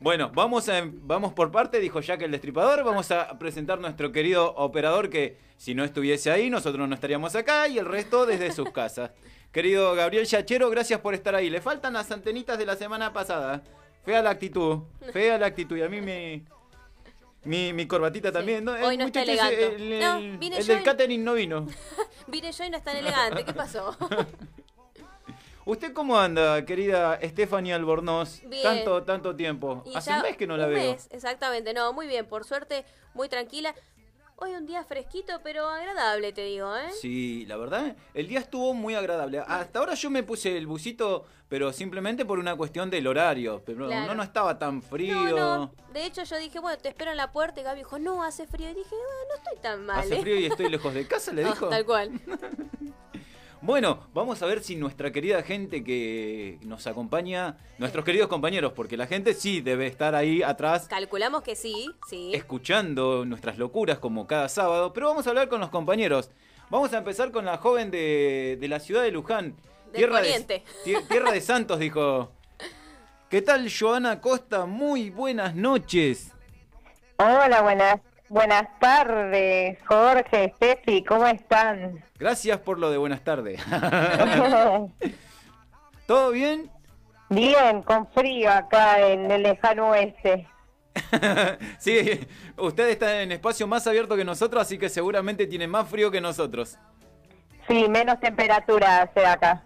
Bueno, vamos, a, vamos por parte, dijo Jack el Destripador. Vamos a presentar nuestro querido operador que si no estuviese ahí, nosotros no estaríamos acá y el resto desde sus casas. Querido Gabriel Yachero, gracias por estar ahí. Le faltan las antenitas de la semana pasada. Fea la actitud, fea la actitud. Y a mí me... Mi, mi corbatita también. ¿no? Hoy no está elegante. El, el- No, vine el yo del y- catering no vino. Vine yo y no es tan elegante. ¿Qué pasó? ¿Usted cómo anda, querida Stephanie Albornoz? Bien. Tanto, tanto tiempo. Y Hace un mes que no la un veo. mes, exactamente. No, muy bien. Por suerte, muy tranquila. Hoy un día fresquito, pero agradable, te digo, ¿eh? Sí, la verdad, el día estuvo muy agradable. Hasta ahora yo me puse el busito, pero simplemente por una cuestión del horario. Pero Claro. no, no estaba tan frío. No, no. De hecho, yo dije, bueno, te espero en la puerta. Y Gaby dijo, no, hace frío. Y dije, bueno, no estoy tan mal. Hace ¿eh?". frío y estoy lejos de casa, le Ah, dijo. tal cual. Bueno, vamos a ver si nuestra querida gente que nos acompaña, nuestros queridos compañeros, porque la gente sí debe estar ahí atrás Calculamos que sí, sí. escuchando nuestras locuras como cada sábado, pero vamos a hablar con los compañeros. Vamos a empezar con la joven de, de la ciudad de Luján. Del de, poniente. tierra de Santos, dijo. ¿Qué tal, Joana Costa? Muy buenas noches. Hola, buenas, buenas tardes, Jorge, Steffi, ¿cómo están? Gracias por lo de buenas tardes. ¿Todo bien? Bien, con frío acá en el lejano oeste. sí, usted está en espacio más abierto que nosotros, así que seguramente tiene más frío que nosotros. Sí, menos temperatura hace acá.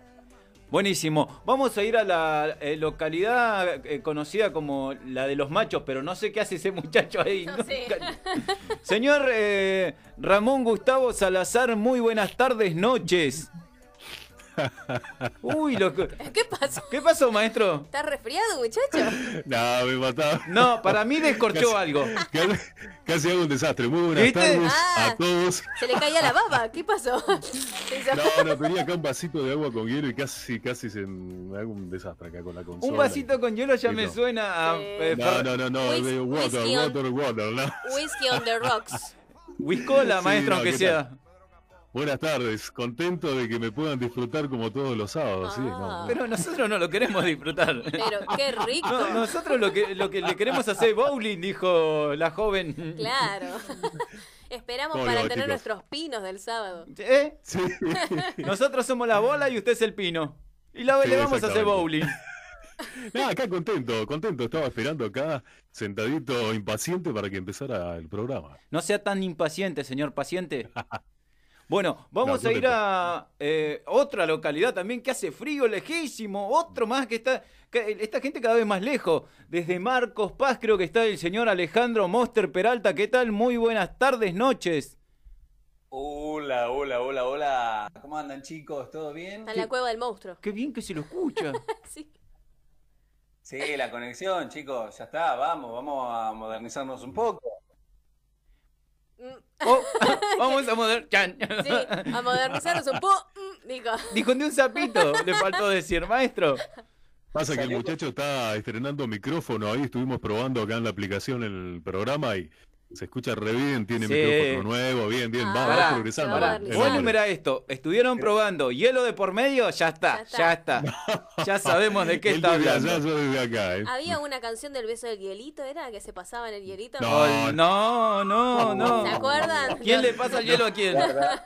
Buenísimo. Vamos a ir a la eh, localidad eh, conocida como la de los machos, pero no sé qué hace ese muchacho ahí. No sé. Señor eh, Ramón Gustavo Salazar, muy buenas tardes, noches. Uy, lo que- ¿Qué pasó? ¿qué pasó, maestro? ¿Estás resfriado, muchacho? No, me mataba. No, para mí descorchó algo. Casi, casi hago un desastre. Muy buenas ¿Viste? tardes Ah. a todos. Se le caía la baba. ¿Qué pasó? No, no, tenía acá un vasito de agua con hielo y casi, casi se me hago un desastre acá con la consola. Un vasito con hielo ya me no. suena a Sí. eh, No, no, no, no, Whis- water, whisky on- water, water, no. Whiskey on the rocks. Whiskola, Sí, maestro, no, aunque ¿qué sea. Buenas tardes, contento de que me puedan disfrutar como todos los sábados, sí. Ah. No, Pero nosotros no lo queremos disfrutar. Pero qué rico. No, nosotros lo que, lo que le queremos hacer es bowling, dijo la joven. Claro. Esperamos ¿Cómo para va, tener chicos? nuestros pinos del sábado. ¿Eh? Sí. Nosotros somos la bola y usted es el pino. Y la, Sí, le vamos a hacer bowling. No, acá contento, contento. Estaba esperando acá, sentadito, impaciente para que empezara el programa. No sea tan impaciente, señor paciente. Bueno, vamos No, a ir a eh, otra localidad también que hace frío, lejísimo. Otro más que está. que esta gente cada vez más lejos. Desde Marcos Paz creo que está el señor Alejandro Moster Peralta. ¿Qué tal? Muy buenas tardes, noches. Hola, hola, hola, hola. ¿Cómo andan chicos? ¿Todo bien? Está en la cueva del monstruo. Qué bien que se lo escucha. Sí. Sí, la conexión, chicos, ya está, vamos, vamos a modernizarnos un poco. Mm, Oh, vamos a. Sí, a modernizarnos un poco. Digo. Dijo de un sapito, le faltó decir, maestro. Pasa que el muchacho está estrenando micrófono, ahí estuvimos probando acá en la aplicación el programa y se escucha re bien, tiene Sí. micrófono nuevo, bien, bien, Ah, va, Pará, va progresando. pará. hombre. enumera esto. Estuvieron probando hielo de por medio, ya está, Ya ya está. Ya sabemos de qué está hablando. allá, acá, ¿eh? Había una canción del beso del hielito, ¿era? Que se pasaba en el hielito. No. No, no, no. ¿Se acuerdan? ¿Quién le pasa el hielo a quién? Guarda,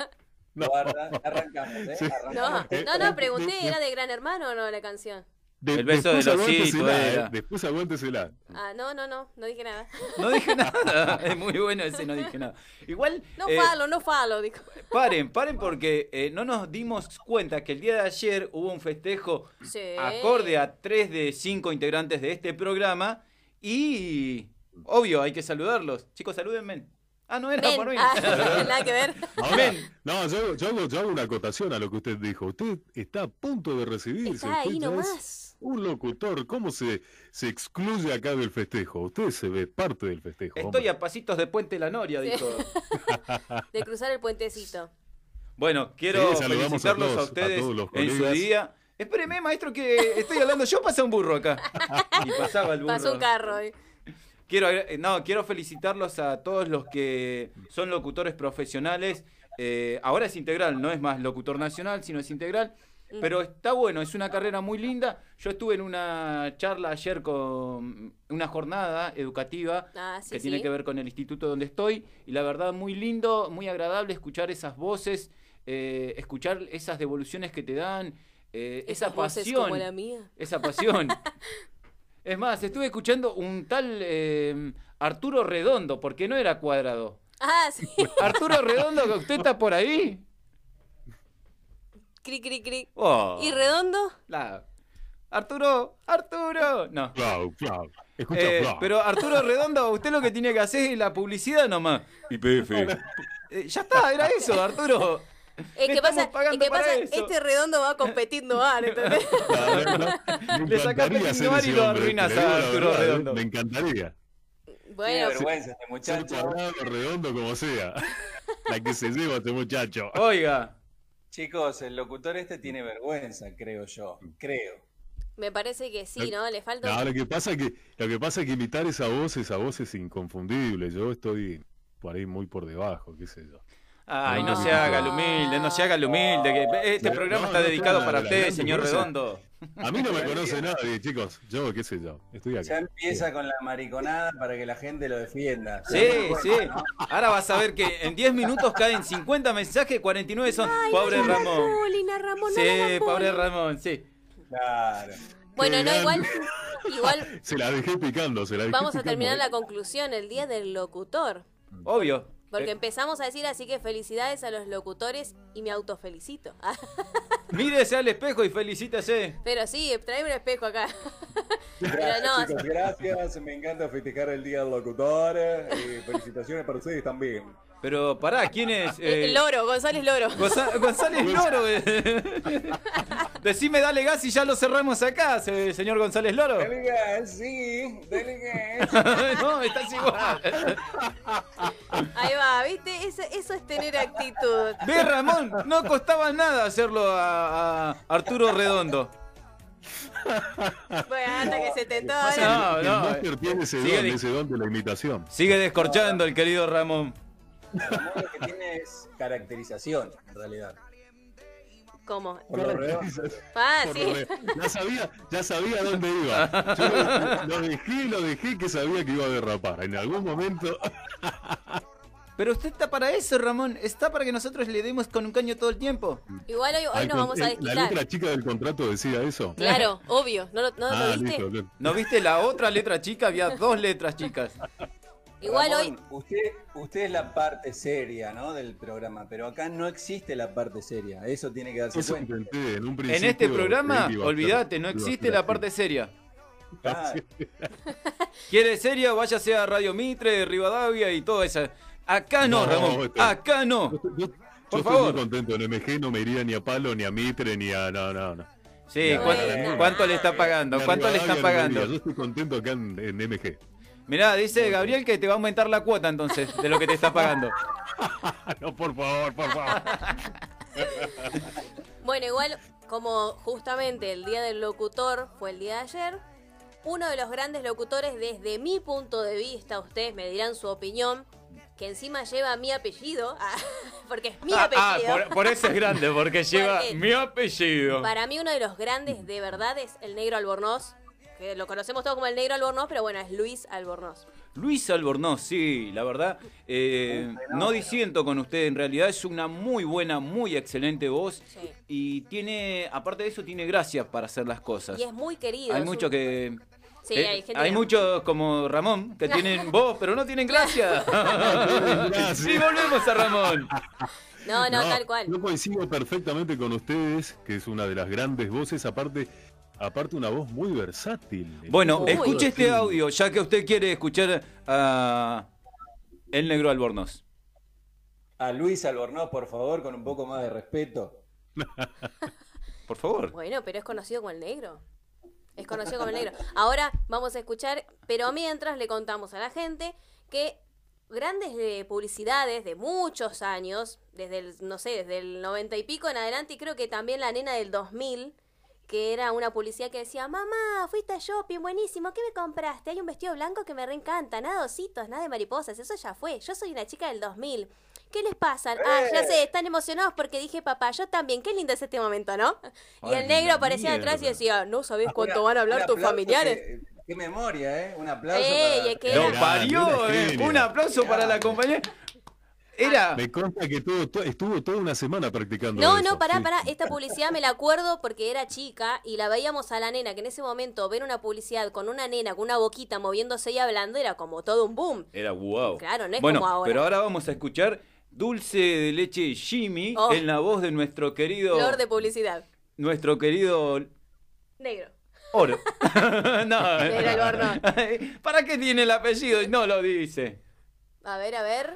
No. guarda, arrancamos, ¿eh? Sí. No, no, no, pregunté, ¿era de Gran Hermano o no la canción? De- El beso después aguántesela, era. ¿eh? Después aguántesela. Ah, no, no, no, no dije nada. No dije nada. Es muy bueno ese, no dije nada. Igual, No eh, falo, no falo, dijo. paren, paren porque eh, no nos dimos cuenta que el día de ayer hubo un festejo Sí. acorde a tres de cinco integrantes de este programa y, obvio, hay que saludarlos. Chicos, salúdenme. Ah, no era Ven. por mí. Ah, nada que ver. Ahora, no, yo, yo hago, yo hago una acotación a lo que usted dijo. Usted está a punto de recibirse. Está ahí es nomás. Un locutor, ¿cómo se, se excluye acá del festejo? Usted se ve parte del festejo. Estoy hombre. a pasitos de Puente La Noria, Sí. dijo. De cruzar el puentecito. Bueno, quiero Sí, felicitarlos a, todos- a ustedes los en su día. Espéreme, maestro, que estoy hablando. Yo pasé un burro acá. Y pasaba el burro. Pasó un carro. eh. Quiero, eh, no, quiero felicitarlos a todos los que son locutores profesionales. Eh, ahora es integral, no es más locutor nacional, sino es integral. Pero está bueno, es una carrera muy linda. Yo estuve en una charla ayer con una jornada educativa Ah, sí, que tiene que ver con el instituto donde estoy y la verdad muy lindo, muy agradable escuchar esas voces, eh, escuchar esas devoluciones que te dan, eh, esa pasión, como la mía. esa pasión. es más, estuve escuchando un tal eh, Arturo Redondo, porque no era cuadrado. Ah, sí. Arturo Redondo, que ¿usted está por ahí? Cri, cri, cri. Oh, ¿Y redondo? la- Arturo, Arturo. No. Flau, Flau. Escucha, Eh, pero Arturo Redondo, usted lo que tiene que hacer es la publicidad nomás. YPF. Eh, ya está, era eso, Arturo. Es que pasa, es que pasa este redondo va a competir no va, ¿entendés? Me Le sacaste ser y lo arruinas a Arturo verdad. Redondo. Me encantaría. Bueno, vergüenza este Ser muchacho. cuadrado, redondo, como sea. La que se lleva este muchacho. Oiga, Chicos, el locutor este tiene vergüenza, creo yo. Creo. me parece que sí, ¿no? Le falta No, un- lo que pasa es que lo que pasa es que imitar esa voz, esa voz es inconfundible. Yo estoy por ahí muy por debajo, qué sé yo. Ay, no No. se haga el humilde, no se haga el humilde. que este No, programa no, está no, dedicado para usted, señor. Redondo. A mí no me conoce nadie, chicos. Yo, qué sé yo. Estoy Ya acá. empieza con la mariconada para que la gente lo defienda. Sí, sí. Ahora vas a ver que en 10 minutos caen 50 mensajes, 49 son pobre no la Ramón. Ramón, Sí, pobre Poli. Ramón, sí. Claro. Bueno, no, igual, igual Se la dejé picando, se la dejé vamos a terminar ¿eh? la conclusión, el día del locutor. Obvio. Porque Eh, empezamos a decir así que felicidades a los locutores y me autofelicito. mírese al espejo y felicítese. Pero sí, trae un espejo acá. No, chicos, gracias. Me encanta festejar el Día del Locutor. eh, felicitaciones para ustedes también. Pero pará, ¿quién es? el Eh, Loro, González Loro. Gonza- González Loro. eh. Decime, dale gas y ya lo cerramos acá, se- señor González Loro. Dale gas, sí, dale gas. no, estás igual. Ahí va, ¿viste? Eso, eso es tener actitud. Ve, Ramón, no costaba nada hacerlo a, a Arturo Redondo. Bueno, hasta que se tentó. No, ¿eh? El no. máster tiene ese Sigue don, ese don de la imitación. Sigue descorchando el querido Ramón. Ramón lo que tiene es caracterización, en realidad. ¿Cómo? Por lo. Ah, Por sí. lo ya sabía, ya sabía dónde iba. Yo lo, lo dejé, lo dejé que sabía que iba a derrapar. En algún momento. Pero usted está para eso, Ramón. Está para que nosotros le demos con un caño todo el tiempo. Igual hoy, hoy Ay, nos vamos a eh, La desquitar. letra chica del contrato decía eso. Claro, obvio. ¿No, lo- no ah, lo viste? listo. ¿No viste la otra letra chica? Había dos letras chicas. Igual hoy. Usted, usted es la parte seria, ¿no? Del programa, pero acá no existe la parte seria. Eso tiene que darse Eso cuenta. intenté en un En este programa, olvídate, no existe la parte seria. Ah, ¿Quiere seria? Váyase a Radio Mitre, Rivadavia y todo eso. Acá no, No, Ramón. este- Acá no. Yo, yo- yo Por estoy favor. muy contento. En MG no me iría ni a Palo, ni a Mitre, ni a. No, no, no. Sí, No, ¿cuánto, le está pagando? ¿Cuánto le me pagando? Yo estoy contento acá en, en MG. Mirá, dice Gabriel que te va a aumentar la cuota entonces de lo que te está pagando. no, por favor, por favor. Bueno, igual, como justamente el día del locutor fue el día de ayer, uno de los grandes locutores, desde mi punto de vista, ustedes me dirán su opinión, que encima lleva mi apellido, ah, porque es mi Ah, ah, apellido. por, por eso es grande, porque lleva Porque- mi apellido. Para mí uno de los grandes de verdad es el negro Albornoz, que lo conocemos todos como el negro Albornoz, pero bueno, es Luis Albornoz. Luis Albornoz, sí, la verdad, eh, no disiento con usted, en realidad es una muy buena, muy excelente voz Sí. y tiene, aparte de eso, tiene gracia para hacer las cosas. Y es muy querido. Hay un- muchos que... Sí, eh, hay gente hay que- muchos como Ramón que tienen voz, pero no tienen gracia. gracia. y volvemos a Ramón. No, no, tal cual. Yo coincido perfectamente con ustedes, que es una de las grandes voces, aparte, aparte una voz muy versátil. Bueno, Uy. escuche este audio, ya que usted quiere escuchar a El Negro Albornoz. a Luis Albornoz, por favor, con un poco más de respeto. Por favor. Bueno, pero es conocido como el negro. Es conocido como el negro. Ahora vamos a escuchar, pero mientras le contamos a la gente que grandes eh, publicidades de muchos años, desde el, no sé, desde el 90 y pico en adelante, y creo que también la nena del 2000, que era una publicidad que decía, mamá, fuiste a shopping, buenísimo, ¿qué me compraste? Hay un vestido blanco que me reencanta, nada de ositos, nada de mariposas, eso ya fue, yo soy una chica del 2000. ¿Qué les pasa? Ah, ya sé, están emocionados porque dije papá, yo también, qué lindo es este momento, ¿no? Y el negro aparecía atrás y decía, no sabés cuánto Una- van a hablar tus familiares. Qué, qué memoria, ¿eh? Un aplauso. Ey, para- es que Lo parió, eh. Un aplauso para la compañera. Era. Me consta que todo, to- estuvo toda una semana practicando. No, eso, no, pará, sí. pará. Esta publicidad me la acuerdo porque era chica y la veíamos a la nena, que en ese momento ver una publicidad con una nena con una boquita moviéndose y hablando era como todo un boom. Era wow. Claro, no es bueno, como ahora. pero ahora vamos a escuchar Dulce de leche Jimmy Oh. en la voz de nuestro querido. Flor de publicidad. Nuestro querido Negro. Oro. no. El Albornoz. ¿Para qué tiene el apellido? y No lo dice. A ver, a ver.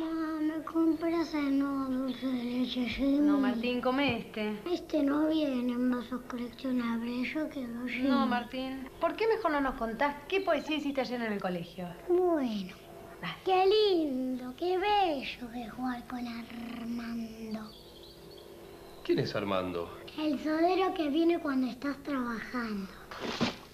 Mamá, ¿me compras el nuevo dulce de leche Jimmy? No, Martín, come este. Este no viene en vasos coleccionables, yo quiero Jimmy. No, Martín. ¿Por qué mejor no nos contás qué poesía hiciste ayer en el colegio? Bueno, qué lindo, qué bello que jugar con Armando. ¿Quién es Armando? El sodero que viene cuando estás trabajando.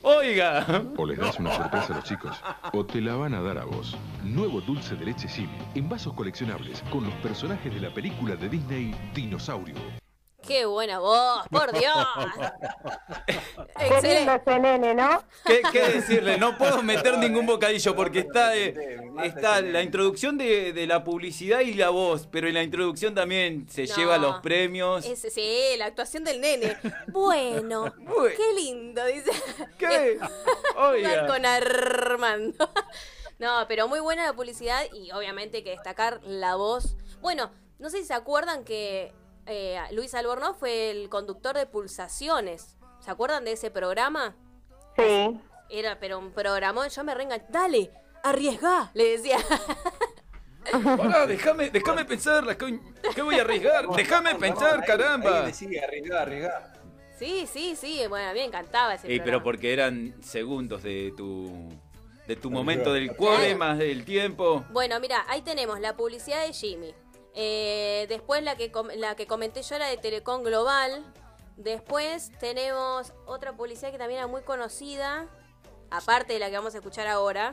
Oiga. O les das una sorpresa a los chicos, o te la van a dar a vos. Nuevo dulce de leche Jimmy, en vasos coleccionables, con los personajes de la película de Disney Dinosaurio. Qué buena voz, por Dios. Qué lindo Excelente. ese nene, ¿no? ¿Qué, qué decirle? No puedo meter ningún bocadillo porque está, eh, está la introducción de, de la publicidad y la voz, pero en la introducción también se No. lleva los premios. Ese, sí, la actuación del nene. Bueno, Uy. qué lindo, dice. ¿Qué? Oiga. con Armando. No, pero muy buena la publicidad y obviamente que destacar la voz. Bueno, no sé si se acuerdan que eh, Luis Albornoz fue el conductor de Pulsaciones. ¿Se acuerdan de ese programa? Sí. Era, pero un programón, yo me renga. Dale, arriesgá, le decía. Pará, déjame, déjame pensar, ¿qué voy a arriesgar? Déjame pensar, Ahí- Ahí caramba. le sigue, arriesgá, arriesgá. Sí, sí, sí, bueno, a mí me encantaba ese Ey, pero programa. porque eran segundos de tu de tu momento del cuore más del tiempo. Bueno, mira, ahí tenemos la publicidad de Jimmy. Eh, después la que, la que comenté yo era de Telecom Global. Después tenemos otra publicidad que también era muy conocida, aparte de la que vamos a escuchar ahora,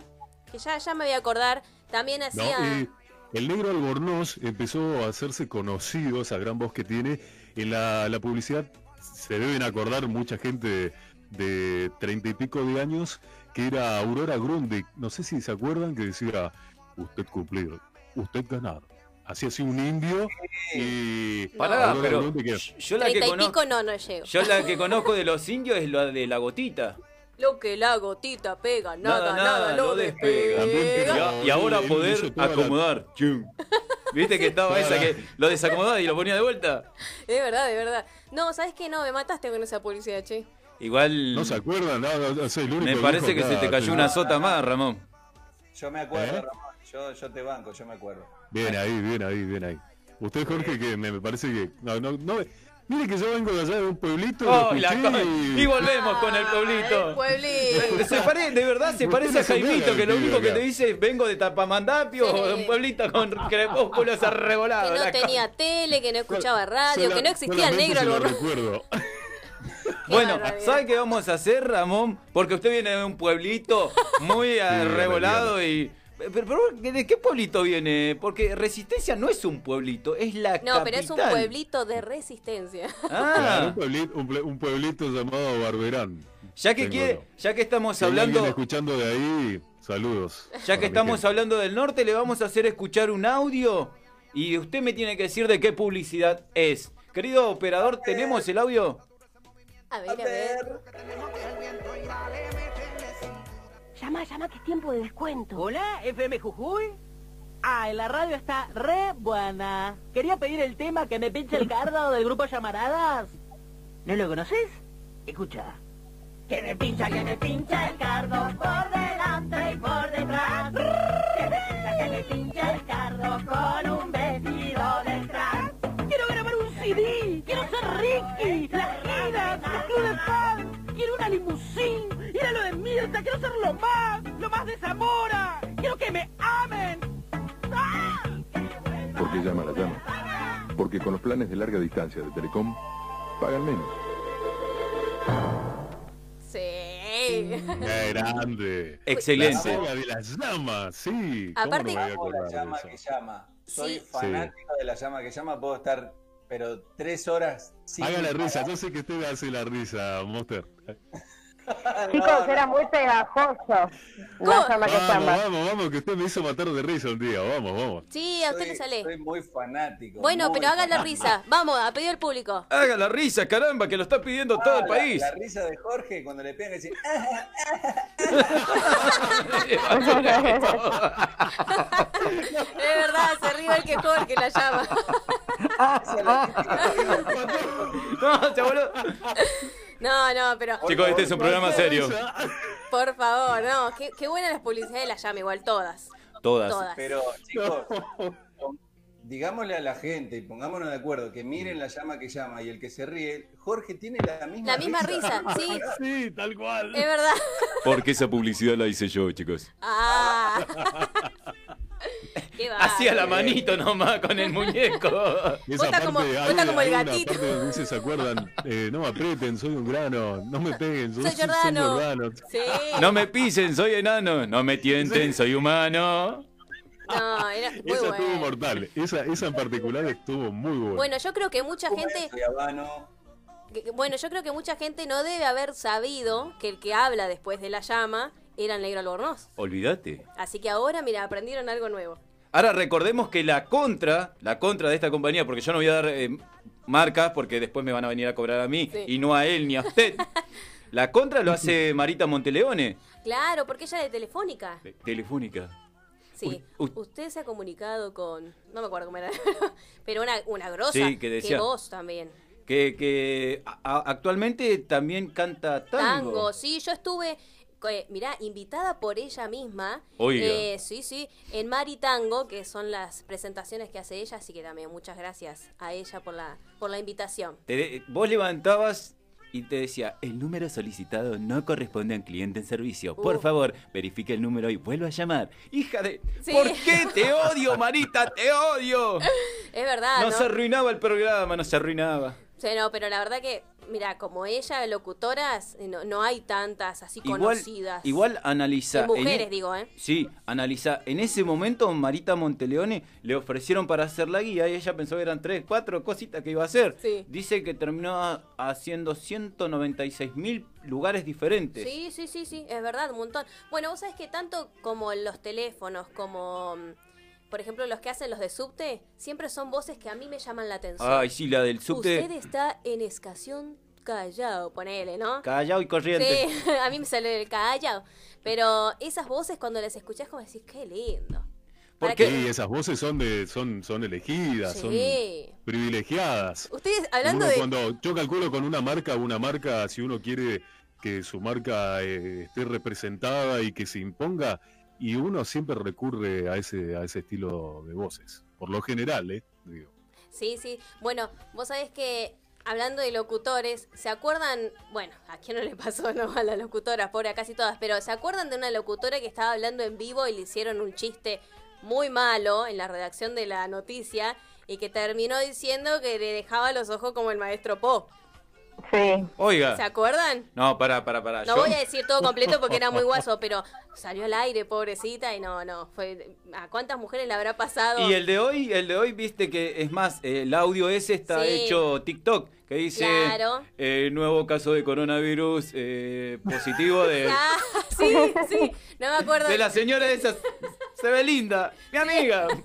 que ya, ya me voy a acordar. También No, hacía... eh, el negro Albornoz empezó a hacerse conocido, esa gran voz que tiene. En la, la publicidad se deben acordar mucha gente de treinta y pico de años, que era Aurora Grundy. No sé si se acuerdan que decía, usted cumplir, usted ganar. Hacía así un indio y... Pará, Aurora pero yo la que conozco, no, no llego. yo la que conozco de los indios es la de la gotita. Lo que la gotita pega, nada, Nada, nada, lo lo despega. Y, pero- a- y ahora poder acomodar. ¿Viste que estaba esa que lo desacomodaba y lo ponía de vuelta? De verdad, de verdad. No, ¿sabes qué? No, me mataste con esa publicidad, che. Igual ¿No se acuerdan? No, no, no, soy el único me parece que se te cayó una sota más, Ramón. Yo me acuerdo, ¿Eh? Ramón. Yo, yo te banco, yo me acuerdo. Bien ahí, bien ahí, bien ahí. Usted, Jorge, que me, me parece que. No, no, no. Mire que yo vengo de allá de un pueblito. Oh, la y- y volvemos con el pueblito. el pueblito. Se pare- de verdad se parece no a Jaimito, que lo único que te dice es vengo de Tapamandapio, Sí. de un pueblito con crepúsculos Que arrebolados. no la tenía tele, que no escuchaba radio, Sola- que no existía el negro albornoz. recuerdo. Bueno. ¿sabe qué vamos a hacer, Ramón? Porque usted viene de un pueblito muy arrebolado y... Pero, pero, ¿de qué pueblito viene? Porque Resistencia no es un pueblito, es la No, pero es un pueblito de resistencia. Claro, Ah, un, pueblito, un, pue- un pueblito llamado Barberán. ya que quiere, ya que estamos Si hablando, escuchando de ahí, saludos. ya que estamos gente. hablando del norte, le vamos a hacer escuchar un audio y usted me tiene que decir de qué publicidad es. Querido operador, ¿tenemos el audio? A ver, a ver. Llama, llama, que es tiempo de descuento. Hola, FM Jujuy. Ah, la radio está re buena. Quería pedir el tema que me pinche el cardo del grupo Llamaradas. ¿No lo conoces? Escucha. Que me pincha, que me pincha el cardo por delante y por detrás. Que me pincha, que me pincha el cardo con un vestido detrás. Quiero grabar un CD. Quiero ser Ricky. Las giras, los clubes de. Quiero una limusín. A lo de Mirta. Quiero ser lo más. Lo más de Zamora. Quiero que me amen. ¡Ah! ¿Por qué llama la llama? Porque con los planes de larga distancia de Telecom, pagan menos. Sí. Qué grande. Excelente. La de las llamas, sí. ¿Cómo Aparte- no me voy a Amo acordar la llama eso? que llama. Soy Sí. fanático de la llama que llama. Puedo estar, pero tres horas sin Haga la risa, yo sé que usted hace la risa, Monster. Chicos, era muy pegajoso. Que Vamos, vamos, vamos, que usted me hizo matar de risa un día. Vamos, vamos. Sí, a usted Soy- le sale. Soy muy fanático. Bueno, muy pero haga la risa. Vamos, a pedir al público. Haga la risa, caramba, que lo está pidiendo todo el Ah, la- país. La, risa de Jorge cuando le pegan y dice, Es verdad, se ríe el que Jorge la llama. No, se. No, no, pero Chicos, este es un programa serio. por favor, no. Qué, qué buenas las publicidades de la llama, igual todas. Todas. Todas. Pero, chicos, digámosle a la gente y pongámonos de acuerdo que miren la llama que llama y el que se ríe, Jorge tiene la misma La misma risa, sí, Sí, tal cual. es verdad. Porque esa publicidad la hice yo, chicos. Ah. Qué Hacía la manito nomás con el muñeco. Esa Vota como- parte, hay como el gatito. parte ¿se acuerdan? Eh, no me aprieten, soy un grano, no me peguen, Soy Giordano. Giordano. Sí. No me pisen, soy enano. No me tienten, soy humano. No, era muy Esa estuvo mortal, esa, esa en particular estuvo muy buena. Bueno, yo creo que mucha gente, Soy. Que- bueno, yo creo que mucha gente no debe haber sabido que el que habla después de la llama era el negro albornoz. Olvídate. Así que ahora, mira, aprendieron algo nuevo. Ahora recordemos que la contra, la contra de esta compañía, porque yo no voy a dar eh, marcas porque después me van a venir a cobrar a mí Sí. y no a él ni a usted. La contra lo hace Marita Monteleone, Claro, porque ella es de Telefónica. de Telefónica. Sí. Usted se ha comunicado con. No me acuerdo cómo era. Pero una, una grosa. Sí, que decía- voz también. Que, que a- actualmente también canta tango. Tango. Sí, yo estuve. eh, mirá, invitada por ella misma. Oiga. Eh, sí, sí. En Mari Tango, que son las presentaciones que hace ella. Así que también muchas gracias a ella por la, por la invitación. Te de- vos levantabas y te decía, el número solicitado no corresponde a un cliente en servicio. Por Uh. favor, verifique el número y vuelva a llamar. Hija de... Sí. ¿Por qué te odio, Marita? ¡Te odio! Es verdad, ¿no? No se arruinaba el programa, no se arruinaba. Sí, no, pero la verdad que, mira, como ella, locutoras, eh, no, no hay tantas así Igual, conocidas. igual analiza... De en mujeres, e- digo, ¿eh? Sí, analiza. En ese momento, Marita Monteleone le ofrecieron para hacer la guía y ella pensó que eran tres, cuatro cositas que iba a hacer. Sí. Dice que terminó haciendo 196 mil lugares diferentes. Sí, sí, sí, sí, es verdad, un montón. Bueno, vos sabés que tanto como los teléfonos, como mm, por ejemplo los que hacen los de subte, siempre son voces que a mí me llaman la atención. Ay, sí, la del subte. Usted está en Estación Callao, ponele, ¿no? Callao y corriente. Sí, a mí me sale el Callao. Pero esas voces cuando las escuchás como decís, qué lindo. Para qué? que- Sí, esas voces son de, son, son elegidas, son privilegiadas. Ustedes, hablando Uno de... cuando yo calculo con una marca, una marca, si uno quiere que su marca eh, esté representada y que se imponga, y uno siempre recurre a ese, a ese estilo de voces. Por lo general, ¿eh? Digo. Sí, sí. Bueno, vos sabés que hablando de locutores, ¿se acuerdan? Bueno, a quién no le pasó, no a las locutoras, pobre, a casi todas, pero ¿se acuerdan de una locutora que estaba hablando en vivo y le hicieron un chiste muy malo en la redacción de la noticia y que terminó diciendo que le dejaba los ojos como el maestro Po? Sí. Oiga. ¿Se acuerdan? No, para, para, para. No voy a decir todo completo porque era muy guaso, pero salió al aire, pobrecita, y no, no, fue... ¿A cuántas mujeres le habrá pasado? Y el de hoy, el de hoy, viste que es más, eh, el audio ese está Sí. hecho TikTok, que dice Claro. eh, nuevo caso de coronavirus eh, positivo de, Ah, sí, sí, no me acuerdo. de la señora esa, Sebelinda, mi amiga.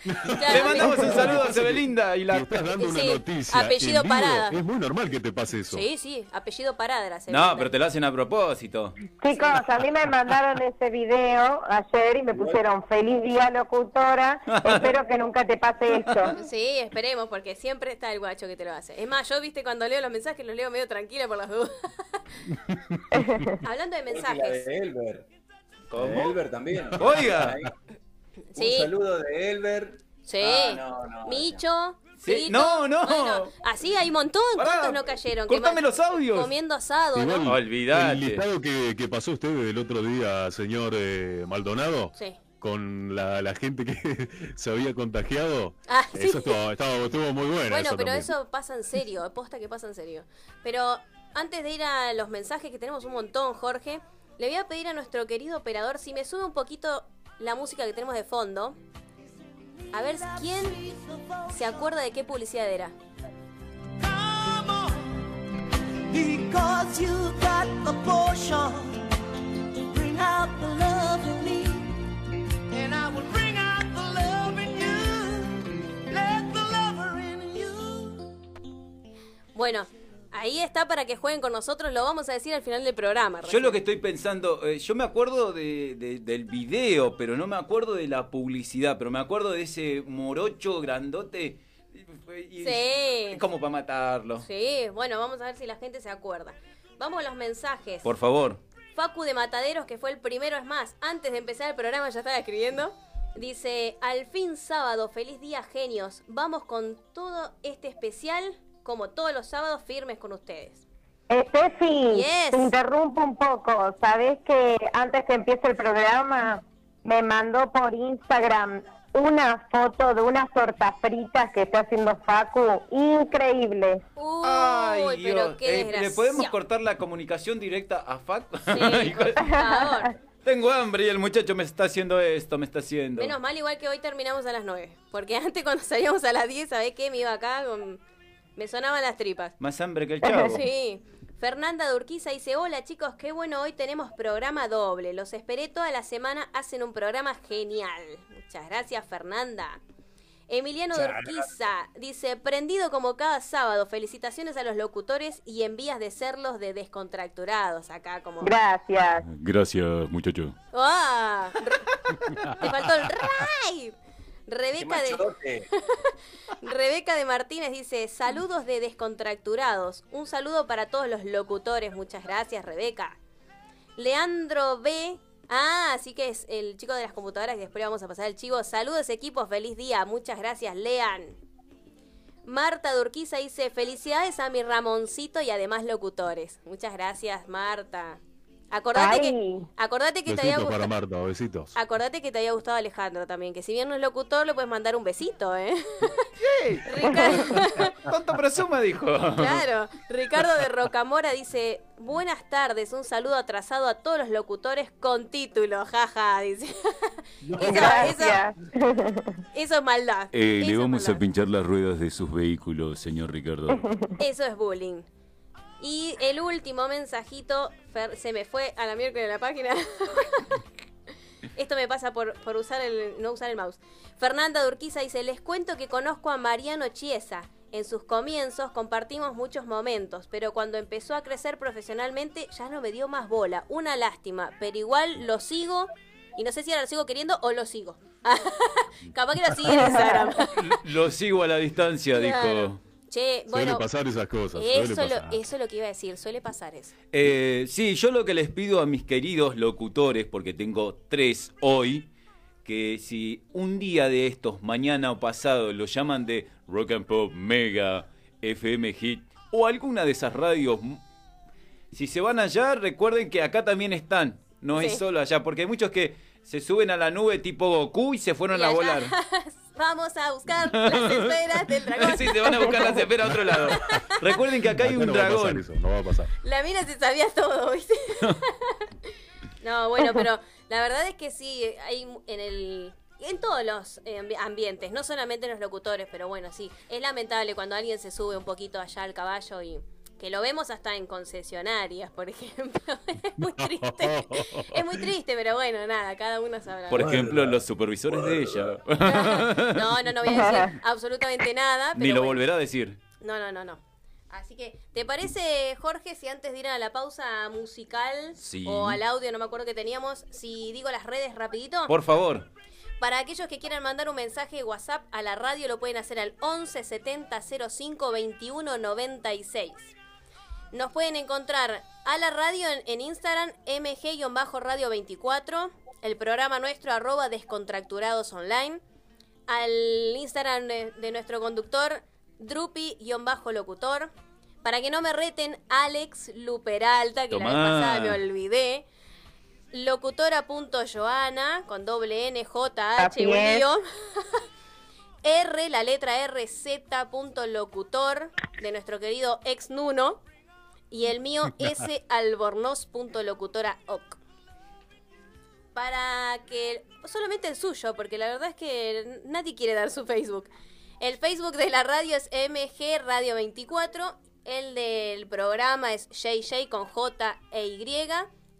Claro, Le mandamos un saludo a Sebelinda y la estás dando una Sí, noticia apellido vivo, Parada. es muy normal que te pase eso. Sí, sí, apellido Parada. No, pero te lo hacen a propósito. Chicos, a mí me mandaron ese video ayer y me pusieron feliz día locutora. Espero que nunca te pase esto. Sí, esperemos, porque siempre está el guacho que te lo hace. Es más, yo, viste, cuando leo los mensajes, los leo medio tranquila por las dudas. Hablando de mensajes. de Elber. De Elber también. Oiga. Sí. Un saludo de Elber. Sí. Ah, no, no, Micho. Sí, no, no. Bueno, así hay un montón. Pará, ¿Cuántos no cayeron? Cortame los audios. Comiendo asado, Igual, ¿no? Olvidate. El listado que, que pasó usted el otro día, señor eh, Maldonado, Sí. con la, la gente que se había contagiado, Ah, sí. eso estuvo, estaba- estuvo muy bueno. Bueno, eso pero también. eso pasa en serio, aposta que pasa en serio. Pero antes de ir a los mensajes, que tenemos un montón, Jorge, le voy a pedir a nuestro querido operador si me sube un poquito la música que tenemos de fondo. A ver quién se acuerda de qué publicidad era. Bueno, ahí está para que jueguen con nosotros, lo vamos a decir al final del programa. Yo lo que estoy pensando, eh, yo me acuerdo de, de- del video, pero no me acuerdo de la publicidad, pero me acuerdo de ese morocho grandote. y- Sí. Como para matarlo. Sí, bueno, vamos a ver si la gente se acuerda. Vamos a los mensajes. Por favor. Facu de Mataderos, que fue el primero, es más, antes de empezar el programa ya estaba escribiendo. Dice, al fin sábado, feliz día genios. Vamos con todo este especial, como todos los sábados, firmes con ustedes. Estefi, Yes. te interrumpo un poco. Sabes que antes que empiece el programa me mandó por Instagram una foto de unas tortas fritas que está haciendo Facu. Increíble. Uy, Ay, pero Dios. qué Eh, ¿Le podemos cortar la comunicación directa a Fac? Sí, por favor. Tengo hambre y el muchacho me está haciendo esto, me está haciendo. Menos mal, igual que hoy terminamos a las 9. Porque antes cuando salíamos a las 10, ¿sabés qué? Me iba acá con... Me sonaban las tripas. Más hambre que el chavo. Sí. Fernanda Durquiza dice, hola chicos, qué bueno, hoy tenemos programa doble. Los esperé toda la semana, hacen un programa genial. Muchas gracias, Fernanda. Emiliano Durquiza dice, prendido como cada sábado, felicitaciones a los locutores y en vías de serlos de descontracturados. Acá como... Gracias. Gracias, muchacho. ¡Ah! Te faltó el ray. Rebeca de... Rebeca de Martínez dice, saludos de descontracturados. Un saludo para todos los locutores. Muchas gracias, Rebeca. Leandro B. Ah, así que es el chico de las computadoras y después vamos a pasar el chivo. Saludos equipos, feliz día. Muchas gracias, Lean. Marta Durquiza dice, felicidades a mi Ramoncito y además locutores. Muchas gracias, Marta. Acordate que, acordate que te había para gustado. Marta, besitos. Acordate que te había gustado Alejandro también, que si bien no es locutor, le puedes mandar un besito, ¿eh? Ricardo, Tonto presuma, dijo. claro. Ricardo de Rocamora dice, buenas tardes, un saludo atrasado a todos los locutores con título, jaja, dice. Eso, eso es maldad. Eh, Eso le vamos a pinchar las ruedas de sus vehículos, señor Ricardo. Eso es bullying. Y el último mensajito, Fer- se me fue a la miércoles de la página. Esto me pasa por, por usar el, no usar el mouse. Fernanda Durquiza dice, les cuento que conozco a Mariano Chiesa. En sus comienzos compartimos muchos momentos, pero cuando empezó a crecer profesionalmente ya no me dio más bola. Una lástima, pero igual lo sigo y no sé si ahora lo sigo queriendo o lo sigo. Capaz que lo sigue en Instagram. Lo sigo a la distancia, Claro. dijo. Che, Suele bueno, pasar esas cosas. suele eso, lo, eso es lo que iba a decir, suele pasar eso. Eh, sí, yo lo que les pido a mis queridos locutores, porque tengo tres hoy, que si un día de estos, mañana o pasado, lo llaman de Rock and Pop, Mega, FM Hit o alguna de esas radios, si se van allá, recuerden que acá también están, no es solo allá, porque hay muchos que se suben a la nube tipo Goku y se fueron Y a allá, volar. Vamos a buscar las esferas del dragón. sí, se van a buscar las esferas a otro lado. Recuerden que acá hay un no va a pasar dragón. eso, no va a pasar. La mina se sabía todo, ¿viste? no, bueno, pero la verdad es que sí, hay en el... En todos los eh, ambi- ambientes, no solamente en los locutores, pero bueno, sí. Es lamentable cuando alguien se sube un poquito allá al caballo y que lo vemos hasta en concesionarias, por ejemplo. es muy triste. es muy triste, pero bueno, nada, cada uno sabrá. Por ejemplo, los supervisores de ella. No, no, no voy a decir absolutamente nada. Pero Ni lo bueno. volverá a decir. No, no, no, no. Así que, ¿te parece, Jorge, si antes de ir a la pausa musical Sí. o al audio, no me acuerdo que teníamos, si digo las redes rapidito? Por favor. Para aquellos que quieran mandar un mensaje de WhatsApp a la radio, lo pueden hacer al 11 70 05 21 96. Nos pueden encontrar a la radio en, en Instagram, mg-radio 24, el programa nuestro arroba descontracturados online, al Instagram de, de nuestro conductor, drupi-locutor, para que no me reten, Alex Luperalta, que la vez pasada me olvidé, locutora.joana, con doble N, J, H. R, la letra R, Z, punto locutor, de nuestro querido ex Nuno. Y el mío, salbornoz.locutora.oc. Para que. Solamente el suyo, porque la verdad es que nadie quiere dar su Facebook. El Facebook de la radio es MG Radio 24. El del programa es JJ con J e Y.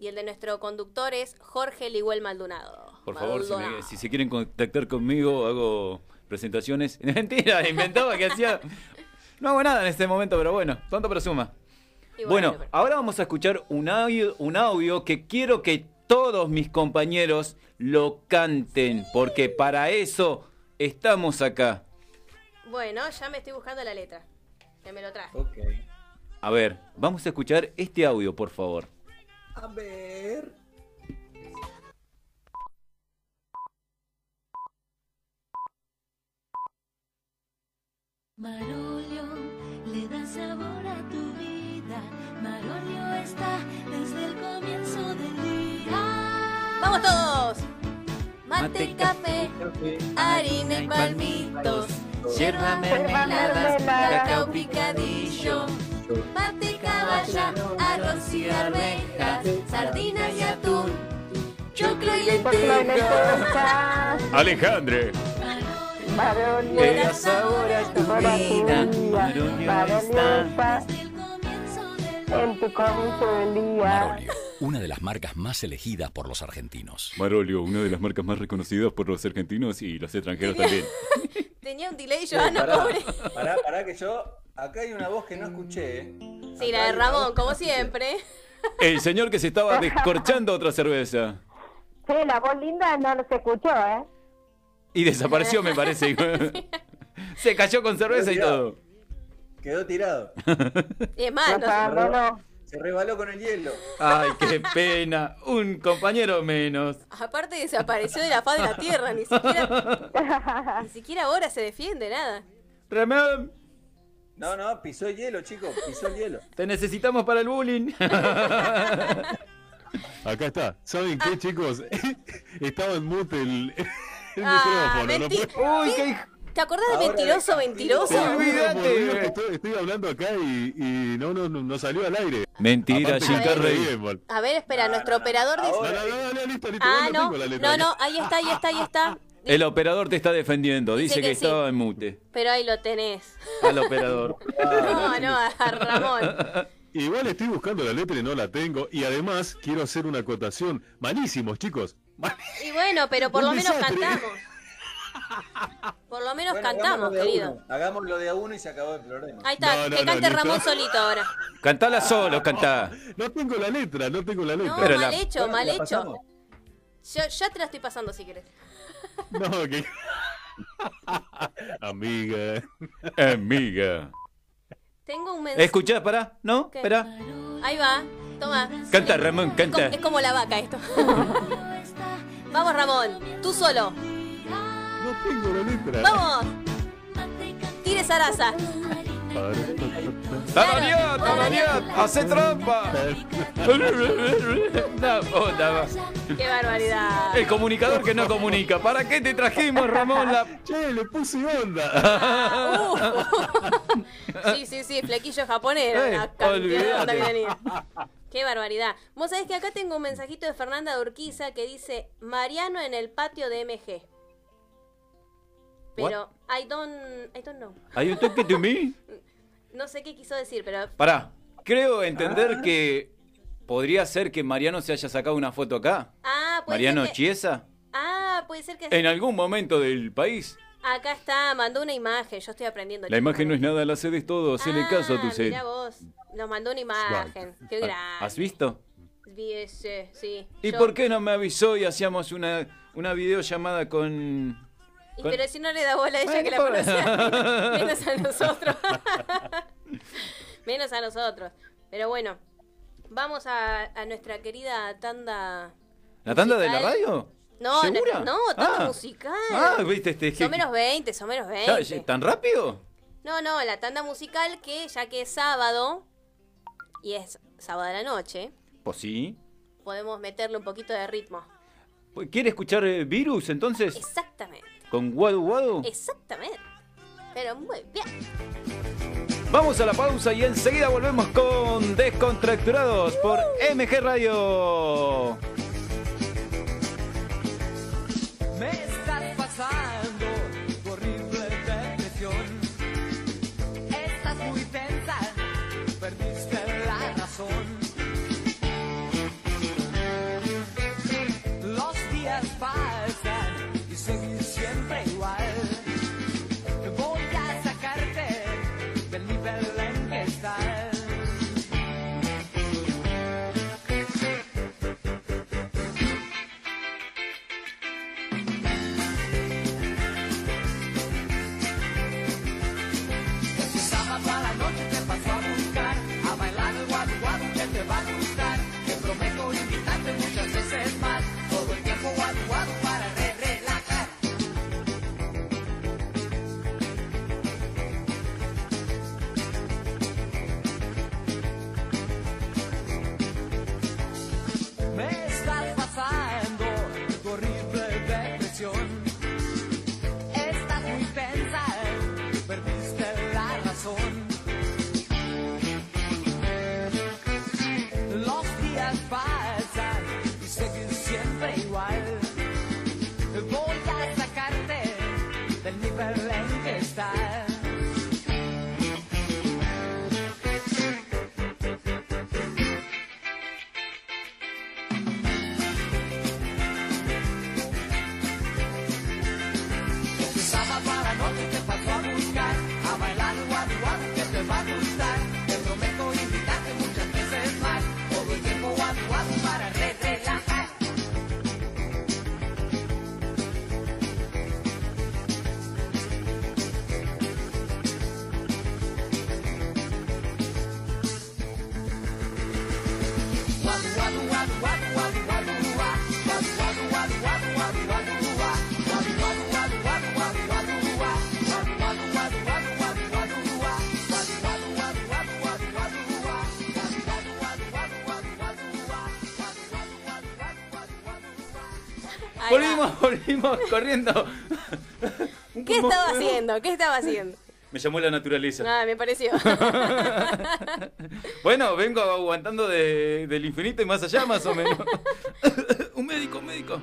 Y el de nuestro conductor es Jorge Liguel Maldonado. Por favor, si, me- Maldonado. si se quieren contactar conmigo, hago presentaciones. Mentira, inventaba que hacía. No hago nada en este momento, pero bueno, tonto pero Bueno, pero- ahora vamos a escuchar un audio, un audio que quiero que todos mis compañeros lo canten, porque para eso estamos acá. Bueno, ya me estoy buscando la letra. Que me lo traje. Ok. A ver, vamos a escuchar este audio, por favor. A ver. Marolio le da sabor a tu vida. Marolio está desde el comienzo del día. ¡Vamos todos! Mate, Mate, café, harina y palmitos, yerba mermelada, cacao picadillo, mate caballa, arroz y arvejas, sardinas y atún, choclo y lentejas. Alejandre. Marolio, Le da sabor a tu vida. Marolio está. En tu comienzo del día. Marolio, una de las marcas más elegidas por los argentinos. Marolio, una de las marcas más reconocidas por los argentinos y los extranjeros también. Tenía un delay, Sí, Joana, pará, pobre. pará, pará, que yo. Acá hay una voz que no escuché, ¿eh? Sí, la de Ramón, como siempre. El señor que se estaba descorchando otra cerveza. Sí, la voz linda no se escuchó, ¿eh? Y desapareció, me parece. Se cayó con cerveza y todo. Quedó tirado. Y es más, no sé. No, no, no. Se rebaló con el hielo. Ay, qué pena. Un compañero menos. aparte desapareció de la faz de la tierra, ni siquiera, ni siquiera ahora se defiende, nada. Ramón, No, no, pisó el hielo, chicos. Pisó el hielo. te necesitamos para el bullying. Acá está. ¿Saben qué, chicos? Estaba en mute el, el Ah, micrófono. no Uy, qué ¿Te acordás de mentiroso, mentiroso? Olvídate. Estoy, estoy hablando acá y, y no, no, no, no salió al aire. Mentira, re bol. A ver, espera, nuestro operador dice... No, no, no, no, listo, listo. Ah, no, no, no, no, ahí está, ahí está, ahí está. El operador te está defendiendo. Dice, Dice que, que sí. estaba en mute. Pero ahí lo tenés. Al operador. No, no, a Ramón. Igual estoy buscando la letra y no la tengo. Y además quiero hacer una acotación. Malísimos, chicos. Mal- Y bueno, pero por Un lo menos desastre. cantamos. Por lo menos Bueno, cantamos, hagámoslo querido. uno. Hagámoslo de a uno y se acabó el problema. Ahí está, No, no, que no, cante listo. Ramón solito ahora. Cantala solo, cantá. No tengo la letra, no tengo la letra. No, Pero mal la- hecho, Bueno, mal hecho. Yo ya te la estoy pasando si querés. No, que... Amiga. Amiga. Tengo un mensaje. Escuchá, pará. ¿No? ¿Qué? Espera. Ahí va, toma. Canta, Ramón, Es como, canta. es como la vaca esto. Vamos, Ramón, tú solo. No tengo la letra. Vamos. Tire zaraza. ¡Tarareá, tarareá! ¡Hace trampa! No, puta va. Qué barbaridad. El comunicador que no comunica. ¿Para qué te trajimos, Ramón? La... Che, le puse onda. Uh. Sí, sí, sí, flequillo japonés. Eh, una cantidad de. Qué barbaridad. Vos sabés que acá tengo un mensajito de Fernanda de Urquiza que dice Mariano en el patio de MG. Pero I don't, I don't know. ¿Hay un toque to me? No sé qué quiso decir, pero Pará. Creo entender que podría ser que Mariano se haya sacado una foto acá. ah, puede Mariano ser que, Chiesa. ah, puede ser que En algún momento del país. acá está, mandó una imagen. Yo estoy aprendiendo. La imagen no es nada, la sed es todo. Hacele caso a tu Ah, sed. mirá vos, nos mandó una imagen. Qué grande. ¿Has visto? Vi ese, sí. ¿Y Yo- por qué no me avisó y hacíamos una, una videollamada con... Y con- pero si no le da bola a ella Bueno, que la pobre. conocía, menos a nosotros. menos a nosotros. Pero bueno, vamos a, a nuestra querida tanda. ¿La tanda de la radio? No, no, ¿Segura? no, tanda Ah. musical. Ah, viste, este... Son menos 20, son menos Ya, 20. ya, ¿Tan rápido? No, no, la tanda musical que ya que es sábado y es sábado de la noche, Pues sí. podemos meterle un poquito de ritmo. ¿Quiere escuchar eh, Virus entonces? Exactamente, ¿Con Wadu Wadu? exactamente. Pero muy bien. Vamos a la pausa y enseguida volvemos con Descontracturados por MG Radio. En va. Volvimos, volvimos corriendo. ¿Qué estaba haciendo? ¿Qué estaba haciendo? Me llamó la naturaleza. Nada, me pareció. Bueno, vengo aguantando de- del infinito y más allá, más o menos. un médico, un médico.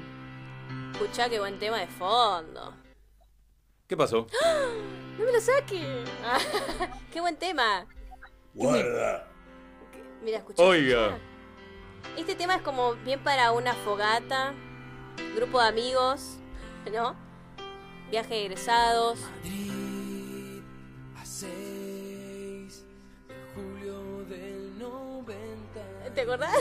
Escuchá qué buen tema de fondo. ¿Qué pasó? No me lo saque. qué buen tema. Guarda. Mira, escuchá. Oiga. Este tema es como bien para una fogata, grupo de amigos, ¿no? Viaje de egresados. A 6 de julio del 90. ¿Te acordás?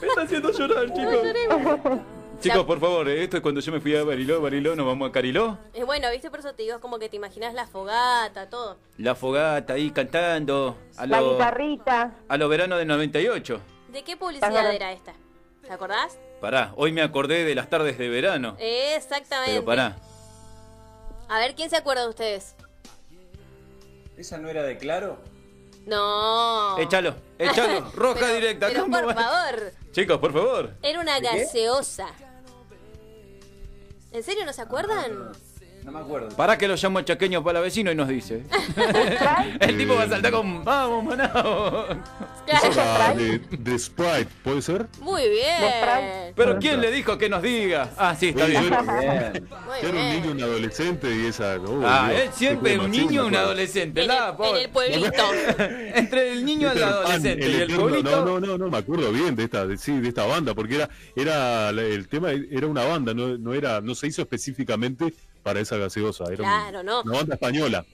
Me está haciendo llorar, chicos. Chicos, por favor, eh, esto es cuando yo me fui a Bariló, Bariló, nos vamos a Cariló. Es bueno, ¿viste? Por eso te digo, es como que te imaginas la fogata, todo. La fogata ahí cantando. A La guitarrita. a lo verano del 98. ¿De qué publicidad era esta? ¿Te acordás? Pará, hoy me acordé de las tardes de verano. Exactamente. Pero pará. A ver, ¿quién se acuerda de ustedes? ¿Esa no era de Claro? No. Échalo, échalo. Roja Pero- directa. Pero ¿cómo por va? favor, Chicos, por favor. era una gaseosa. ¿En serio no se acuerdan? No me acuerdo. Pará que lo llamo al chaqueño para la vecino y nos dice. El tipo va a saltar con. ¡Vamos, manao! Esa de, de Sprite, ¿puede ser? Muy bien. Pero ¿quién le dijo que nos diga? Ah, sí, está bien. Yo era un bien. niño, un adolescente y esa. oh, Ah, Dios, él siempre un niño un acuerdo. adolescente. En la el, en el pueblito. Entre el niño y el adolescente el y el eterno- pueblito. No, no, no, no, me acuerdo bien de esta, de, sí, de esta banda, porque era, era el tema era una banda, no, no era, no se hizo específicamente para esa gaseosa, era Claro, no. una banda española.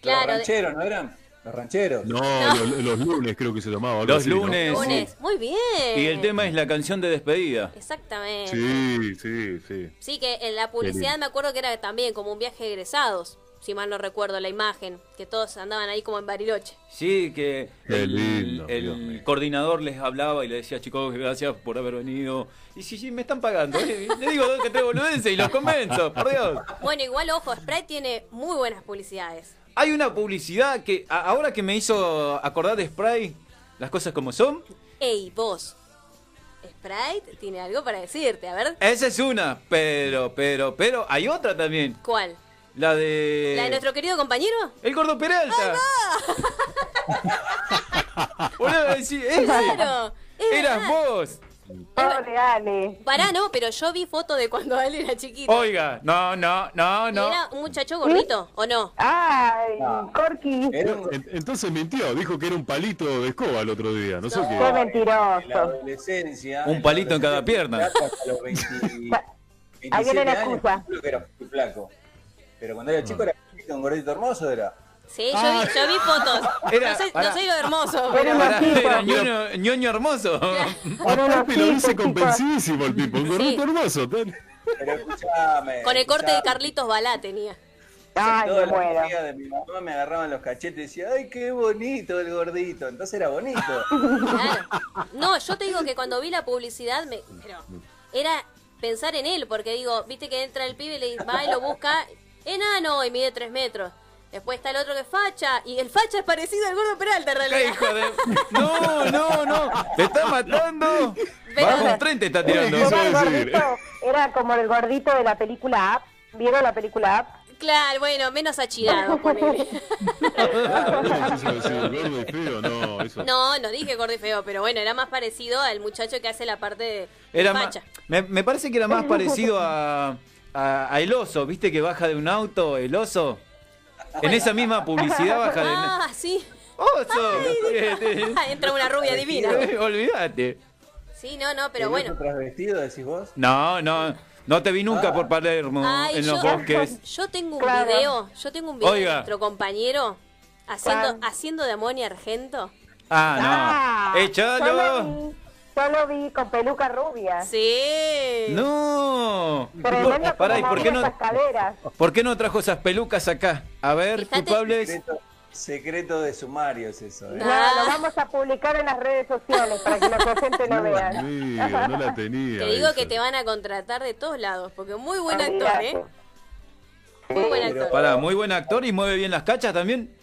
Claro, Los rancheros, ¿no eran? Los rancheros. No, Los, los lunes creo que se llamaba. Los así, ¿no? lunes. Muy bien. Y el tema es la canción de despedida. Exactamente. Sí, sí, sí. Sí, que en la publicidad me acuerdo que era también como un viaje de egresados. Si mal no recuerdo la imagen. Que todos andaban ahí como en Bariloche. Sí, que Qué el, lindo, el coordinador les hablaba y le decía, chicos, gracias por haber venido. Y sí, sí, me están pagando. ¿eh? Le digo dos que tres boludeces y los convenzo, por Dios. Bueno, igual, ojo, Sprite tiene muy buenas publicidades. Hay una publicidad que a- ahora que me hizo acordar de Spray, las cosas como son. Ey, vos. Sprite tiene algo para decirte. A ver, Esa es una, pero, pero, pero hay otra también. ¿cuál? La de. ¿La de nuestro querido compañero? El gordo Peralta. Boludo, decí, ese. Claro. es Eras verdad. vos. Pobre Ale. Pará, no, pero yo vi fotos de cuando él era chiquito. Oiga, no, no, no, ¿Y no. ¿Era un muchacho gordito o no? Ay, Corky. En- Entonces mintió, dijo que era un palito de escoba el otro día, no sé Qué qué. En la mentiroso. adolescencia. Un en palito en cada pierna. hasta los 20 Ahí viene 27 la años, excusa. creo que era flaco. Pero cuando era chico era chiquito, un gordito hermoso, era. Sí, yo vi, yo vi fotos. Era- no, soy, pará. no soy lo hermoso. Era chica. era ñoño, ñoño hermoso. Lo dice convencidísimo el tipo, un gordito hermoso. Pero escuchame. Con el corte de escuchame, Carlitos Balá tenía. Ay, Todas me muero. amigas de mi mamá me agarraban los cachetes y decían, ay, qué bonito el gordito. Entonces era bonito. Claro. No, yo te digo que cuando vi la publicidad, me, pero era pensar en él, porque digo, viste que entra el pibe y le dice, va y lo busca, enano y mide 3 metros. Después está el otro que es facha, y el facha es parecido al gordo Peralta en ¿Qué realidad. hijo de.? No, no, no. Te está matando. Pero- Bajo un tren te está tirando. Era, el decir. gordito, era como el gordito de la película Up. ¿Vieron la película Up? Claro, bueno, menos achirado, gordo y feo, no, eso. No, no dije gordo y feo, pero bueno, era más parecido al muchacho que hace la parte de Era facha. me, me parece que era más parecido a, a, a el oso, ¿viste que baja de un auto el oso? En esa misma publicidad baja de Ah, sí. oso. Eh, Entra una rubia divina. eh, Olvídate. Sí, no, no, pero ¿El bueno. decís vos? No, no, no te vi nunca por Palermo Ay, en los yo, bosques. yo tengo un Claro. video, yo tengo un video Oiga. de nuestro compañero haciendo, ¿Cuál? haciendo de Amonia Argento. Ah, Ah, no. Yo Échalo. Lo vi, yo lo vi con peluca rubia. Sí. No. Tremendo Pará, ¿y por qué no, esas caderas. por qué no trajo esas pelucas acá? A ver, Fíjate. culpables. Secreto, secreto de sumarios eso, ¿eh? No, lo vamos a publicar en las redes sociales para que los lo Dios vean. mío, no la tenía. Te digo esa. que te van a contratar de todos lados, porque muy buen actor, Olvídate. ¿eh? Muy buen actor. Pará, muy buen actor y mueve bien las cachas también.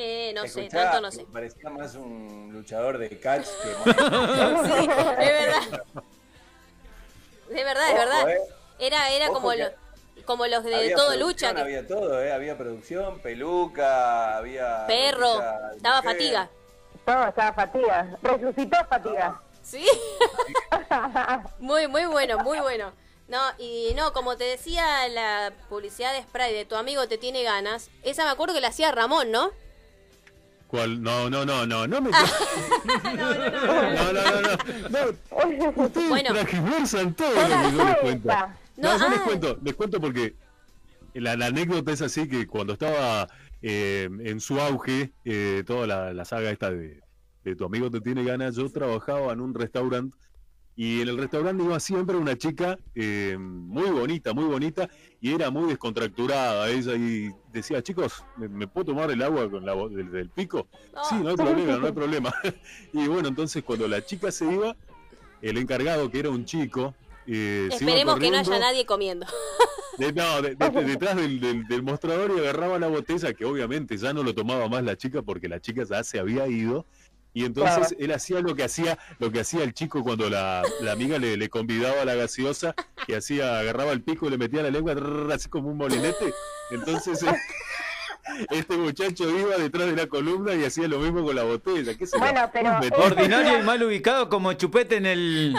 Eh, no sé, tanto no sé. Parecía más un luchador de catch que Sí, es verdad. De verdad, es Ojo, verdad. eh. Era, era Ojo como, lo- como los de Había todo lucha. que- Había todo, ¿eh? Había producción, peluca, había... Perro, estaba mujer. fatiga. No, estaba fatiga. Resucitó fatiga. Sí. muy, muy bueno, muy bueno. No, y no, como te decía la publicidad de spray de tu amigo te tiene ganas, esa me acuerdo que la hacía Ramón, ¿no? ¿Cuál? No, no, no, no, no me. Ah. no, no, no, no, no. Ustedes Bueno. transgiversan todo lo que yo les cuento. No, yo les ah. cuento, les cuento porque la, la anécdota es así que cuando estaba eh, en su auge, eh, toda la, la saga esta de, de tu amigo te tiene ganas, yo trabajaba en un restaurante y en el restaurante iba siempre una chica eh, muy bonita, muy bonita y era muy descontracturada ella y decía, chicos, ¿me, me puedo tomar el agua con la del, del pico? Sí, no hay problema, no hay problema. y bueno, entonces cuando la chica se iba, el encargado que era un chico, eh, Esperemos que no haya nadie comiendo. de- no, de- de- detrás del, del- del mostrador y agarraba la botella, que obviamente ya no lo tomaba más la chica porque la chica ya se había ido. Y entonces él hacía lo que hacía, lo que hacía el chico cuando la, la amiga le, le convidaba a la gaseosa, que hacía, agarraba el pico y le metía la lengua trrr, así como un molinete. Entonces eh, este muchacho iba detrás de la columna y hacía lo mismo con la botella. ¿Qué? Bueno, pero-. Ordinario y mal ubicado como chupete en el.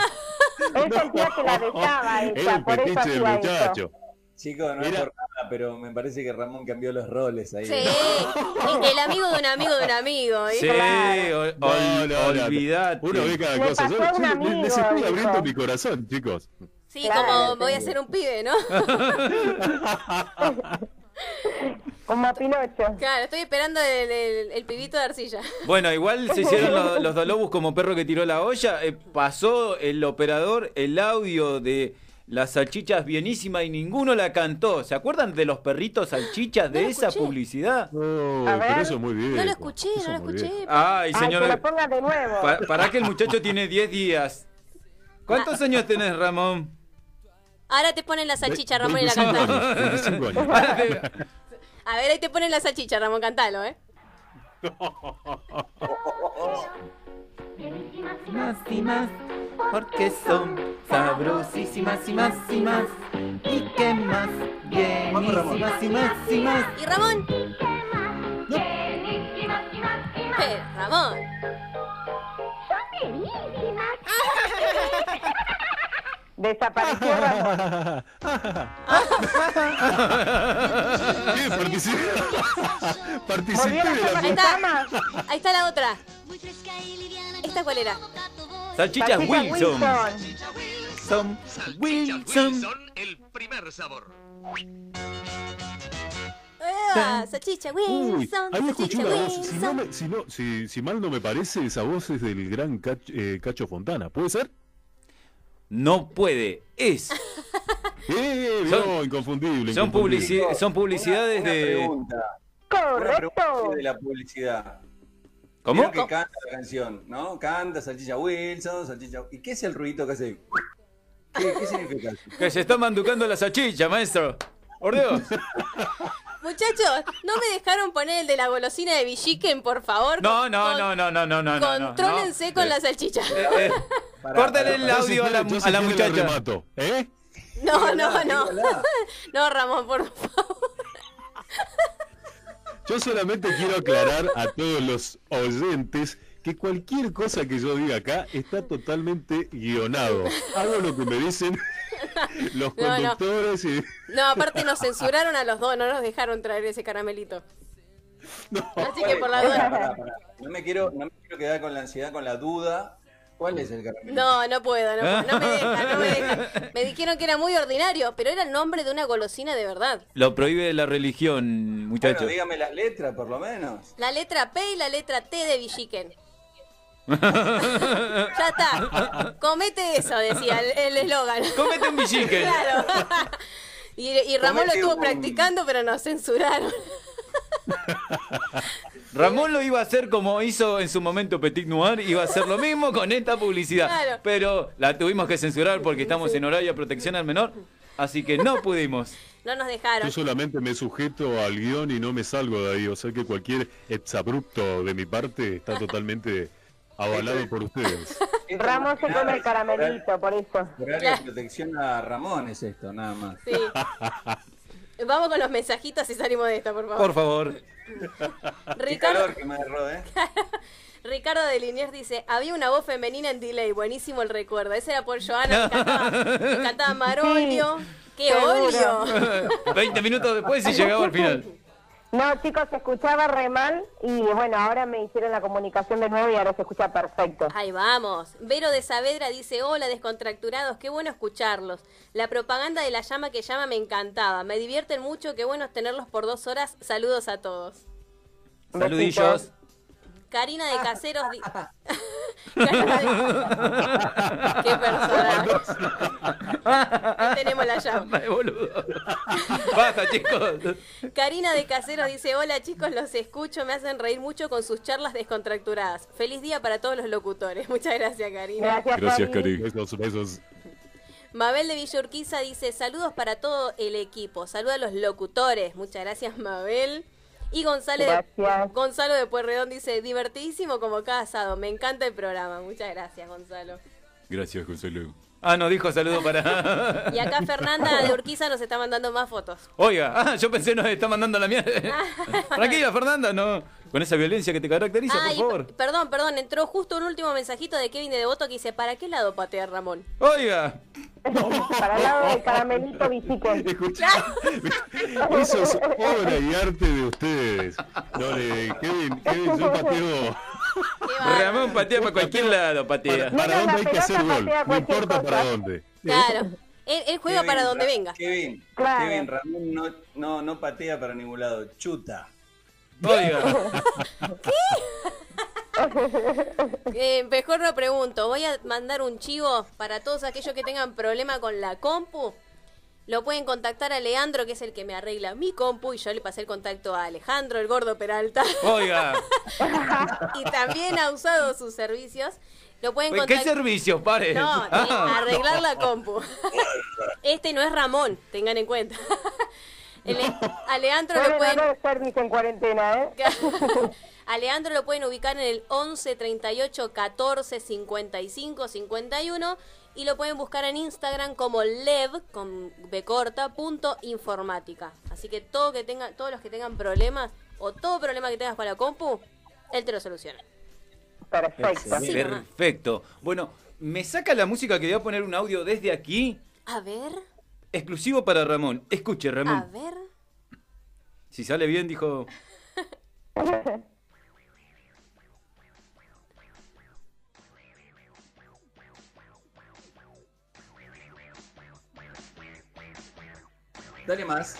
Él sentía que la besaba Era ella, un por eso eso. Chicos, no es Era- por nada, pero me parece que Ramón cambió los roles ahí. Sí, el amigo de un amigo de un amigo. ¿eh? Sí, ol- No, ol- no, no. olvidate. Uno ve cada cosa. Yo, amigo, les estoy abriendo mi corazón, chicos. Sí, Claro, como voy a ser un pibe, ¿no? Como a Pinocho. Claro, estoy esperando el, el- el pibito de arcilla. Bueno, igual se hicieron lo- los Dolobus como perro que tiró la olla. eh, pasó el operador el audio de las salchichas bienísima y ninguno la cantó. ¿Se acuerdan de los perritos salchichas de No esa escuché. publicidad? No, A ver. pero eso es muy bien. No lo escuché, no lo escuché. Ay, Ay, que señora. lo ponga de nuevo. pa- para que el muchacho tiene 10 días. ¿Cuántos años tenés, Ramón? Ahora te ponen la salchicha, Ramón, y la cantás. 25 años. Ahora te- A ver, ahí te ponen la salchicha, Ramón, cantalo, ¿eh? Más y más, porque son sabrosísimas y más y más. Y ¿Qué más? Bienísimas y más y más. ¿Y Ramón? Eh, Ramón. Desapareció Ramón. ¿Qué? Participé, participé Volvieron de a la Ahí está. Ahí está la otra. ¿Esta cuál era? Salchichas Salchicha Wilson. Wilson. Son Wilson. el primer sabor. Ah, salchicha Uy, Wilson. ahí escuché Salchicha una voz. Si, no Wilson. me- si, no- si- si mal no me parece, esa voz es del gran eh, Cacho Fontana. ¿Puede ser? No puede. Es. Eh, Son- no, inconfundible. Son, publici- son publicidades Una de. pregunta. Correcto. de la publicidad. ¿Cómo? Vieron que canta la canción, ¿no? Canta Salchicha Wilson, Salchicha... ¿Y qué es el ruidito que hace? ¿Qué, qué significa? Que se está manducando la salchicha, maestro. Por Dios. Muchachos, ¿no me dejaron poner el de la golosina de Villiquen, por favor? No, no, Con- no, no, no, no, no. no, no. Contrólense con Eh, la salchicha. eh, eh, Córtale el audio a la, a la muchacha. remato, ¿eh? No, no, no. No, Ramón, por favor. Yo solamente quiero aclarar a todos los oyentes que cualquier cosa que yo diga acá está totalmente guionado. Hago lo que me dicen los No, no. conductores y... No, aparte nos censuraron a los dos, no nos dejaron traer ese caramelito. Así que por la Pará, duda. pará, pará. No me quiero, no me quiero quedar con la ansiedad, con la duda. ¿Cuál es el caramelo? No, no puedo, no, no me dejan, no me dejan. Me dijeron que era muy ordinario, pero era el nombre de una golosina de verdad. Lo prohíbe la religión, Bueno, muchachos. dígame las letras, por lo menos. La letra P y la letra T de Villiquen. Ya está. Comete eso, decía el eslogan. Comete un Villiquen. Claro. Y, y Ramón lo estuvo un- practicando, pero nos censuraron. Ramón lo iba a hacer como hizo en su momento Petit Noir, iba a hacer lo mismo con esta publicidad. Claro. Pero la tuvimos que censurar porque estamos en horario de protección al menor, así que no pudimos. No nos dejaron. Yo solamente me sujeto al guion y no me salgo de ahí. O sea que cualquier exabrupto de mi parte está totalmente avalado por ustedes. Ramón se come el caramelito, por eso. Horario de protección a Ramón es esto, nada más. Sí. Vamos con los mensajitos y salimos de esta, por favor. Por favor. Qué Ricardo, calor que me agarró, ¿eh? Ricardo de Liniers dice, había una voz femenina en delay, buenísimo el recuerdo. Ese era Paul Johanna, que cantaba, que cantaba Marolio. ¡Qué Seguro. olio! 20 minutos después y llegaba al final. No, chicos, se escuchaba re mal y bueno, ahora me hicieron la comunicación de nuevo y ahora se escucha perfecto. Ahí vamos. Vero de Saavedra dice, hola descontracturados, qué bueno escucharlos. La propaganda de la llama que llama me encantaba. Me divierten mucho, qué bueno tenerlos por dos horas. Saludos a todos. Saludillos. Karina de Caseros Karina de- Qué personaje. Tenemos la llama. Ay, boludo. Basta, chicos. Karina de Caseros dice, hola chicos, los escucho, me hacen reír mucho con sus charlas descontracturadas. Feliz día para todos los locutores. Muchas gracias, Karina. Gracias. Besos, besos. Mabel de Villurquiza dice, saludos para todo el equipo. Saluda a los locutores. Muchas gracias, Mabel. Y Gonzalo de. Gonzalo de Pueyrredón dice, divertidísimo como cada sábado. Me encanta el programa. Muchas gracias, Gonzalo. Gracias, Gonzalo. Ah, no dijo saludo para. Y acá Fernanda de Urquiza nos está mandando más fotos. Oiga, ah, yo pensé nos está mandando la mierda. Tranquila, Fernanda, no. Con esa violencia que te caracteriza, Ay, por favor. perdón, perdón, entró justo un último mensajito de Kevin de Devoto que dice, ¿para qué lado patea Ramón? Oiga. Para el lado del caramelito Villiquen. Eso es obra y arte de ustedes. No, le- Kevin, Kevin, yo pateo. Ramón patea para cualquier lado, patea. ¿Para dónde hay que hacer gol? No importa para dónde. Claro. Él, él juega Kevin, para donde venga. Kevin, Claro. Kevin Ramón no, no, no patea para ningún lado, chuta. Oiga. Eh, mejor no pregunto. Voy a mandar un chivo para todos aquellos que tengan problema con la compu. Lo pueden contactar a Leandro, que es el que me arregla mi compu, y yo le pasé el contacto a Alejandro, el gordo Peralta. Oiga. y también ha usado sus servicios. Lo pueden ¿Qué servicios, pare? No, de arreglar la compu. Este no es Ramón, tengan en cuenta. El- a Leandro lo Pueden haber servicio en cuarentena, ¿eh? a Leandro lo pueden ubicar en el 11 38 14 55 51 y lo pueden buscar en Instagram como lev con b corta punto informática. Así que todo que tenga, todos los que tengan problemas o todo problema que tengas con la compu, él te lo soluciona. Perfecto. Bueno, ¿me saca la música que voy a poner un audio desde aquí? A ver, Exclusivo para Ramón. Escuche, a Ramón. ver. Si sale bien, dijo. Dale más.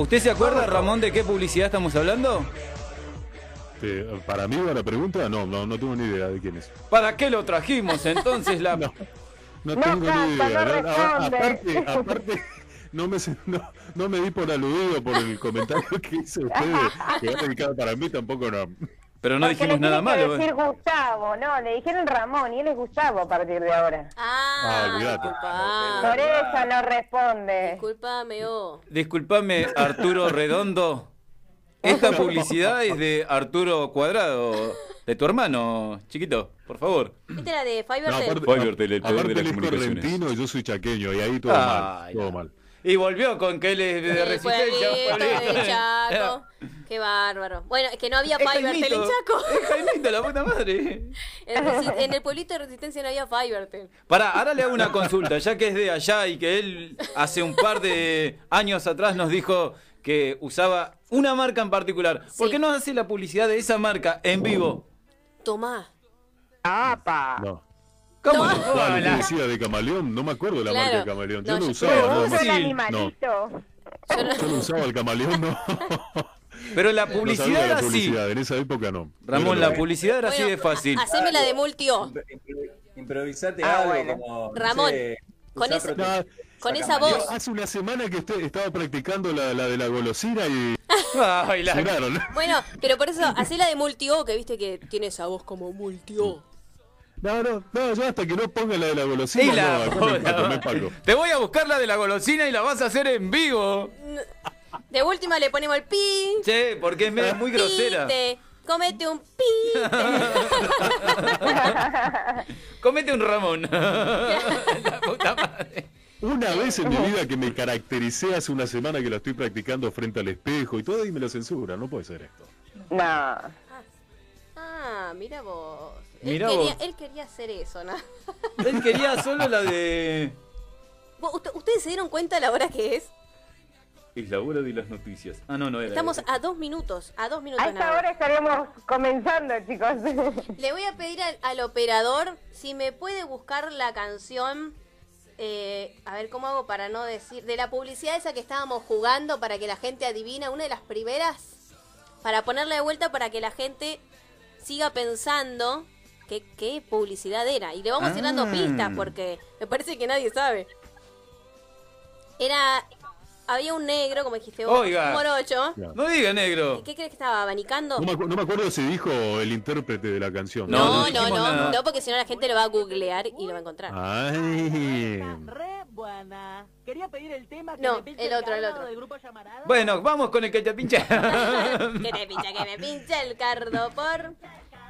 ¿Usted se acuerda, Ramón, de qué publicidad estamos hablando? Eh, para mí va la pregunta, no, no, no tengo ni idea de quién es. ¿Para qué lo trajimos entonces la... No No tengo ni idea. no A- a- responde. aparte, aparte no, me, no, no me di por aludido por el comentario que hizo usted, que para mí, tampoco no. Pero no Porque dijimos le nada malo. ¿eh? decir Gustavo, no, le dijeron Ramón y él es Gustavo a partir de ahora. Ah, olvídate. disculpa. Por eso no responde. Disculpame, oh. Disculpame, Arturo Redondo. Esta publicidad es de Arturo Cuadrado, de tu hermano, chiquito, por favor. Esta era de No, Fivertel. aparte, Fivertel, el poder aparte de las comunicaciones. yo soy chaqueño, y ahí todo Ay, mal, todo no. mal. Y volvió con que él es de El resistencia. pueblito pueblito. de Chaco. Qué bárbaro. Bueno, es que no había Fivertel en Chaco. Es Jaimito, la puta madre. En, el pueblito de Resistencia no había Fivertel. Pará, ahora le hago una consulta, ya que es de allá y que él hace un par de años atrás nos dijo que usaba una marca en particular. ¿Por qué no hace la publicidad de esa marca en vivo? Tomá. ¡Apa! No. ¿Cómo No. no? ¿Cuál Hola. publicidad de Camaleón? No me acuerdo la Claro. marca de Camaleón. Yo No, no, yo- usaba, usa más. el animalito. Yo no- Yo no usaba el Camaleón, no. Pero la No publicidad sabía era la así. publicidad, en esa época no. Ramón, la no. publicidad era así Bueno, de fácil. ha- Haceme la de multio. Impro- Improvisate Ah, algo bueno. como. no Ramón, sé, con esa- con esa voz. Hace una semana que usted estaba practicando la, la de la golosina y Ay, la-. Bueno, pero por eso, hacé la de multio, que viste que tiene esa voz como multio. No, no, no, yo hasta que no ponga la de la golosina, Y la no, me bola. empaco, me empaco. Te voy a buscar la de la golosina y la vas a hacer en vivo. De última le ponemos el pi. Che, porque es muy grosera. Pite. Comete un pi. Comete un Ramón. La puta madre. Una vez en mi vida que me caractericé hace una semana que la estoy practicando frente al espejo y todo y me lo censura, no puede ser esto. No. Ah, mira vos. Él, Mirá quería, vos. él quería hacer eso, ¿no? Él quería solo la de. ¿Ustedes se dieron cuenta la hora que es? Es la hora de las noticias. Ah, no, no era. Estamos a dos minutos, a dos minutos A esta nada. hora estaríamos comenzando, chicos. Le voy a pedir al, al operador si me puede buscar la canción. eh, a ver cómo hago para no decir. De la publicidad esa que estábamos jugando para que la gente adivina, una de las primeras. Para ponerla de vuelta para que la gente siga pensando qué publicidad era. Y le vamos a ir dando Ah. pistas porque me parece que nadie sabe. Era. Había un negro, como dijiste vos, Oiga. un morocho. No diga negro. ¿Qué crees que estaba abanicando? No me, no me acuerdo si dijo el intérprete de la canción. No, No, no no, porque si no la gente lo va a googlear y lo va a encontrar. Ay. Re buena. Quería pedir el tema que No, me pinche el otro, el otro. del grupo Llamarada. Bueno, vamos con el que te pincha. que te pincha, que me pincha el cardo por...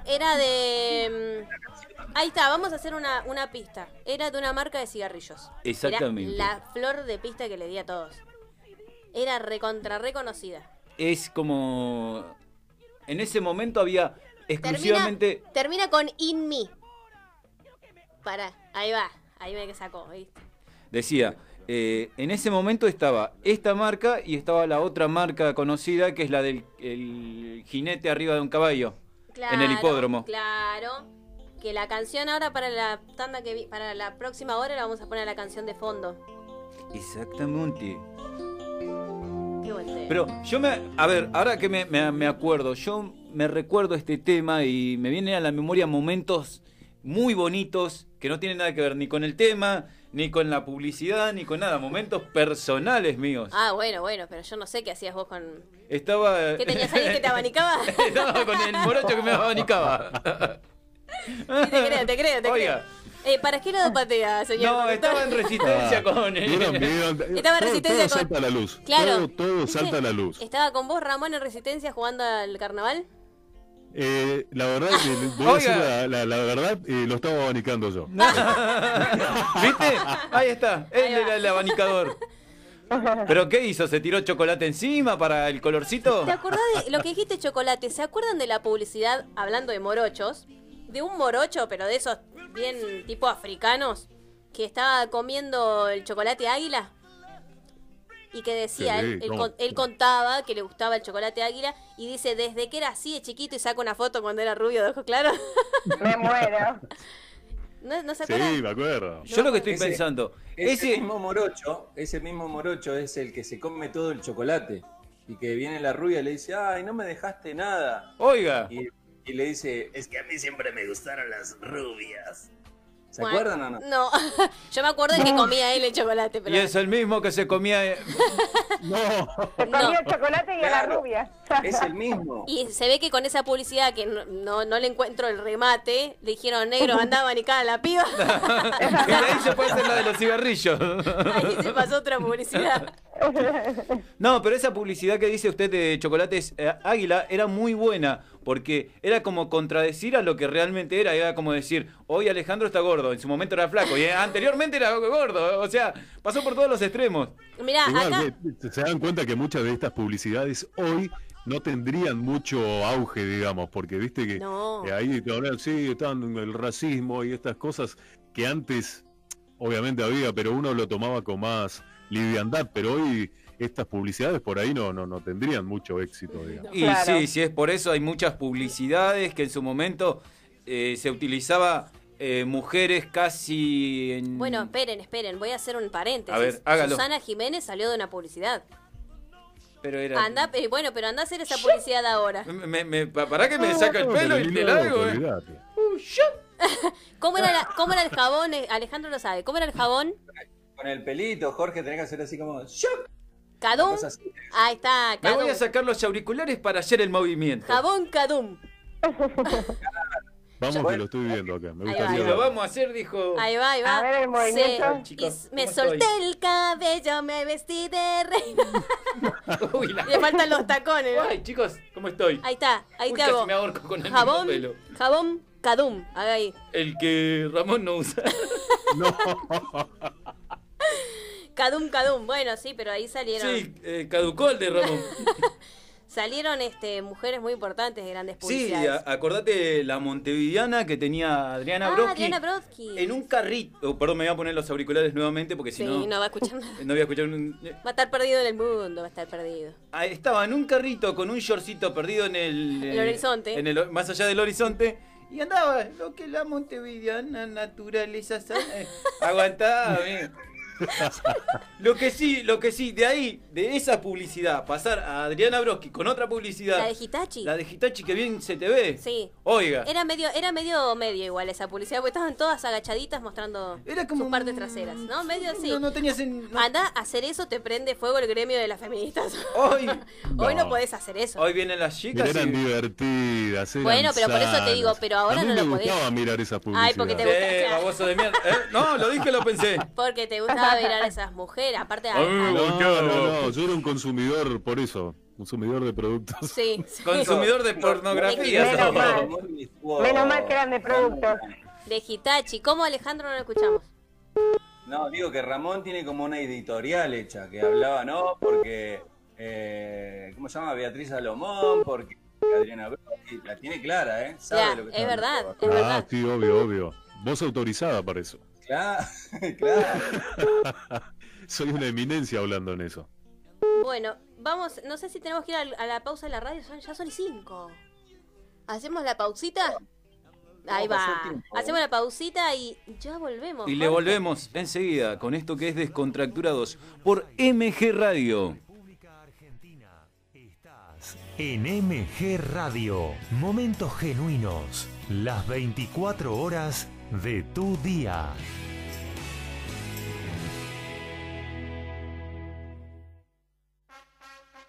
Era de... mm, Ahí está, vamos a hacer una, una pista. Era de una marca de cigarrillos. Exactamente. Era la flor de pista que le di a todos. Era recontra reconocida. es como. En ese momento había Termina, exclusivamente. termina con In Me. Pará, ahí va. Ahí me sacó, ¿viste? Decía. eh, en ese momento estaba esta marca y estaba la otra marca conocida que es la del el jinete arriba de un caballo en el hipódromo. Claro. Que la canción ahora para la tanda que vi- para la próxima hora la vamos a poner la canción de fondo. Exactamente. Qué buen tema. Pero yo me. A ver, ahora que me, me- me acuerdo, yo me recuerdo este tema y me vienen a la memoria momentos muy bonitos que no tienen nada que ver ni con el tema, ni con la publicidad, ni con nada. Momentos personales míos. Ah, bueno, bueno, pero yo no sé qué hacías vos con... Estaba. ¿Qué tenías alguien que te abanicaba? Estaba con el morocho que me abanicaba. Sí, te creo, te creo, te Oiga. creo. Eh, ¿Para qué lado patea, señor? No, conductor? estaba en resistencia Ah, con él. Estaba en todo- resistencia todo con- salta a la luz. Claro. Todo, salta a la luz. ¿Estaba con vos, Ramón, en Resistencia jugando al carnaval? Eh, la verdad, que voy a decir la, la- la verdad, eh, lo estaba abanicando yo. ¿Viste? Ahí está. Él era el abanicador. ¿Pero qué hizo? ¿Se tiró chocolate encima para el colorcito? ¿Te acordás de lo que dijiste chocolate? ¿Se acuerdan de la publicidad, hablando de morochos? De un morocho, pero de esos bien tipo africanos, que estaba comiendo el chocolate águila. Y que decía, Sí, él, él con- él contaba que le gustaba el chocolate águila y dice, desde que era así de chiquito y saca una foto cuando era rubio de ojos claros. Me muero. ¿No, no se acuerdan? Sí, me acuerdo. Yo lo que estoy Ese- pensando, Ese, ese mismo morocho, ese mismo morocho es el que se come todo el chocolate. Y que viene la rubia y le dice, ay, no me dejaste nada. Oiga. Y, y le dice, es que a mí siempre me gustaron las rubias. ¿Se Bueno, acuerdan o no? No, yo me acuerdo de que comía él el chocolate, pero... Y es el mismo que se comía. eh, Se comía el chocolate y a la Claro. rubia. Es el mismo. Y se ve que con esa publicidad que no, no, no le encuentro el remate, le dijeron negro, anda a abanicar a la piba. Y de ahí se puede hacer la de los cigarrillos. Ahí se pasó otra publicidad. No, pero esa publicidad que dice usted de chocolates eh, águila era muy buena, porque era como contradecir a lo que realmente era. Era como decir, hoy Alejandro está gordo, en su momento era flaco, y eh, anteriormente era gordo. O sea, pasó por todos los extremos. Mirá, Igual, acá... se dan cuenta que muchas de estas publicidades hoy no tendrían mucho auge, digamos, porque viste que No. ahí ahora sí están el racismo y estas cosas que antes obviamente había, pero uno lo tomaba con más liviandad, pero hoy estas publicidades por ahí no no, no tendrían mucho éxito, digamos. Y sí, sí, es por eso hay muchas publicidades que en su momento eh, se utilizaba eh, mujeres casi en... Bueno, esperen, esperen, voy a hacer un paréntesis. A ver, hágalo. Susana Jiménez salió de una publicidad. pero era... Anda, eh, bueno, pero anda a hacer esa publicidad ahora. Me, me- pa- ¿Para que me saca el pelo y te largo? eh? Olvidate. ¿Cómo era, la- ¿Cómo era el jabón? Alejandro lo sabe. ¿Cómo era el jabón? Con el pelito, Jorge, tenés que hacer así como... ¡Shup! ¿Cadum? Ahí está, Me voy Cadum. a sacar los auriculares para hacer el movimiento. Jabón Cadum. Vamos que lo estoy viendo acá. Me gustaría lo vamos a hacer, dijo... Ahí va, ahí va. A ver el movimiento. Se- Chicos, y me ¿cómo solté estoy? el cabello, me vestí de reina. Uy, la- Le faltan los tacones. ¿no? Ay, chicos, ¿cómo estoy? Ahí está, ahí Uy, te casi hago. me ahorco con el Jabón, pelo. jabón Cadum. Haga ahí. El que Ramón no usa. No. Cadum, Cadum. Bueno, sí, pero ahí salieron. Sí, eh, caducó el de Ramón. Salieron este, mujeres muy importantes de grandes Sí, publicidades. a- acordate la montevideana que tenía Adriana ah. Adriana Brodsky. En un carrito. oh, perdón, me voy a poner los auriculares nuevamente porque si Sí, no. no va a escuchar nada. No voy a escuchar un. Va a estar perdido en el mundo, va a estar perdido. Ah, Estaba en un carrito con un shortcito perdido en el. El horizonte. En el, más allá del horizonte. Y andaba, lo que la montevideana naturaleza sana. eh, Aguantá, amigo. Lo que sí, lo que sí, de ahí, de esa publicidad, pasar a Adriana Broski con otra publicidad. La de Hitachi. La de Hitachi que bien se te ve. Sí. Oiga. Era medio, era medio medio igual esa publicidad, porque estaban todas agachaditas mostrando Era como sus partes traseras, ¿no? Medio así. No, no tenías en. no. Anda, hacer eso te prende fuego el gremio de las feministas. Hoy, Hoy no No. podés hacer eso. hoy vienen las chicas. Pero eran y- divertidas. eran Bueno, pero por eso te digo, pero ahora a mí no me lo podés. gustaba mirar esa publicidad. Ay, porque te gusta, claro. baboso de mierda. ¿Eh? No, lo dije, lo pensé. Porque te gustaba mirar a esas mujeres, aparte A No, no, no, yo era un consumidor, por eso, consumidor de productos. Sí, sí. Consumidor de pornografía. Menos mal. Menos mal que eran de productos. de Hitachi. ¿Cómo Alejandro no lo escuchamos? No, digo que Ramón tiene como una editorial hecha, que hablaba, ¿no? Porque, eh, ¿cómo se llama? Beatriz Salomón, porque Adriana Broski, la tiene clara, ¿eh? Sabe Ya, lo que es verdad, es ah, verdad. sí, obvio, obvio. Vos autorizada para eso. Claro, claro. Soy una eminencia hablando en eso. Bueno, vamos, no sé si tenemos que ir a, la pausa de la radio, son, ya son cinco. ¿Hacemos la pausita? Ahí va. tiempo. Hacemos la pausita y ya volvemos. Y le volvemos enseguida con esto que es Descontracturados por MG Radio. En MG Radio, momentos genuinos, las 24 horas de tu día.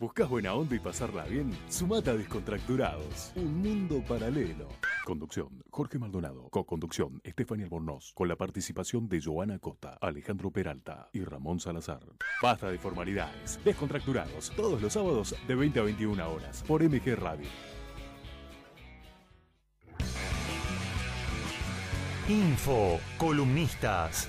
¿Buscas buena onda y pasarla bien? Sumata a Descontracturados, un mundo paralelo. Conducción, Jorge Maldonado. Co-conducción, Estefanía Albornoz. Con la participación de Joana Costa, Alejandro Peralta y Ramón Salazar. Basta de formalidades. Descontracturados, todos los sábados de 20 a 21 horas, por MG Radio. Info, columnistas,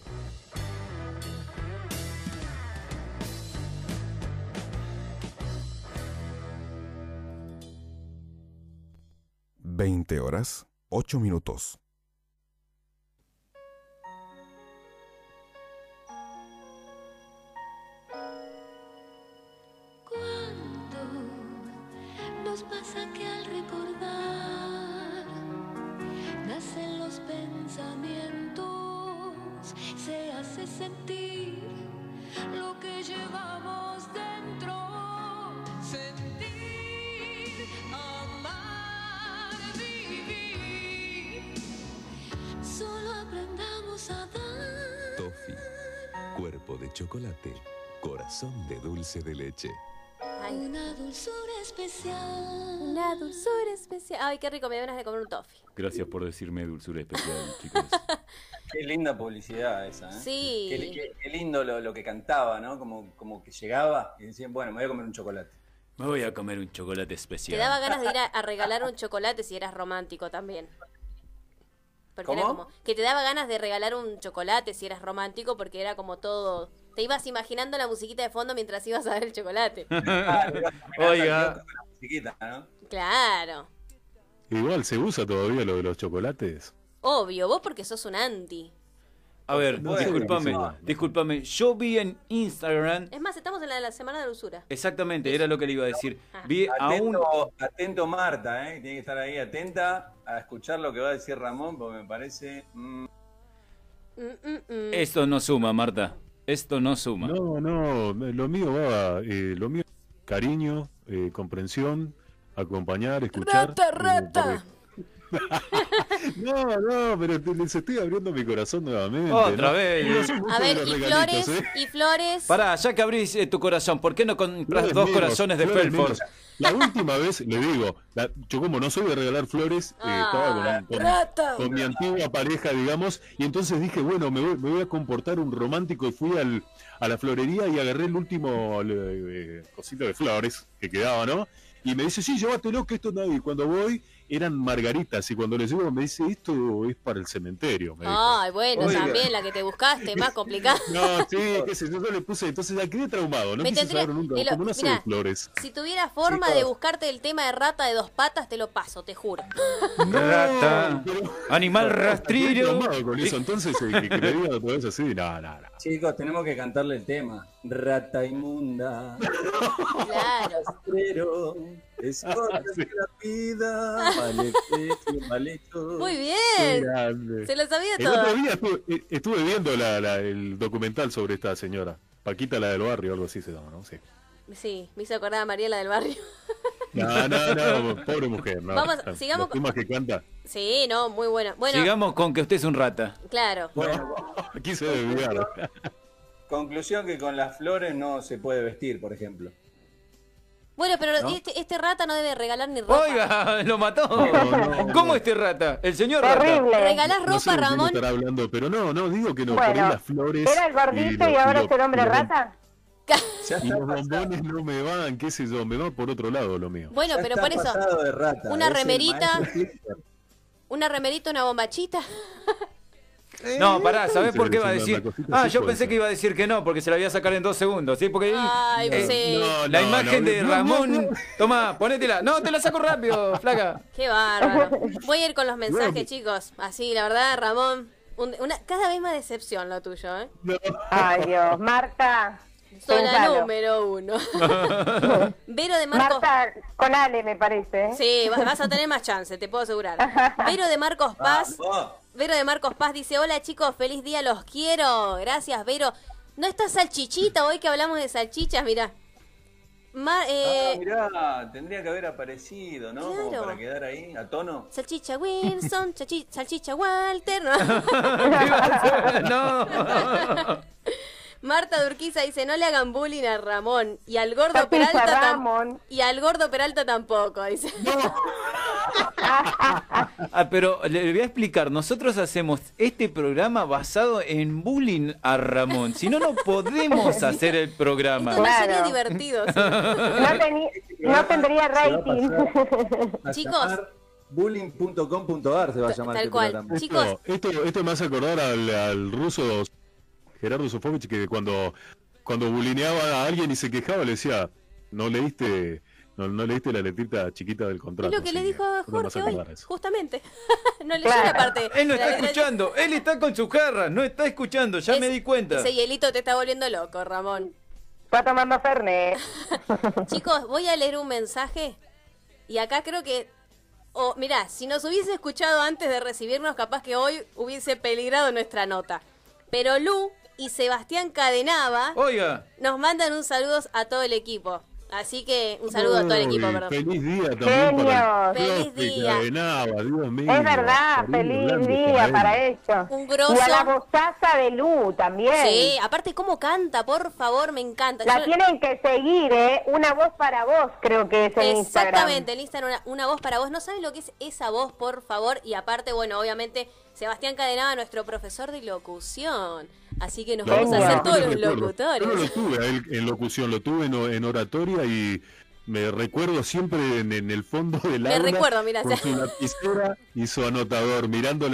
20 horas, 8 minutos. ¿Cuánto nos pasa que al recordar nacen los pensamientos, se hace sentir lo que llevamos dentro? Solo aprendamos a dar. Toffee, cuerpo de chocolate, corazón de dulce de leche. Una dulzura especial. Una dulzura especial. Ay, qué rico, me da ganas de comer un toffee. Gracias por decirme dulzura especial, chicos. Qué linda publicidad esa, ¿eh? Sí. Qué, qué- qué lindo lo, lo que cantaba, ¿no? Como, como que llegaba y decían, bueno, me voy a comer un chocolate. Me voy a comer un chocolate Te especial. daba ganas de ir a, a regalar un chocolate si eras romántico también. Porque era como que te daba ganas de regalar un chocolate si eras romántico porque era como todo Te ibas imaginando la musiquita de fondo mientras ibas a ver el chocolate. Oiga. Chiquita, ¿no? Claro. Igual se usa todavía lo de los chocolates. Obvio, vos porque sos un anti. A ver, No discúlpame, discúlpame. Yo vi en Instagram, Es más, estamos en la, la semana de la usura. exactamente, era lo que le iba a decir. Vi a un... Atento, atento Marta, ¿eh? Tiene que estar ahí atenta a escuchar lo que va a decir Ramón, porque me parece... mm, Mm, mm, mm. Esto no suma, Marta. Esto no suma. No, no, lo mío va, eh, lo mío cariño, eh, comprensión, acompañar, escuchar. Rata, eh, rata. No, no, pero te- les estoy abriendo mi corazón nuevamente. Otra ¿no? vez. No A de ver, y flores, ¿eh? y flores. Pará, ya que abrís eh, tu corazón, ¿por qué no compras dos menos, corazones de Felford? menos. La última vez, le digo, la- yo como no soy de regalar flores, eh, estaba con, con- mi antigua pareja, digamos, y entonces dije, bueno, me voy, me voy a comportar un romántico y fui al, a la florería y agarré el último cosito de flores que quedaba, ¿no? Y me dice, sí, llévatelo, que esto no. Y cuando voy, eran margaritas, y cuando les llevo me dice, esto es para el cementerio. Me dijo. Ay, bueno, Oiga. también la que te buscaste, más complicada. No, sí, qué sé yo, yo le puse, entonces ya quedé traumado, no Me quise tendría- saber nunca, lo- como no sé de flores. Si tuviera forma de buscarte el tema de rata de dos patas, te lo paso, te juro. Rata, animal con eso, entonces eh, que, otra vez así, no, no, no. Chicos, tenemos que cantarle el tema. Rata inmunda. Claro. Escóndete la vida. Vale, precio, vale todo. Muy bien. Se lo sabía El todo. otro día estuve, eh, estuve viendo la, la- el documental sobre esta señora, Paquita la del barrio, algo así se llama, ¿no? Sí. Sí, me hizo acordar a Mariela del barrio. No, no, no, pobre mujer, no. Vamos, sigamos temas que canta, Sí, no, muy bueno. Bueno, Sigamos con que usted es un rata. claro. Bueno, aquí se desviaron. conclusión que con las flores no se puede vestir, por ejemplo. Bueno, pero ¿No? este, este rata no debe regalar ni ropa. Oiga, lo mató. No, no, ¿Cómo este rata? El señor rata. Terrible. ¿Regalás No ropa, sé Ramón? estará hablando, pero no, no, digo que no, por ahí Bueno, las flores. era el gordito y, ahora es el hombre rata. Y los bombones no me van, qué sé yo, me va por otro lado lo mío. Bueno, pero por eso, rata. una remerita. una remerita, una bombachita. No, pará, ¿sabés por qué va a decir? Ah, yo pensé ser. que iba a decir que no, porque se la voy a sacar en dos segundos, ¿sí? Porque Ay, eh, sí. No, la no, imagen no, de Ramón. no, no. Tomá, ponétela. No, te la saco rápido, flaca. Qué bárbaro. Voy a ir con los mensajes, chicos. Así, la verdad, Ramón, un- una, cada vez más decepción lo tuyo, ¿eh? No. Ay, Dios. Marta. Soy la pensalo. número uno. Vero de Marcos... Marta con Ale, me parece. ¿eh? Sí, va- vas a tener más chance, te puedo asegurar. Vero de Marcos Paz... Vero de Marcos Paz dice, hola chicos, feliz día, los quiero. Gracias, Vero. ¿No está salchichita hoy que hablamos de salchichas? Mira. Ah, eh, mirá, tendría que haber aparecido, ¿no? Como para quedar ahí, a tono. salchicha Wilson, salchicha Walter. ¿no? Marta Durquiza dice, no le hagan bullying a Ramón. Y al gordo Peralta tam-. Y al gordo Peralta tampoco, dice. Ah, pero le voy a explicar. Nosotros hacemos este programa basado en bullying a Ramón. Si no, no podemos hacer el programa. Esto no sería Claro. divertido. sí. No, teni- no tendría rating. A Chicos. bullying.com.ar se va a llamar Tal cual. Chicos. Esto, esto, esto me hace acordar al, al ruso Gerardo Sofovich que cuando, cuando bulineaba a alguien y se quejaba le decía, no leíste, no, no leíste la letrita chiquita del Es contrato. lo que le dijo a Jorge hoy, justamente. no leyó Claro. la parte. Él no está escuchando. Él está con su jarra. No está escuchando. Ya Es- me di cuenta. Ese hielito te está volviendo loco, Ramón. Está tomando Fernet. Chicos, voy a leer un mensaje. Y acá creo que. O mirá, si nos hubiese escuchado antes de recibirnos, capaz que hoy hubiese peligrado nuestra nota. Pero Lu y Sebastián Cadenava Oiga. nos mandan un saludo a todo el equipo. Así que un saludo a todo el equipo, perdón. Feliz día también para el Feliz día. cadenaba, Dios mío. Es verdad, feliz día para ellos. Un grosso. Y a la bozaza de Lu también. Sí, aparte cómo canta, por favor, me encanta. La Yo- tienen que seguir, ¿eh? Una voz para vos, creo que es en Instagram. Exactamente, el Instagram, una, una voz para vos. No saben lo que es esa voz, por favor. Y aparte, bueno, obviamente, Sebastián Cadenaba, nuestro profesor de locución. Así que nos No, vamos a hacer todos lo los recuerdo. locutores. Yo no lo tuve él en locución, lo tuve en, en oratoria y me recuerdo siempre en, en el fondo del Me aula recuerdo, mira, con su lapicera y su anotador, mirando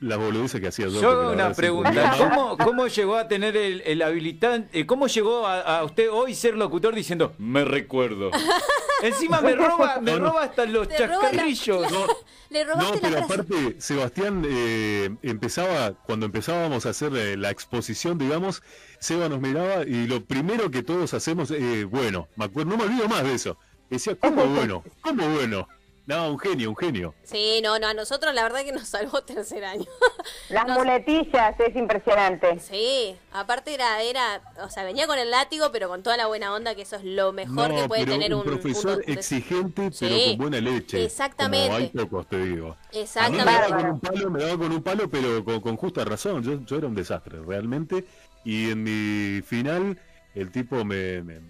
la- las boludeces que hacía yo. Yo una pregunta. ¿Cómo, cómo llegó a tener el, el habilitante? eh, ¿Cómo llegó a, a usted hoy ser locutor diciendo, me recuerdo? Encima me roba, me roba hasta los Te roba la- chascarrillos. Le No, pero aparte, Sebastián eh, empezaba, cuando empezábamos a hacer eh, la exposición, digamos, Seba nos miraba y lo primero que todos hacemos, eh, bueno, me acuerdo, no me olvido más de eso. Decía, ¿cómo bueno? ¿Cómo bueno? No, un genio, un genio. Sí, no, no, a nosotros la verdad que nos salvó tercer año. Las Nos- muletillas es impresionante. Sí, aparte era, era, o sea, venía con el látigo, pero con toda la buena onda, que eso es lo mejor no, que puede pero tener un, un profesor un- exigente, Sí, pero con buena leche. exactamente. Como hay pocos, te digo. A mí Exactamente. me daba con un palo, me daba con un palo, pero con, con justa razón. Yo, yo era un desastre, realmente. Y en mi final, el tipo me, me-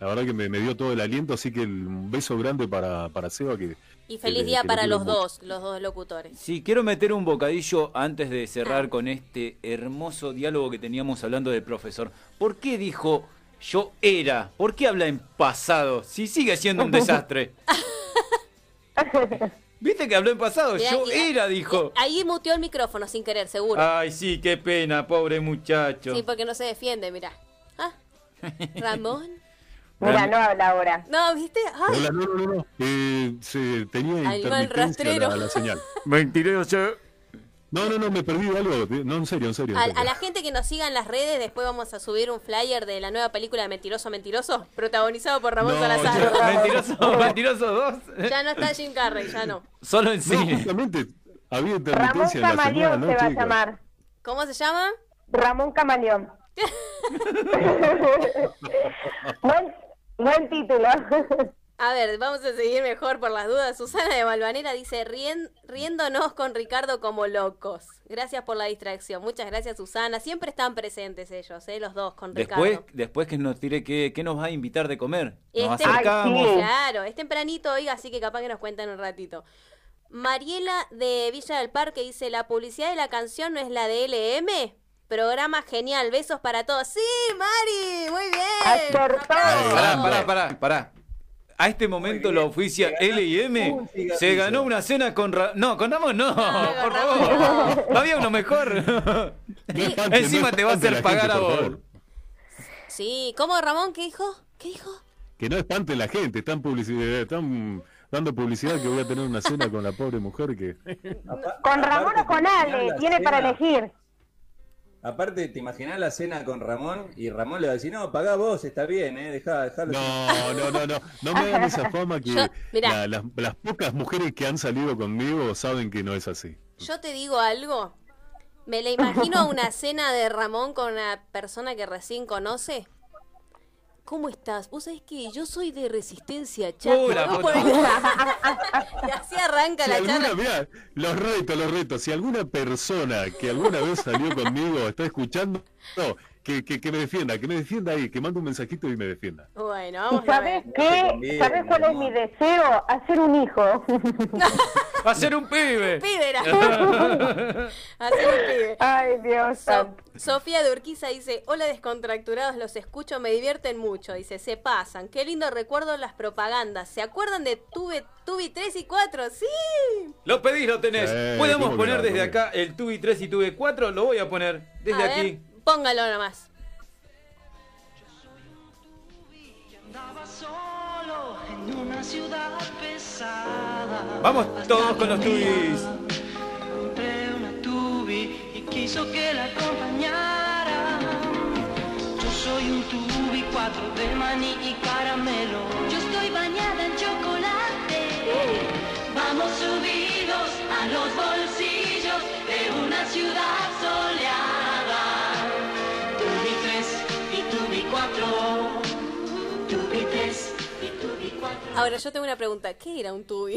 la verdad que me, me dio todo el aliento, así que el- un beso grande para, para Seba. Que, Y feliz día para los mucho. dos, los dos locutores. Sí, quiero meter un bocadillo antes de cerrar con este hermoso diálogo que teníamos hablando del profesor. ¿Por qué dijo yo era? ¿Por qué habla en pasado? Si sigue siendo un desastre. ¿Viste que habló en pasado? Mirá, yo y- era, dijo. Ahí muteó el micrófono sin querer, seguro. Ay, sí, qué pena, pobre muchacho. Sí, porque no se defiende, mirá. Ah, Ramón. Mira, no habla ahora. No, ¿viste? Ay, Hola, no, no, no, no. Eh, se, tenía Animal intermitencia rastrero. la, la señal. Mentiroso. No, no, no, me perdí de algo. No, en serio, en serio. en a, serio. a la gente que nos siga en las redes, después vamos a subir un flyer de la nueva película de Mentiroso Mentiroso, protagonizado por Ramón No, Salazar. ya- Mentiroso, mentiroso dos. Ya no está Jim Carrey, ya no. Solo en No, cine. justamente había Ramón intermitencia en la Camaleón señal, ¿no, se va a chicos? llamar. ¿Cómo se llama? Ramón Camaleón. buen, buen título. A ver, vamos a seguir mejor por las dudas. Susana de Balvanera dice, "Rien- riéndonos con Ricardo como locos. Gracias por la distracción. Muchas gracias, Susana. Siempre están presentes ellos, ¿eh? los dos con Después, Ricardo. después que nos tire qué, qué nos va a invitar de comer. Nos Este- acercamos. Claro, es tempranito, oiga, así que capaz que nos cuentan un ratito. Mariela de Villa del Parque dice, la publicidad de la canción no es la de LM. Programa genial, besos para todos. Sí, Mari, muy bien. Acertó. Pará, pará, pará, pará. A este momento la oficia L y M se ganó una cena con Ra- No, con Ramón no, por favor. No había uno mejor. Encima te va a hacer pagar a vos. Sí, ¿cómo Ramón? ¿Qué dijo? ¿Qué dijo? Que no espante la gente, están, publicidad, están dando publicidad que voy a tener una cena con la pobre mujer que... Con Ramón o con Ale, tiene para elegir. Aparte, ¿te imaginás la cena con Ramón? Y Ramón le va a decir, no, pagá vos, está bien, ¿eh? Dejá, dejalo. No, no, no, no, no me hagan esa fama que Yo- mirá. la- las, las pocas mujeres que han salido conmigo saben que no es así. Yo te digo algo. Me la imagino a una cena de Ramón con una persona que recién conoce. ¿Cómo estás? Vos sabés que yo soy de resistencia, la ¿no? puta. y así arranca Si la alguna, charla. mirá, los retos, los retos. Si alguna persona que alguna vez salió conmigo está escuchando, no, que, que, que me defienda, que me defienda ahí, que mande un mensajito y me defienda. Bueno, ¿Y vamos a sabes ver. qué? ¿Sabes cuál es mi deseo? Hacer un hijo. Hacer un pibe. Pibe era. Hacer un pibe. Ay, Dios. So-. Sofía de Urquiza dice, hola descontracturados, los escucho, me divierten mucho. Dice, se pasan. Qué lindo recuerdo las propagandas. ¿Se acuerdan de Tuve, Tubi 3 y 4? Sí. Lo pedís, lo tenés. Eh, Podemos ¿cómo que poner desde ¿Cómo que acá el Tubi 3 y Tubi 4. Lo voy a poner desde a ver, aquí. Póngalo nomás. Andaba solo en una ciudad pesada. Vamos todos con los tubis. Encontré una tubi y quiso que la acompañara. Yo soy un tubi, cuatro de maní y caramelo. Yo estoy bañada en chocolate. Vamos subidos a los bolsillos de una ciudad Ahora yo tengo una pregunta. ¿Qué era un tubi?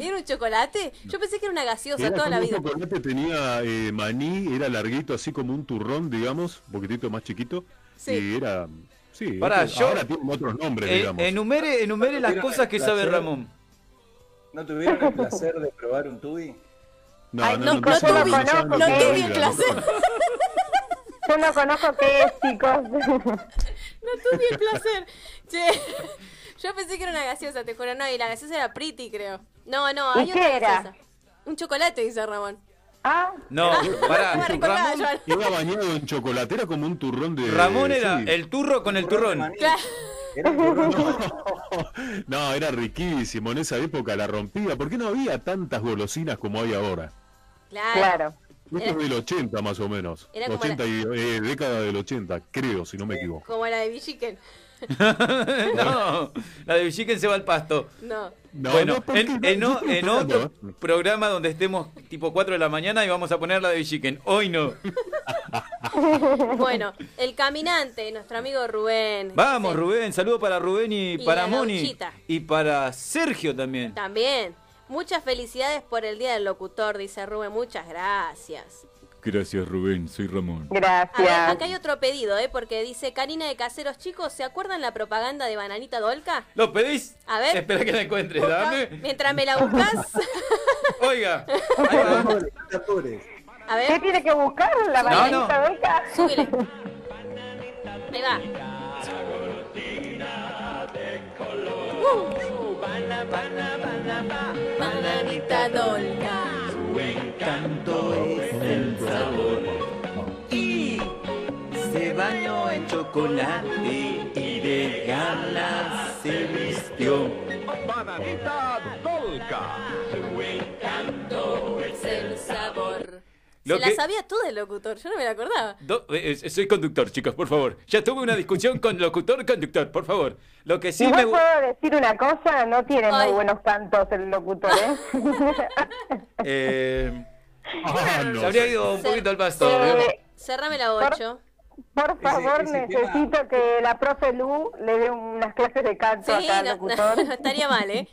¿Era un chocolate? Yo pensé que era una gaseosa Era toda la vida. un chocolate, tenía eh, maní, era larguito, así como un turrón, digamos, un poquitito más chiquito. Sí. Y era... Sí, este- yo- ahora tienen otros nombres, Eh, digamos. enumere, enumere las ¿Tuvieron cosas el que sabe? Ramón. ¿No tuvieron el placer de probar un tubi? No, Ay, no, no no la el vida, placer. ¿no? Yo no conozco qué es, chicos. No tuve el placer. Che, yo pensé que era una gaseosa, te juro. No, y la gaseosa era Pretty, creo. No, no, ¿Y hay qué otra era? gaseosa. Un chocolate, dice Ramón. Ah, No, pará, Ramón, Joan. Iba bañado en chocolate, era como un turrón de. Ramón era sí. el turro con el turrón. Claro. Era un turrón. No, era riquísimo. En esa época la rompía. ¿Por qué no había tantas golosinas como hay ahora? Claro. claro. Esto es del 80 más o menos. Era como 80 y, eh, década del 80, creo, si no me equivoco. Como la de Villiquen. no, la de Villiquen se va al pasto. No. No, bueno, no, ¿por qué? en, No, en en otro ¿eh? programa donde estemos tipo 4 de la mañana y vamos a poner la de Villiquen. Hoy no. Bueno, el caminante, nuestro amigo Rubén. Vamos, Rubén. Saludo para Rubén y, Y para Moni. Y para Sergio también. También. Muchas felicidades por el Día del Locutor, dice Rubén. Muchas gracias. Gracias, Rubén. Soy Ramón. Gracias. acá hay otro pedido, ¿eh? Porque dice Karina de Caseros, chicos, ¿se acuerdan la propaganda de Bananita Dolca? ¿Lo pedís? A ver. Espera que la encuentres. Dame. Mientras me la buscas. Oiga. A ¿Qué ver, tiene que buscar? ¿La No, bananita no. Dolca? súbile. Ahí va. Uh. Bananita Dolca. Encanto es el sabor. Y se bañó en chocolate y de ganas se vistió. Bananita Dolca. Es el sabor. Lo Se la que- sabía todo el locutor, yo no me la acordaba. Do- eh, eh, soy conductor, chicos, por favor. Ya tuve una discusión con locutor, conductor, por favor. Lo que sí me puedo decir una cosa, no tiene muy buenos cantos el locutor, ¿eh? eh, Ah, no se habría ido un poquito al pasto. ¿eh? Eh, Cerrame la 8. por favor, ese necesito que la profe Lu le dé unas clases de canto Sí, acá al no, locutor. no estaría mal, ¿eh?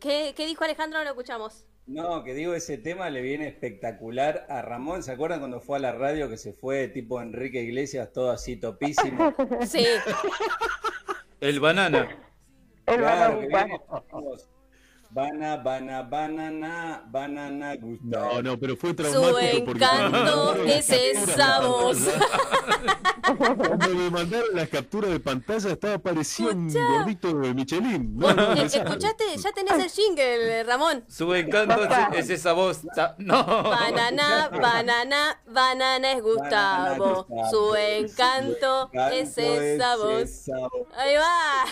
¿Qué, qué dijo Alejandro? No lo escuchamos. No, que digo, ese tema le viene espectacular a Ramón. ¿Se acuerdan cuando fue a la radio que se fue tipo Enrique Iglesias, todo así topísimo? Sí, El banana. El Claro, que bananita. viene, digamos, Bana, bana, banana, banana, gusta. No, no, pero fue su traumático porque encanto es esa voz. Cuando me mandaron las capturas de pantalla estaba parecido un gordito de Michelin. No, no, Eh, no. ¿Escuchaste? Ya tenés el jingle, Ramón. Su encanto es, es esa voz. No. Banana, banana, banana es Gustavo. Banana, Su encanto es esa voz. esa voz. Ahí va.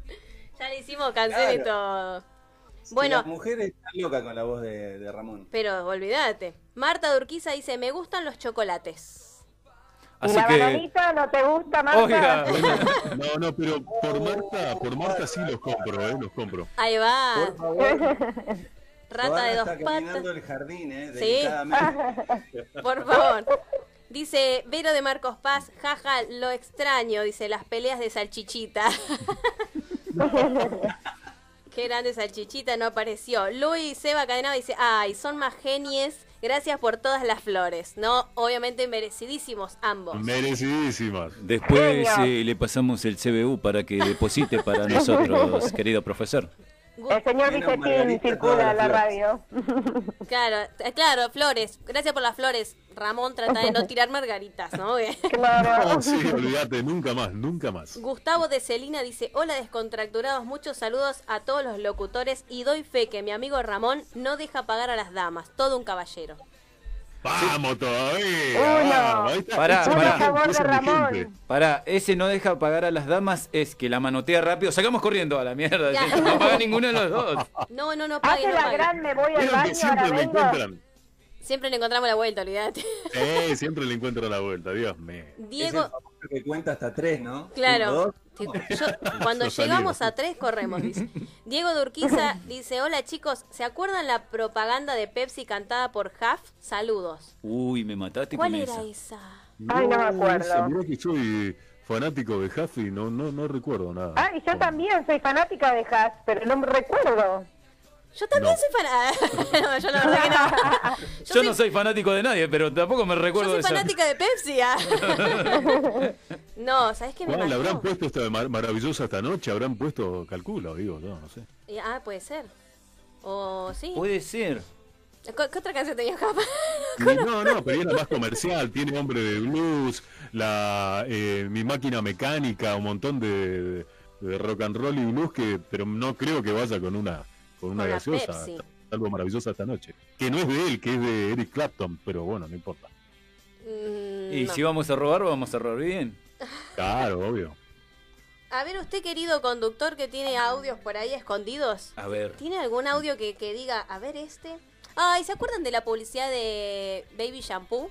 Ya le hicimos canción y todo. Sí, Bueno, Las mujeres están locas con la voz de, de Ramón. pero olvídate. Marta Durquiza dice, me gustan los chocolates. ¿Y Así la que. bananita no te gusta, Marta? Oiga. No, no, pero por Marta, por Marta sí los compro, eh, los compro. Ahí va. Por favor. Rata Joana de dos está patas. caminando el jardín, ¿eh? Sí. Por favor. Dice Vero de Marcos Paz, jaja, lo extraño, dice las peleas de salchichita. Qué grande salchichita, no apareció. Luis Seba Cadenado dice, ay, son más genies, gracias por todas las flores. No, obviamente merecidísimos ambos. Merecidísimas. Después eh, le pasamos el CBU para que deposite para nosotros, querido profesor. El señor Margarita, circula la radio. Claro, eh, claro, flores. Gracias por las flores. Ramón trata de no tirar margaritas, ¿no? Claro. No, sí, olvídate, nunca más, nunca más. Gustavo de Celina dice, hola descontracturados, muchos saludos a todos los locutores y doy fe que mi amigo Ramón no deja pagar a las damas, todo un caballero. Vamos todavía. Uno. vamos, ahí está. Pará, pará. a favor de esa es mi Ramón. gente. Para, ese no deja pagar a las damas, es que la manotea rápido. Sacamos corriendo a la mierda. Ya. No paga ninguno de los dos. No, no, no pague, Hace no la pague. gran, me voy al baño, que siempre ahora me vengo. encuentran. Siempre le encontramos la vuelta, olvídate. Eh, siempre le encuentro la vuelta, Dios mío. Es el Diego, que cuenta hasta tres, ¿no? Uno, claro. Yo- cuando llegamos a tres, corremos, dice. Diego Durquiza dice, hola chicos, ¿se acuerdan la propaganda de Pepsi cantada por Huff? Saludos. Uy, me mataste ¿Cuál con era esa. esa? Ay, no me acuerdo. mirá que soy fanático de Huffy, no, no, no recuerdo nada. Ay, yo también soy fanática de Haas, pero no me recuerdo. Yo también No. soy fanática. no, yo la verdad que no. Yo, Yo soy, no soy fanático de nadie, pero tampoco me yo recuerdo soy de esa. fanática de Pepsi. ah. no, ¿sabes qué me ¿Cuál mató? habrán puesto esta mar- maravillosa esta noche? ¿Habrán puesto, calculo, digo, no, no sé. Y- Ah, puede ser. O sí. Puede ser. ¿Qué, otra canción tenía Japa? No, no, pero era más comercial, tiene hombre de blues, la eh, mi máquina mecánica, un montón de, de rock and roll y blues que, pero no creo que vaya con una con una Con gaseosa. Algo maravillosa esta noche. Que no es de él, que es de Eric Clapton, pero bueno, no importa. Mm, Y no. si vamos a robar, vamos a robar bien. Claro, obvio. A ver, usted, querido conductor que tiene audios por ahí escondidos, A ver. ¿tiene algún audio que, que diga, a ver este? Ay, ¿se acuerdan de la publicidad de Baby Shampoo?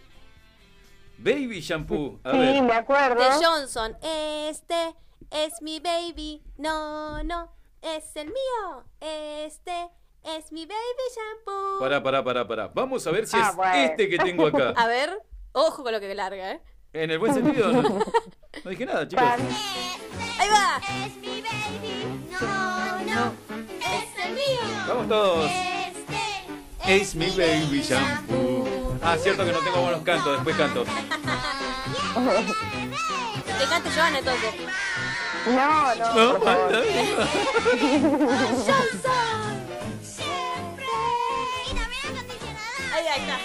Baby shampoo. A Sí, ver. me acuerdo. De Johnson. Este es mi baby. No, no, es el mío. Este es mi baby shampoo. Pará, pará, pará, pará. Vamos a ver si Ah, es bueno. este que tengo acá. A ver, ojo con lo que larga, ¿eh? En el buen sentido. No, no dije nada, chicos. Ahí va. Es mi baby, no, no, es el mío. Vamos todos. Este Es mi baby shampoo. Ah, cierto que no tengo buenos cantos, después canto. Que cante Joana entonces. No, no. No, por favor. inacondicionada. Ahí, ahí está.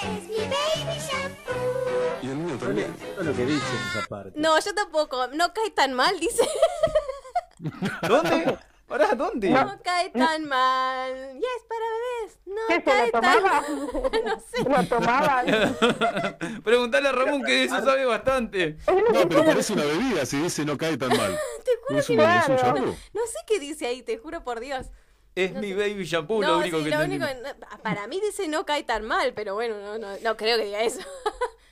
Es mi baby shampoo. Y el mío también. Es lo que dice esa parte. No, yo tampoco. No cae tan mal, dice. ¿Dónde? Pará, ¿dónde? No cae tan mal. Y es para bebés. No ¿Qué se cae lo tan tomaba? mal. No sé. Lo tomaban. Preguntale a Ramón que de eso sabe bastante. No, pero parece una bebida, si dice no cae tan mal. Te juro Es que un, no. es un shampoo. No sé qué dice ahí, te juro por Dios. Es mi baby shampoo, no, lo único sí, que lo único. Para mí dice no cae tan mal, pero bueno, no, no, no creo que diga eso.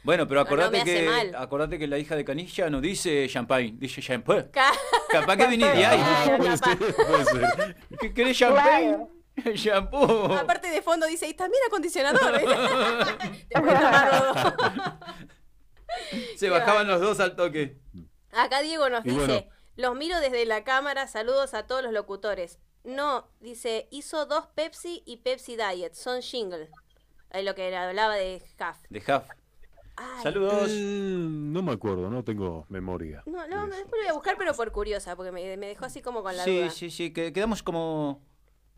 Bueno, pero No, no acordate que acordate que la hija de Canilla no dice champagne, dice shampoo. Ca- Capaz que venís de ahí. Claro. ¿Qué querés champagne? Shampoo. Aparte de fondo dice, y también acondicionador. Se bajaban los dos al toque. Acá Diego nos Y dice, bueno. los miro desde la cámara, saludos a todos los locutores. No, dice, hizo dos Pepsi y Pepsi Diet, son jingle. Ahí lo que hablaba de Huff. De Huff. Saludos. Eh, no me acuerdo, no tengo memoria. No, no, después lo voy a buscar, pero por curiosa, porque me, me dejó así como con la Sí, duda. sí, sí, que quedamos como.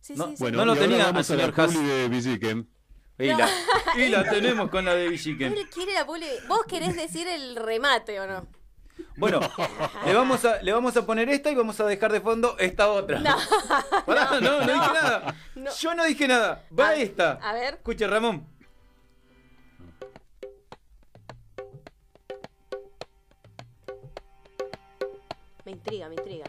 Sí, no, sí, sí. Bueno, no lo tenía al vamos a la señor publi de. Y la, y la tenemos con la de. Quiere- la publi- ¿Vos querés decir el remate o no? Bueno, le vamos, a, le vamos a poner esta y vamos a dejar de fondo esta otra. No. Pará, no, no, no. dije nada. No. Yo no dije nada. Va esta. A ver. Escucha, Ramón. Me intriga, me intriga.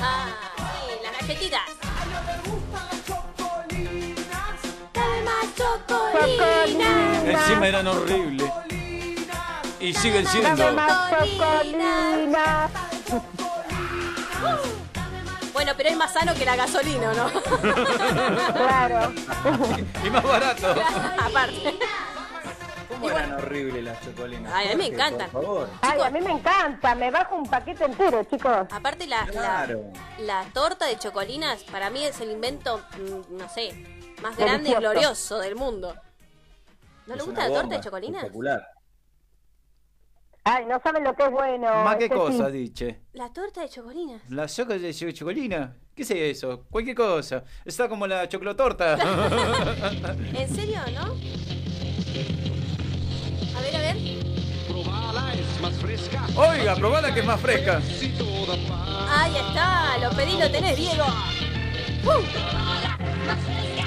Ah, sí, las galletitas. Chocolina. Encima eran horribles. Y siguen siendo. Dame más chocolina. Bueno, pero es más sano que la gasolina, ¿no? Claro. Y más barato. Aparte. ¿Cómo eran horribles las chocolinas? Ay, a mí me encantan. Por favor. Ay, a mí me encanta. Me bajo un paquete entero, chicos. Aparte la, la- Claro. la, torta de chocolinas para mí es el invento, mm, no sé, más grande y glorioso del mundo. ¿No le Es gusta la torta de chocolinas? Espectacular. Ay, no saben lo que es bueno. ¿Más qué ese cosa, sí. diche? La torta de chocolinas. ¿La choca de ch- chocolina? ¿Qué es eso? Cualquier cosa. Está como la chocolotorta. ¿En serio, no? A ver, a ver. Oiga, probala que es más fresca. Ahí está, lo pedí, lo tenés, Diego. ¡Uh! Te espera,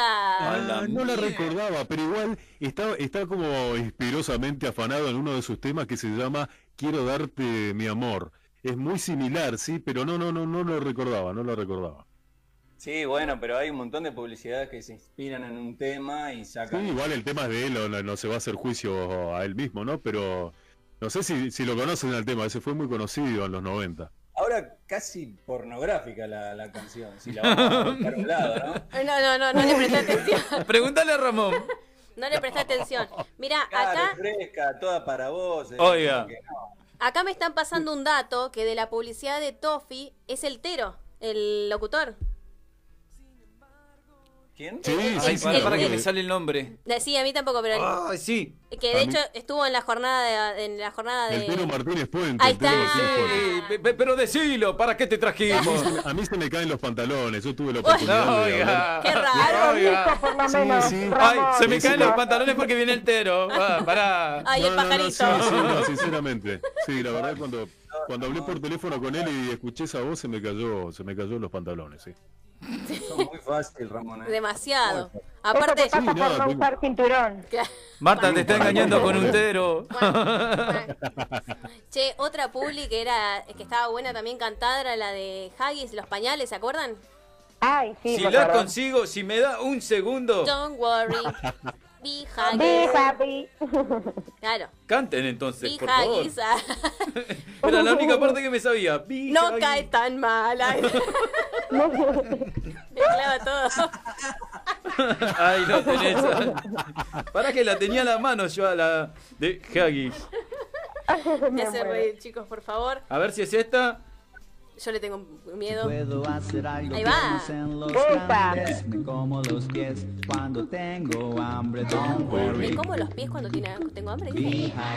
Ah, no la recordaba, pero igual está, está como inspirosamente afanado en uno de sus temas que se llama Quiero darte mi amor. Es muy similar, sí, pero no, no, no, no lo recordaba, no lo recordaba. Sí, bueno, pero hay un montón de publicidades que se inspiran en un tema y Sí, sacan. igual el tema es de él, no, no se va a hacer juicio a él mismo, ¿no? Pero no sé si, si lo conocen al tema, ese fue muy conocido en los 90. Ahora casi pornográfica la, la canción, si la vamos a buscar a un lado, ¿no? No, no, no, no le presté atención. Pregúntale a Ramón. No le presté atención. Mira, Claro, acá, fresca, toda para vos. eh, Oiga. no. acá me están pasando un dato que de la publicidad de Toffee es el Tero, el locutor. ¿Quién? Sí, Ay, sí, para, sí. para que me sale el nombre. Eh, Sí, a mí tampoco, pero Ay, sí. que A de mí- hecho estuvo en la jornada de, en la jornada El Tero de Martínez Puente. Ahí está. Sí, pe- pe- pero decilo, ¿para qué te A mí, trajimos? se a mí se me caen los pantalones, yo tuve la oportunidad No, de oiga. Qué raro. Oiga. por lo Sí, menos. sí. Ay, se me Sí, caen sí. los pantalones porque viene el tero. Ah, pará. Ay, el No, no, no, pajarito. sí, sí, no, sinceramente. Sí, la verdad cuando, cuando hablé por teléfono con él y escuché esa voz se me cayó, se me cayó los pantalones, sí. Son muy fácil, Ramón. ¿eh? Demasiado. Aparte, te pasa Sí, por nada, no usar cinturón. Marta te está engañando con un tero. che, otra publi que era que estaba buena también cantada era la de Haggis, los pañales, ¿se acuerdan? Ay, sí, Si la consigo, si me da un segundo, Don't worry. Be Be Haggis. happy. Claro. canten entonces, Be por favor. Haggis. ah. Era la única parte que me sabía. Be No Haggis. cae tan mal. ay. Me clava todo. Ay, no tenés. Para que la tenía a la mano yo a la de Haggis. Me hace reír, chicos, por favor. A ver si es esta. Yo le tengo miedo. Puedo hacer algo Ahí va. grandes. Me como los pies cuando tengo hambre. Don't Me como los pies cuando tiene- tengo hambre.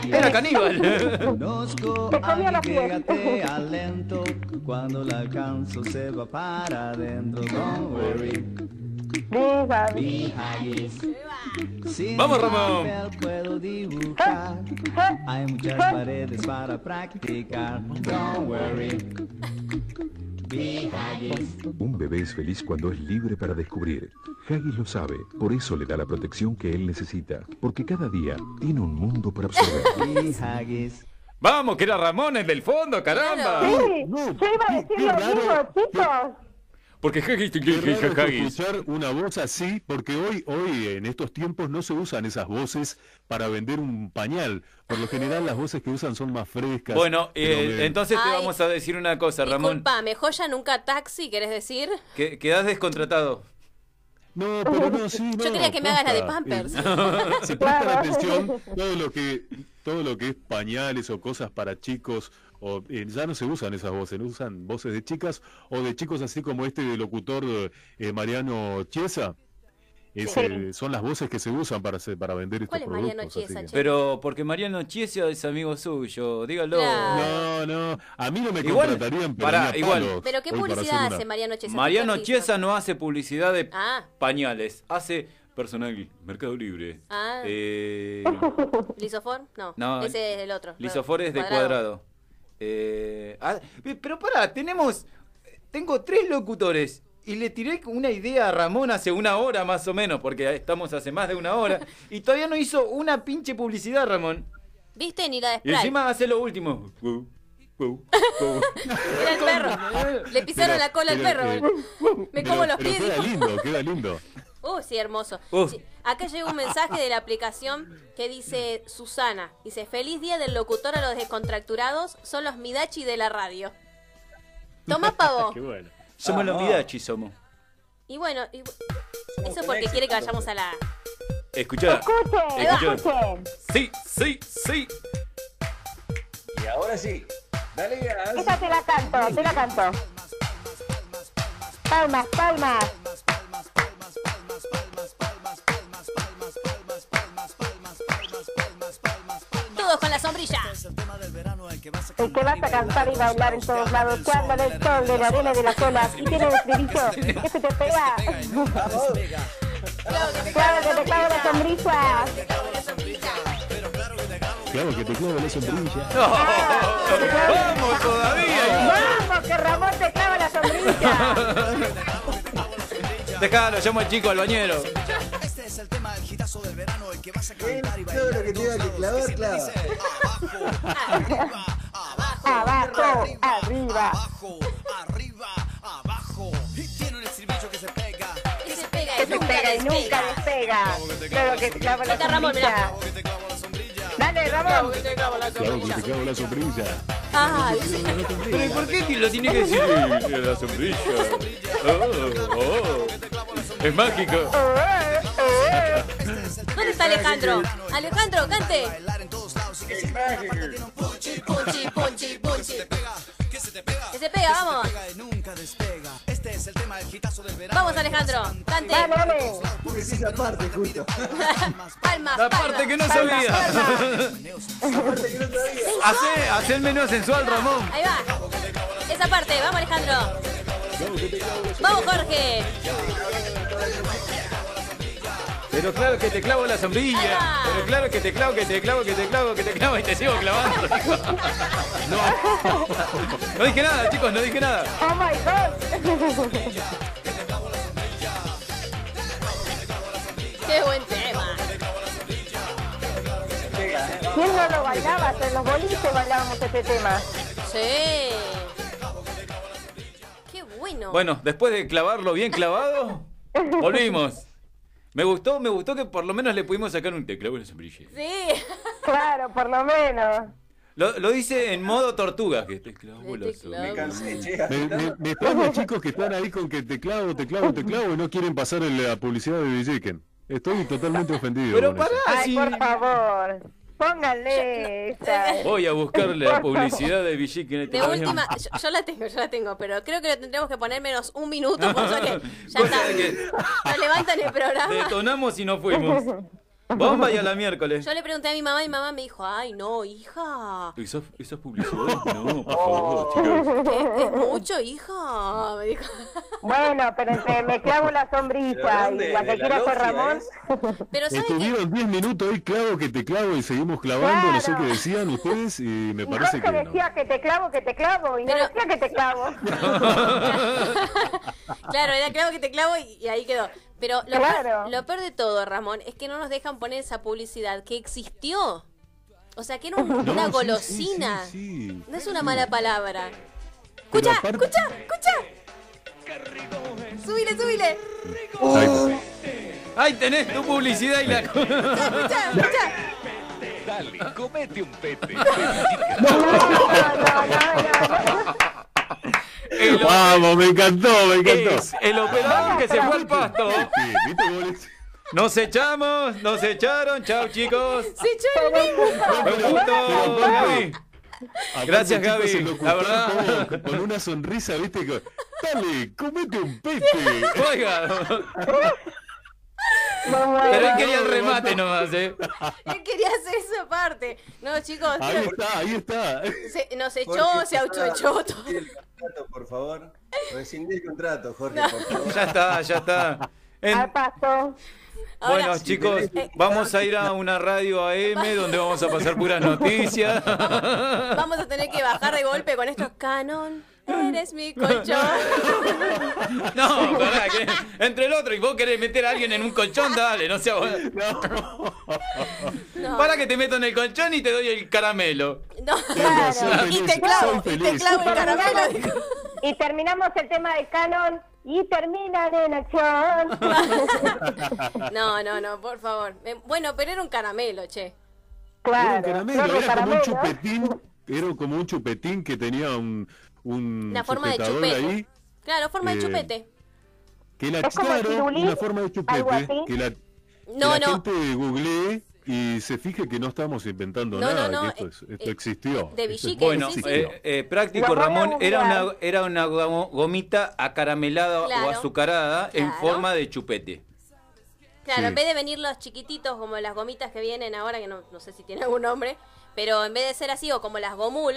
Era caníbal. Conozco a los que gatea lento. Cuando la alcanzo se va para adentro. Don't worry. Sin Vamos, Ramón. papel puedo dibujar. Hay muchas paredes para practicar. Don't worry. Un bebé es feliz cuando es libre para descubrir. Haggis lo sabe, por eso le da la protección que él necesita, porque cada día tiene un mundo por absorber. Vamos, que era Ramón el del fondo, caramba. Sí, yo iba a decir lo mismo, chicos. Porque escuchar una voz así, porque hoy, hoy en estos tiempos no se usan esas voces para vender un pañal. Por lo general las voces que usan son más frescas. Bueno, eh, me- entonces te Ay. vamos a decir una cosa, Ramón. Disculpame, joya nunca taxi, ¿querés decir? Que quedás descontratado. No, pero no, sí, no. Yo quería que me hagas la de. Pampers. Eh, si prestan Claro. atención, todo lo que todo lo que es pañales o cosas para chicos, o eh, ya no se usan esas voces, no usan voces de chicas o de chicos así como este de locutor eh, Mariano Chiesa. Es, Sí. eh, son las voces que se usan para hacer, para vender estos ¿Cuál es Mariano productos. Chiesa, que-? Pero porque Mariano Chiesa es amigo suyo, dígalo. Claro. No, no, a mí no me Igual, contratarían, pero pará, ni a igual. palos ¿Pero qué para publicidad una- hace Mariano Chiesa? Mariano. Chiesa no hace publicidad de Ah, pañales, hace personal, Mercado Libre. ah. Eh, ¿Lisofor? No, No, ese es el otro. Lisofor es de cuadrado. Eh, ah, pero pará, tenemos. Tengo tres locutores. Y le tiré una idea a Ramón hace una hora más o menos, porque estamos hace más de una hora. Y todavía no hizo una pinche publicidad, Ramón. ¿Viste? Ni la de Y encima hace lo último. Era el perro. Le pisaron Pero- la cola al pero, perro. eh, Me como pero- los pero pies. Queda lindo, queda lindo. Uh, sí, hermoso. Uh. Sí, Acá llega un mensaje de la aplicación que dice Susana. Dice, feliz día del locutor a los descontracturados. Son los Midachi de la radio. Toma pavo. Qué bueno. Somos los Vamos. Midachi, somos. Y bueno, y- eso porque quiere que vayamos a la... Escuchá. Escuchen, Escuchá. escuchen. Sí, sí, sí. Y ahora sí. Dale gas. Esta te la canto, te la canto. Palmas, palmas. Con la sombrilla. El que vas a cantar y bailar en todos lados. Habla del sol, de la arena de las olas. Y tiene el estribillo que se te pega. Claro que te clavo la sombrilla. Claro que te clava la sombrilla. ¡Vamos todavía! Vamos, que Ramón te clava la sombrilla. Dejalo, llamo al chico al bañero. Todo lo que tenga que clavar, clava. Abajo, arriba. Que se pega Que y se pega y nunca despega. despega. Claro que te clava la Ramón, mirá. Dale, Ramón. Claro que la sombrilla. Ah, ¿Pero y por qué lo tiene que decir eh, la sombrilla? Oh, oh. Es mágico. ¿Dónde está Alejandro? Alejandro, cante. Punchi, punchi, punchi. Que se pega, vamos. nunca despega. Es el tema Vamos, Alejandro. Cante. Dale. Es esa parte, justo. Palmas. La parte que no se palmas, olvida. palmas. Hacé, hacé el menú sensual, Ramón. Ahí va. Esa parte. Vamos, Alejandro. Vamos, Jorge. Pero claro que te clavo la sombrilla. Pero claro que te clavo, que te clavo, que te clavo, que te clavo y te sigo clavando. No. No dije nada, chicos, no dije nada. Oh my god. Qué buen tema. ¿Quién no lo bailaba? En los boliches bailábamos este tema. Sí. Qué bueno. Bueno, después de clavarlo bien clavado, volvimos. Me gustó, me gustó que por lo menos le pudimos sacar un te clavo en la sombrilla. Sí. Claro, por lo menos. Lo, lo dice en modo tortuga, que te clavo la sombrilla. Me cansé, che. Me, me, me extraña, chicos, que están ahí con que te clavo, te clavo, te clavo y no quieren pasar en la publicidad de Villiquen. Estoy totalmente ofendido. Pero pará, Ay, si por favor. Pónganle esa. voy a buscarle la publicidad de Villiquen. De última, yo, yo la tengo, yo la tengo, pero creo que le tendremos que poner menos un minuto, cosa que ya está. que Nos levantan el programa. detonamos y no fuimos. Bomba y a la miércoles. Yo le pregunté a mi mamá y mi mamá me dijo, ay, no, hija. ¿Esa, esa publicidad? No, por favor, chicos. Es, es mucho, hija. Me dijo. Bueno, pero entre me clavo la sombrilla y la que quiera con Ramón. Pero ¿sabes qué? Estuvieron 10 minutos ahí, clavo que te clavo y seguimos clavando, no sé qué decían ustedes y me Y parece Jorge que no. decía que te clavo, que te clavo, y no Pero- decía que te clavo. Claro, era clavo que te clavo y, y ahí quedó. Pero lo, Claro. peor, lo peor de todo, Ramón, es que no nos dejan poner esa publicidad que existió. O sea, que era un- No, una sí, golosina. sí, sí, sí. No es una mala palabra. Escucha, aparte- escucha, escucha. Súbile, súbile. Ahí Ahí tenés tu publicidad y la. Escucha, escucha. Dale, comete un pete. El, Vamos, me encantó, me encantó. es el operador que se fue al pasto. Sí, ¿viste cómo le- Nos echamos, nos echaron. Chao, chicos. Se. Aparte, Gracias, Gaby. La verdad. Con una sonrisa, ¿viste? Dale, comete un pete. Oiga, No, pero él quería el remate nomás, ¿eh? Él quería hacer esa parte. No, chicos, Ahí está, ahí está. se- nos echó, Jorge, se autoechó todo. el contrato, por favor. Rescindí el contrato, Jorge, por favor. Ya está, ya está. En- Al paso. Ahora- bueno, chicos, vamos a ir a una radio AM donde vamos a pasar puras noticias. Vamos a tener que bajar de golpe con estos canon. Eres mi colchón. No, que entre el otro y vos querés meter a alguien en un colchón, dale, no sea No. Para que te meto en el colchón y te doy el caramelo. No, Soy y te clavo, y te clavo el caramelo. Y terminamos el tema de Canon y terminan en acción. No, no, no, por favor. Eh, Bueno, pero era un caramelo, che. Era un Claro, caramelo, era como un caramelo. chupetín, era como un chupetín que tenía un, un Una forma de chupete. ahí, Claro, forma de Eh, chupete. que la Es como claro, pirulí, una forma de algo chupete, así. que la, No, que la no. gente googlee y se fije que no estamos inventando No, nada, no, que esto, eh, es- esto eh, existió. de Esto Bueno, eh, eh, práctico, Ramón, era una, era una gomita acaramelada Claro. o azucarada en forma de chupete. Claro, Sí. en vez de venir los chiquititos como las gomitas que vienen ahora, que no, no sé si tiene algún nombre, pero en vez de ser así o como las gomul,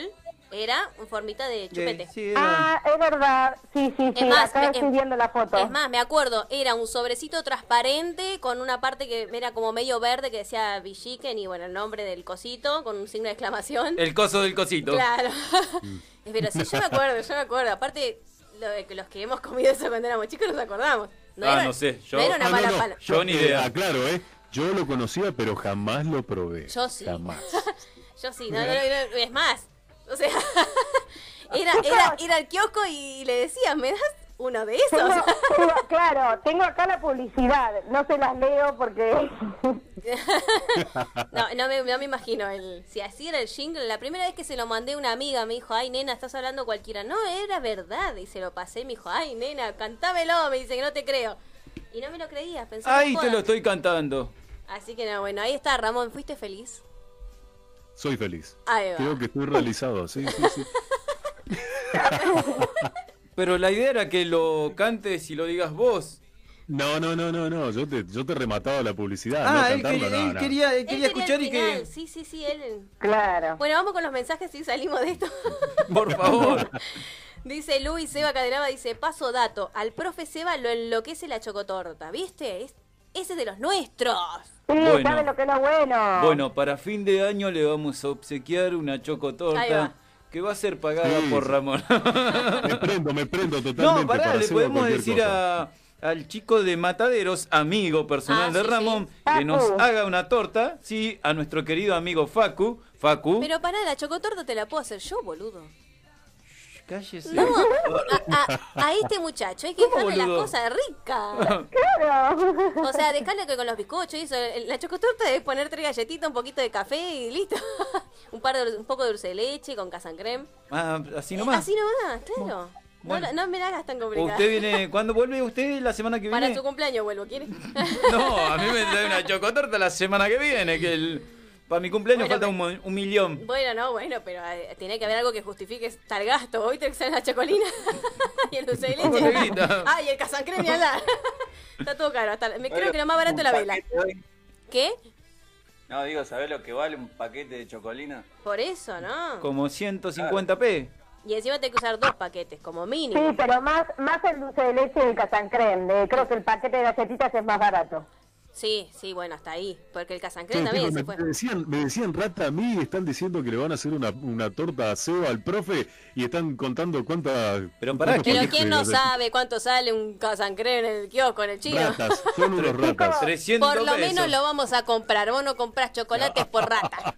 era en formita de chupete. Sí, era- Ah, es verdad. Sí, sí, sí. Es más, Acá me- estoy es- viendo la foto. Es más, me acuerdo, era un sobrecito transparente con una parte que era como medio verde que decía Villiquen y bueno, el nombre del cosito con un signo de exclamación. El coso del cosito. Claro. Pero sí, yo me acuerdo, yo me acuerdo. Aparte, lo de que los que hemos comido eso cuando éramos chicos nos acordamos. No Ah, era, no sé, yo- no era una Ah, mala no, pala. Yo ni eh, idea. aclaro, ¿eh? Yo lo conocía, pero jamás lo probé. Yo sí. Jamás. Yo sí, no, no, no, no, es más. O sea, era, era, era al kiosco y le decían, ¿me das uno de esos? Tengo- tengo- claro, tengo acá la publicidad. No se las leo porque. No, no me, no me imagino el, si así era el jingle. La primera vez que se lo mandé a una amiga me dijo, ay nena, estás hablando cualquiera. No, era verdad. Y se lo pasé y me dijo, ay nena, cantámelo. Me dice que no te creo. Y no me lo creía, que Ahí te lo estoy cantando. Así que no, bueno, ahí está Ramón, ¿fuiste feliz? Soy feliz. Ahí va. Creo que estoy realizado, sí, sí, sí. Pero la idea era que lo cantes y lo digas vos. No, no, no, no, no. Yo te, yo te remataba la publicidad. Ah, no él cantarlo, quería- no, él no. quería- él Él quería escuchar y que. Sí, sí, sí, él. Claro. Bueno, vamos con los mensajes y salimos de esto. Por favor. Dice Luis Seba Cadenaba, dice, paso dato, al profe Seba lo enloquece la chocotorta, ¿viste? Es, ese es de los nuestros. Sí, Bueno. ¿sabe lo que es lo bueno? Bueno, para fin de año le vamos a obsequiar una chocotorta va. que va a ser pagada Sí, por. Ramón. Me prendo, me prendo totalmente. No, pará, para le podemos decir a, al chico de Mataderos, amigo personal Ah, de sí, Ramón, sí. que nos haga una torta, sí, a nuestro querido amigo Facu. Facu, Pero pará, la chocotorta te la puedo hacer yo, boludo. Cállese. No, a, a- a este muchacho hay que ¿Cómo, dejarle las cosas ricas. Claro. O sea, dejarle que con los bizcochos y eso. La chocotorta es poner tres galletitas, un poquito de café y listo. un par de, un poco de dulce de leche con casan creme. Ah, así nomás. Así nomás, claro. Bueno. No, no me la hagas tan complicada. Usted viene, ¿cuándo vuelve usted? ¿La semana que Para viene? su cumpleaños vuelvo, ¿quiere? No, a mí me trae una chocotorta la semana que viene, que el, para mi cumpleaños Bueno, falta un, millón. bueno, no, bueno, pero eh, tiene que haber algo que justifique tal gasto. Hoy te sale la chocolina y el dulce de leche. Ah, y el casancreme ni hablar. Está todo caro. hasta- me creo Bueno, que lo más barato es la vela. ¿Qué? No, digo, ¿sabés lo que vale un paquete de chocolina? Por eso, ¿no? Como 150p. Y encima tengo que usar dos paquetes, como Sí, mínimo. pero más, más el dulce de leche y el casancrem. De, creo que el paquete de galletitas es más barato. Sí, sí, bueno, hasta ahí. Porque el casancreme Pero, también se me, fue. me decían, me decían rata a mí, están diciendo que le van a hacer una, una torta a Seba al profe y están contando cuánta. Pero pará, Pero ¿quién no sabe cuánto sale un casancreme en el kiosco, en el chino? Ratas, son unos ratas. 300 Por lo pesos. menos lo vamos a comprar. Vos no comprás chocolates por rata.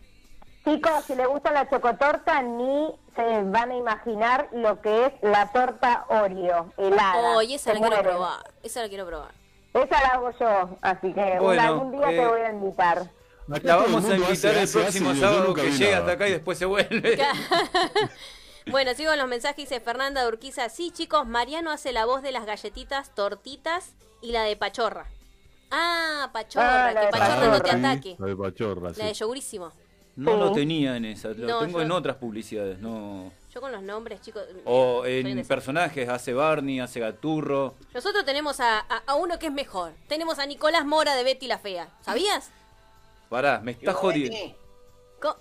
Chicos, si les gusta la chocotorta, ni se van a imaginar lo que es la torta Oreo, helada. Oh, y esa Se la quiero probar. Esa la quiero probar. Esa la hago yo, así que Bueno, algún día eh, te voy a invitar. La vamos a invitar hace, el hace, próximo hace, sábado que llega hasta acá y después se vuelve. Bueno, sigo con los mensajes. Dice Fernanda Urquiza. Sí, chicos, Mariano hace la voz de las galletitas, tortitas y la de pachorra. Ah, pachorra, Ah, que de pachorra no te ataque. La de pachorra, sí. La de yogurísimo. No lo tenía en esa, lo No, tengo yo- en otras publicidades, no. Yo con los nombres, chicos. O en personajes, hace Barney, hace Gaturro. Nosotros tenemos a, a- a uno que es mejor. Tenemos a Nicolás Mora de Betty la Fea. ¿Sabías? Pará, me está jodiendo. Co-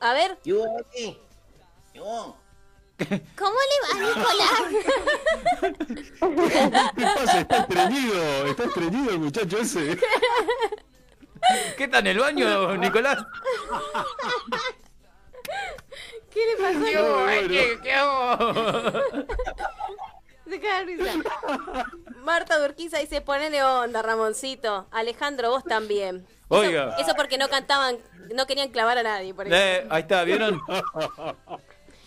a ver. Yo. ¿cómo le va, Nicolás? ¿Qué pasa? Está estreñido, está estreñido el muchacho ese. ¿Qué está en el baño, Nicolás? ¿Qué le pasó? ¿Qué? Ay, ¿Qué, qué hago? Se cae de risa. Marta Durquiza dice, ponele onda, Ramoncito. Alejandro, vos también. Eso- Oiga. Eso, porque no cantaban, no querían clavar a nadie, por. Eh, ahí está, ¿vieron?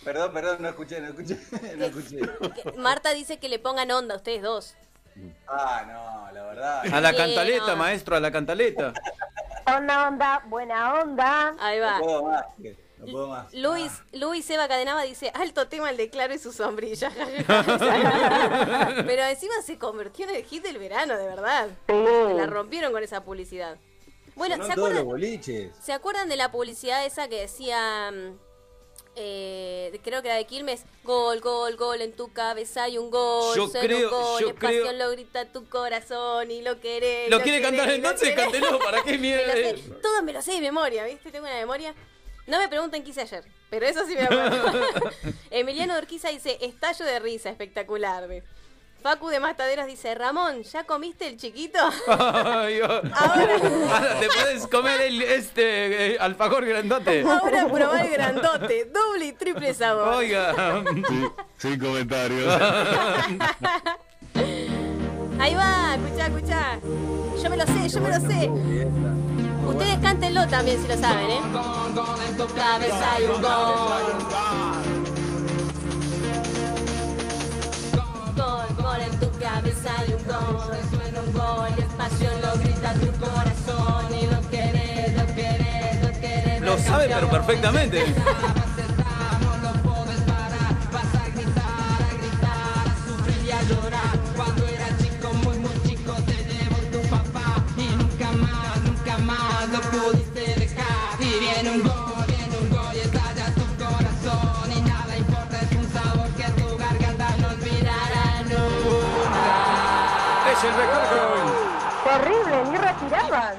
Perdón, perdón, no escuché, no escuché, no escuché. Marta dice que le pongan onda a ustedes dos. Ah, no, la verdad. A la Sí, cantaleta, no. maestro, a la cantaleta. Onda, onda, buena onda. Ahí va. No puedo más, no puedo más. Luis, Luis Eva Cadenaba dice, alto tema el de Claro y su sombrilla. Pero encima se convirtió en el hit del verano, de verdad. La rompieron con esa publicidad. Bueno, ¿se en todos los acuerdan, boliches. ¿se acuerdan de la publicidad esa que decía, mm, eh, creo que era de Quilmes, gol, gol, gol, en tu cabeza hay un gol, Yo creo- un gol, yo pasión lo grita tu corazón y lo querés. ¿Lo quiere cantar querés, lo entonces? Cántelo, ¿para qué Me sé, mierda? todo me lo sé de memoria, ¿viste? Tengo una memoria. No me pregunten qué hice ayer, pero eso sí me acuerdo. Emiliano Urquiza dice, estallo de risa, espectacular. ve. Facu de Mataderos dice, Ramón, ¿ya comiste el chiquito? Ay, oh. Ahora te puedes comer el, este eh, alfajor grandote. Ahora probá el grandote, doble y triple sabor. Oiga. Sí, sin comentarios. Ahí va, escuchá, escuchá. Yo me lo sé, yo me lo sé. Ustedes cántenlo también si lo saben, ¿eh? En tu cabeza hay un gol. Gol, gol en tu cabeza hay un gol. Suena un gol y es pasión, lo grita tu corazón. Y lo querés, lo querés, lo querés. Lo sabe, pero perfectamente. pudiste dejar. Y viene un gol, viene un gol y estalla tu corazón. Y nada importa, es un sabor que tu garganta no olvidará. es el mejor gol. Terrible, ni retiraban.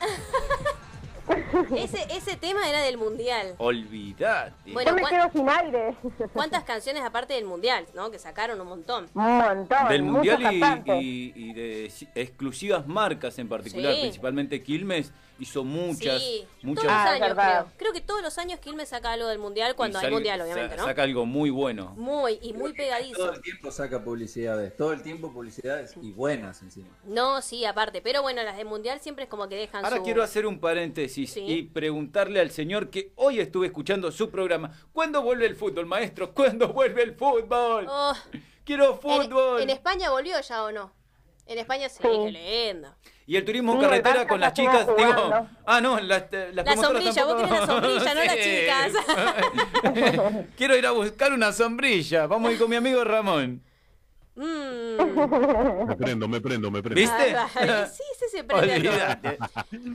Ese, ese tema era del mundial. Olvidate. Bueno, Yo me ¿cuán- quedo sin aire. ¿Cuántas canciones aparte del mundial, no? Que sacaron un montón. Un montón. Del mundial y, cantantes. y- y de si- exclusivas marcas en particular, Sí. principalmente Quilmes hizo muchas, sí, muchas. todos los Ah, años creo. Creo que todos los años Quilmes saca algo del mundial cuando hay mundial, sa- obviamente, ¿no? Saca algo muy bueno. Muy y muy Todo pegadizo. el tiempo saca publicidades, todo el tiempo publicidades y buenas encima. No, sí, aparte, pero bueno, las del mundial siempre es como que dejan Ahora su quiero hacer un paréntesis Sí. y preguntarle al señor que hoy estuve escuchando su programa. ¿Cuándo vuelve el fútbol, maestro? ¿Cuándo vuelve el fútbol? Oh, Quiero en, fútbol. en España volvió ya o no? En España sí, Sí. qué lindo. Y el turismo en Sí, carretera con las chicas, digo, jugando. ah no, las, las La sombrilla, vos querés la sombrilla, no las chicas. Quiero ir a buscar una sombrilla. Vamos a ir con mi amigo Ramón. Mm. Me prendo, me prendo, me prendo. ¿Viste? Ay, sí, sí, se prende.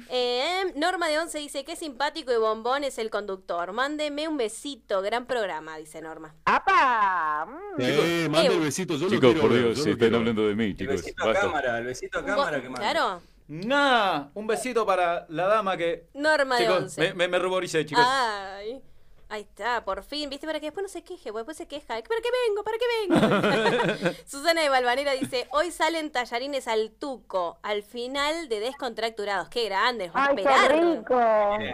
Eh, Norma de Once dice, qué simpático y bombón es el conductor. Mándeme un besito, gran programa, dice Norma. ¡Apa! Mm. Eh, manda Eh, el besito, yo lo Chicos, quiero por Dios, se lo están hablando de mí, El chicos. besito a Basta. cámara, el besito a cámara que manda. Claro, Nah, un besito para la dama que... Norma de Once. me, me, me ruboricé, chicos. Ay, ahí está, por fin, ¿viste? Para que después no se queje, después se queja. ¿Para qué vengo? ¿Para qué vengo? Susana de Valvanera dice, hoy salen tallarines al tuco, al final de Descontracturados. Qué grande, ¡Ay, qué rico!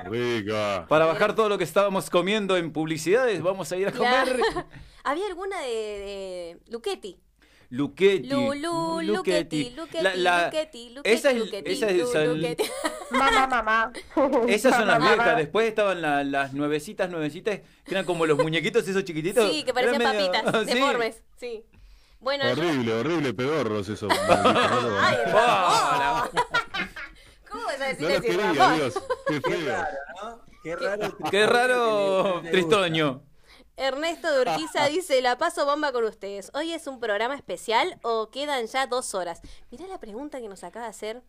Rica. Para bajar todo lo que estábamos comiendo en publicidades, vamos a ir a comer. Había alguna de, de Luchetti. Luchetti. Lu, lu, Luchetti, Luchetti, La- la- Luchetti, Luchetti, esa es- esa es-. Mamá, mamá. Esas son las viejas. Después estaban la- las nuevecitas, nuevecitas, que eran como los muñequitos esos chiquititos. Sí, que parecían medio- papitas, Sí. deformes. Sí. Bueno, yo- Horrible, horrible, pedorros eso. Ay, Ah, ¿cómo vas a decir No lo eso, quería? Dios. Qué Qué feo. raro, ¿no? Qué raro. Qué raro, Tristoño. Ernesto de Urquiza dice, la paso bomba con ustedes. ¿Hoy es un programa especial o quedan ya dos horas? Mirá la pregunta que nos acaba de hacer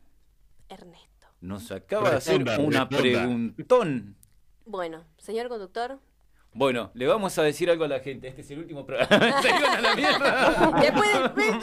Ernesto. Nos acaba de hacer una preguntón. Bueno, señor conductor. Bueno, le vamos a decir algo a la gente. Este es el último programa. Se iban a la mierda. Después del...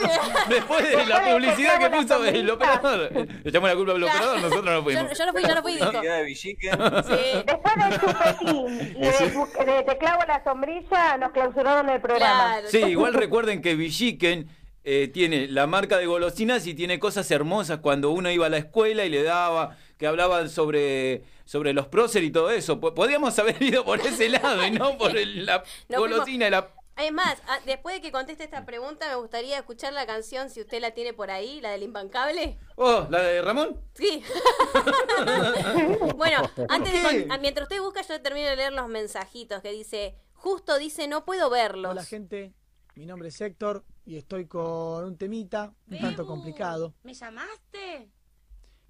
Después de la publicidad que puso el operador. Le echamos la culpa al operador, nosotros no fuimos. yo no fui, yo no fui, de. Sí, Después del chupetín y de, de te clavo la sombrilla, nos clausuraron el programa. claro. Sí, igual recuerden que Villiquen eh, tiene la marca de golosinas y tiene cosas hermosas cuando uno iba a la escuela y le daba, que hablaban sobre, sobre los prócer y todo eso. Po- Podríamos haber ido por ese lado y no por el- la No golosina y la... Es más, ah, después de que conteste esta pregunta, me gustaría escuchar la canción, si usted la tiene por ahí, la del Imbancable. Oh, ¿la de Ramón? Sí. bueno, antes de ah, mientras usted busca, yo termino de leer los mensajitos que dice, justo dice, no puedo verlos. Hola gente, mi nombre es Héctor y estoy con un temita un tanto complicado, ¿Me llamaste?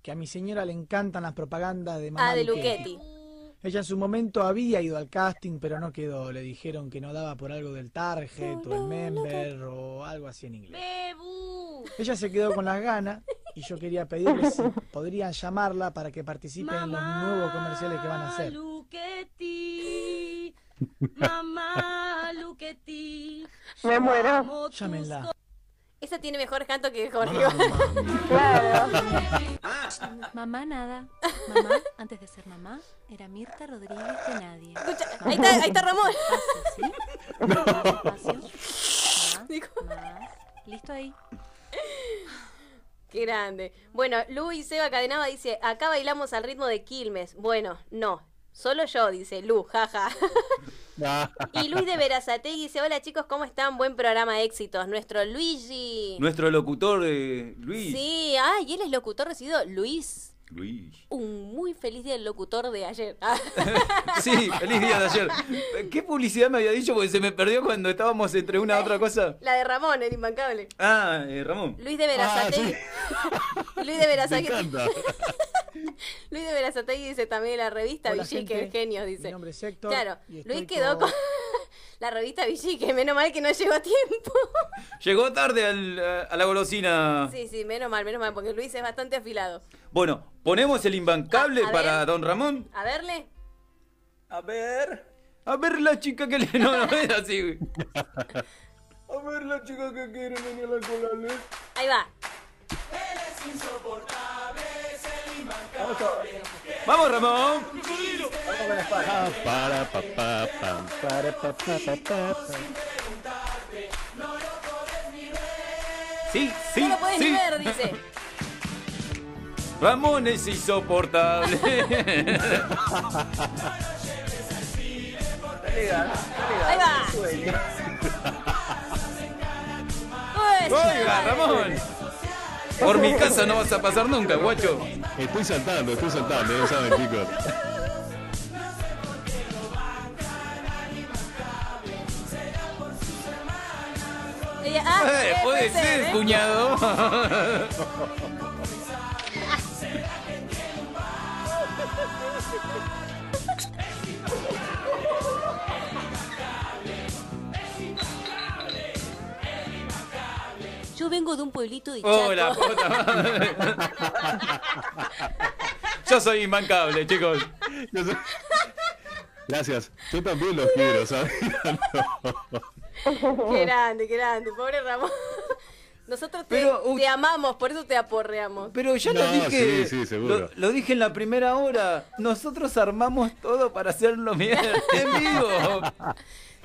Que a mi señora le encantan las propagandas de mamá Ah, de Luchetti. Luchetti. Ella en su momento había ido al casting, pero no quedó. Le dijeron que no daba por algo del target o el member o algo así en inglés. ¡Bebu! Ella se quedó con las ganas y yo quería pedirle si podrían llamarla para que participe en los nuevos comerciales que van a hacer. Mamá Luquetti. Me muero. Llámenla. Esa tiene mejor canto que Jorge. Claro. Mamá nada. Mamá, antes de ser mamá, era Mirta Rodríguez de nadie. Escucha, ahí está, ahí está Ramón. ¿sí? Más, Dijo. más. Listo ahí. Qué grande. Bueno, Lu y Seba Cadenaba dice, acá bailamos al ritmo de Quilmes. Bueno, no. Solo yo, dice Lu, jaja. Y Luis de Verazategui dice, hola chicos, ¿cómo están? Buen programa, éxitos. Nuestro Luigi. Nuestro locutor eh, Luis. Sí, ah, y él es locutor recibido, Luis. Luis. Un muy feliz día del locutor de ayer. Sí, feliz día de ayer. ¿Qué publicidad me había dicho? Porque se me perdió cuando estábamos entre una y otra cosa. La de Ramón, el imbancable. Ah, eh, Ramón. Luis de Verazategui. Luis de Verazategui. encanta. Luis de Verazategui dice también la revista Hola, Villique, el genio, dice. Mi nombre es Héctor. Claro, y estoy Luis quedó con la revista Villique, menos mal que no llegó a tiempo. Llegó tarde al- a la golosina. Sí, sí, menos mal, menos mal, porque Luis es bastante afilado. Bueno, ponemos el imbancable A- a para ver. don Ramón. A verle. A ver. A ver la chica que le. No, no es así. güey. A ver la chica que quiere venir a la cola. Ahí va. Vamos, Ramón. Pa, para, pa, pa, pam, para, pa, pa, pa, pa. Sí, sí, no lo puedes sí. ver, dice. Ramón es insoportable. Ahí va. Pues, Oiga, Ramón. Por mi casa no vas a pasar nunca, guacho. Estoy saltando, estoy saltando, no saben, chicos. Ella- ah, Eh, eh, puede ser, ¿eh? cuñado. Yo vengo de un pueblito de Chaco. Oh, la puta madre. Yo soy imbancable, chicos. Gracias, yo también los quiero, ¿sabes? Qué grande, qué grande, pobre Ramón. Nosotros te, Pero, uy. te amamos, por eso te aporreamos. Pero ya lo No, dije. sí, sí, seguro. Lo, lo dije en la primera hora. Nosotros armamos todo para hacerlo mierda en vivo.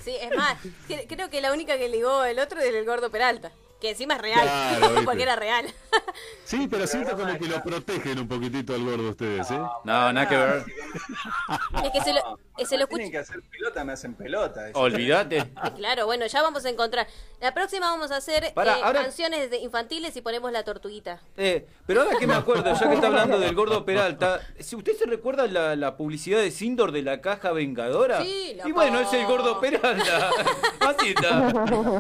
Sí, es más, cre- creo que la única que ligó el otro es el gordo Peralta, que encima es real, Claro, porque era real. Sí, pero siento como que lo protegen un poquitito al gordo ustedes, ¿eh? No, nada que ver. Es que se lo, eh, se lo escucha. Tienen que hacer pelota, me hacen pelota. eso. Olvídate. Claro, bueno, ya vamos a encontrar. La próxima vamos a hacer Pará, eh, ahora- canciones de infantiles y ponemos la tortuguita. Eh, pero ahora que me acuerdo, ya que está hablando del gordo Peralta, si usted se recuerda la, la publicidad de Sindor de la caja vengadora. Sí, la y bueno, es el gordo Peralta. Así está.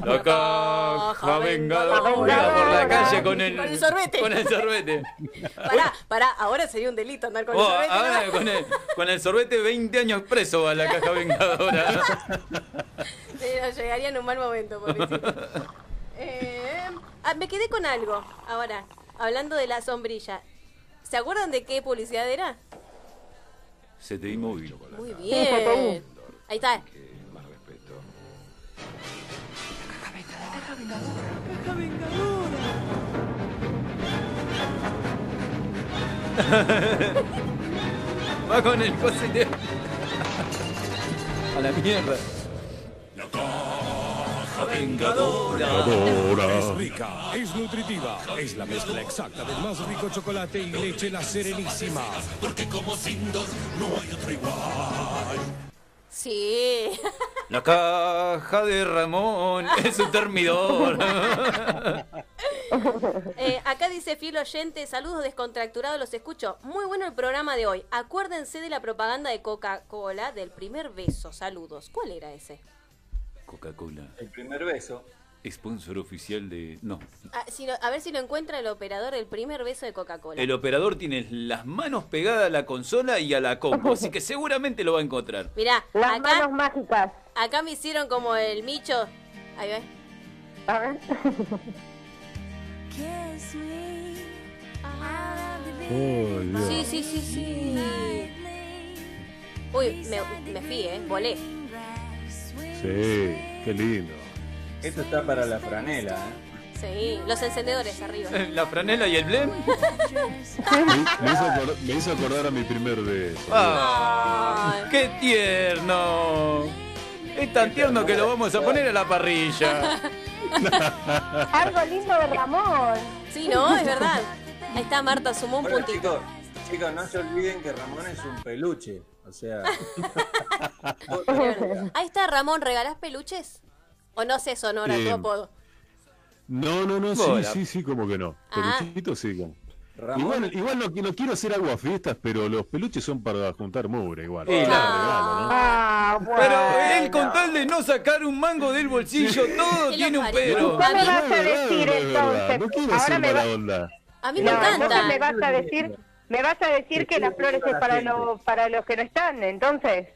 La caja vengadora. Iba por la calle con el, Con el sorbete. Con el sorbete. Pará, pará, ahora sería un delito andar con el Oh, sorbete. ahora ¿no? con el, con el sorbete 20 años preso a la caja vengadora. Llegaría en un mal momento, pobrecito. Eh, ah, me quedé con algo ahora, hablando de la sombrilla. ¿Se acuerdan de qué publicidad era? Se te móvil. Muy bien. Ahí está. Más respeto. Va con el te- A la mierda. Es rica, es nutritiva, es la mezcla exacta del más rico chocolate y leche La Serenísima. Porque como Sindor no hay otro igual. Sí. La caja de Ramón es su termidor. Eh, acá dice fiel oyente, saludos descontracturados, los escucho. Muy bueno el programa de hoy. Acuérdense de la propaganda de Coca-Cola del primer beso. Saludos. ¿Cuál era ese? Coca-Cola. El primer beso. Sponsor oficial de. No. Ah, si lo- a ver si lo encuentra el operador del primer beso de Coca-Cola. El operador tiene las manos pegadas a la consola y a la compu, así que seguramente lo va a encontrar. Mirá, Las acá, manos mágicas. acá me hicieron como el micho. Ahí ve. A ver. Sí, sí, sí, sí. Uy, me, me fui, ¿eh? Volé. Sí, qué lindo. Esto está para la franela, ¿eh? Sí, los encendedores arriba. La franela y el blem. Me, me hizo acordar, me hizo acordar a mi primer beso. ¡Ah! ¡Qué tierno! Es tan tierno que lo vamos a poner a la parrilla. Algo lindo de Ramón. Sí, ¿no? Es verdad. Ahí está Marta, sumó un puntito. chicos, chicos, no se olviden que Ramón es un peluche. O sea, Ahí está Ramón, ¿regalás peluches? ¿O no sé, Sonora, tu Bien. apodo? No, no, no, sí, Bola. sí, sí, como que no. Ah. Peluchitos sí. como- Ramón, Igual, igual no, no quiero hacer agua fiestas, pero los peluches son para juntar mugre igual. Sí, claro. regalo, ¿no? Ah, bueno. Pero él con tal de no sacar un mango del bolsillo, todo ¿Qué tiene lo un pero. ¿Qué me vas a decir entonces? No quiero Ahora me mala va- onda. A mí me No, encanta. me vas a decir, me vas a decir que las flores es para los para los que no están, entonces.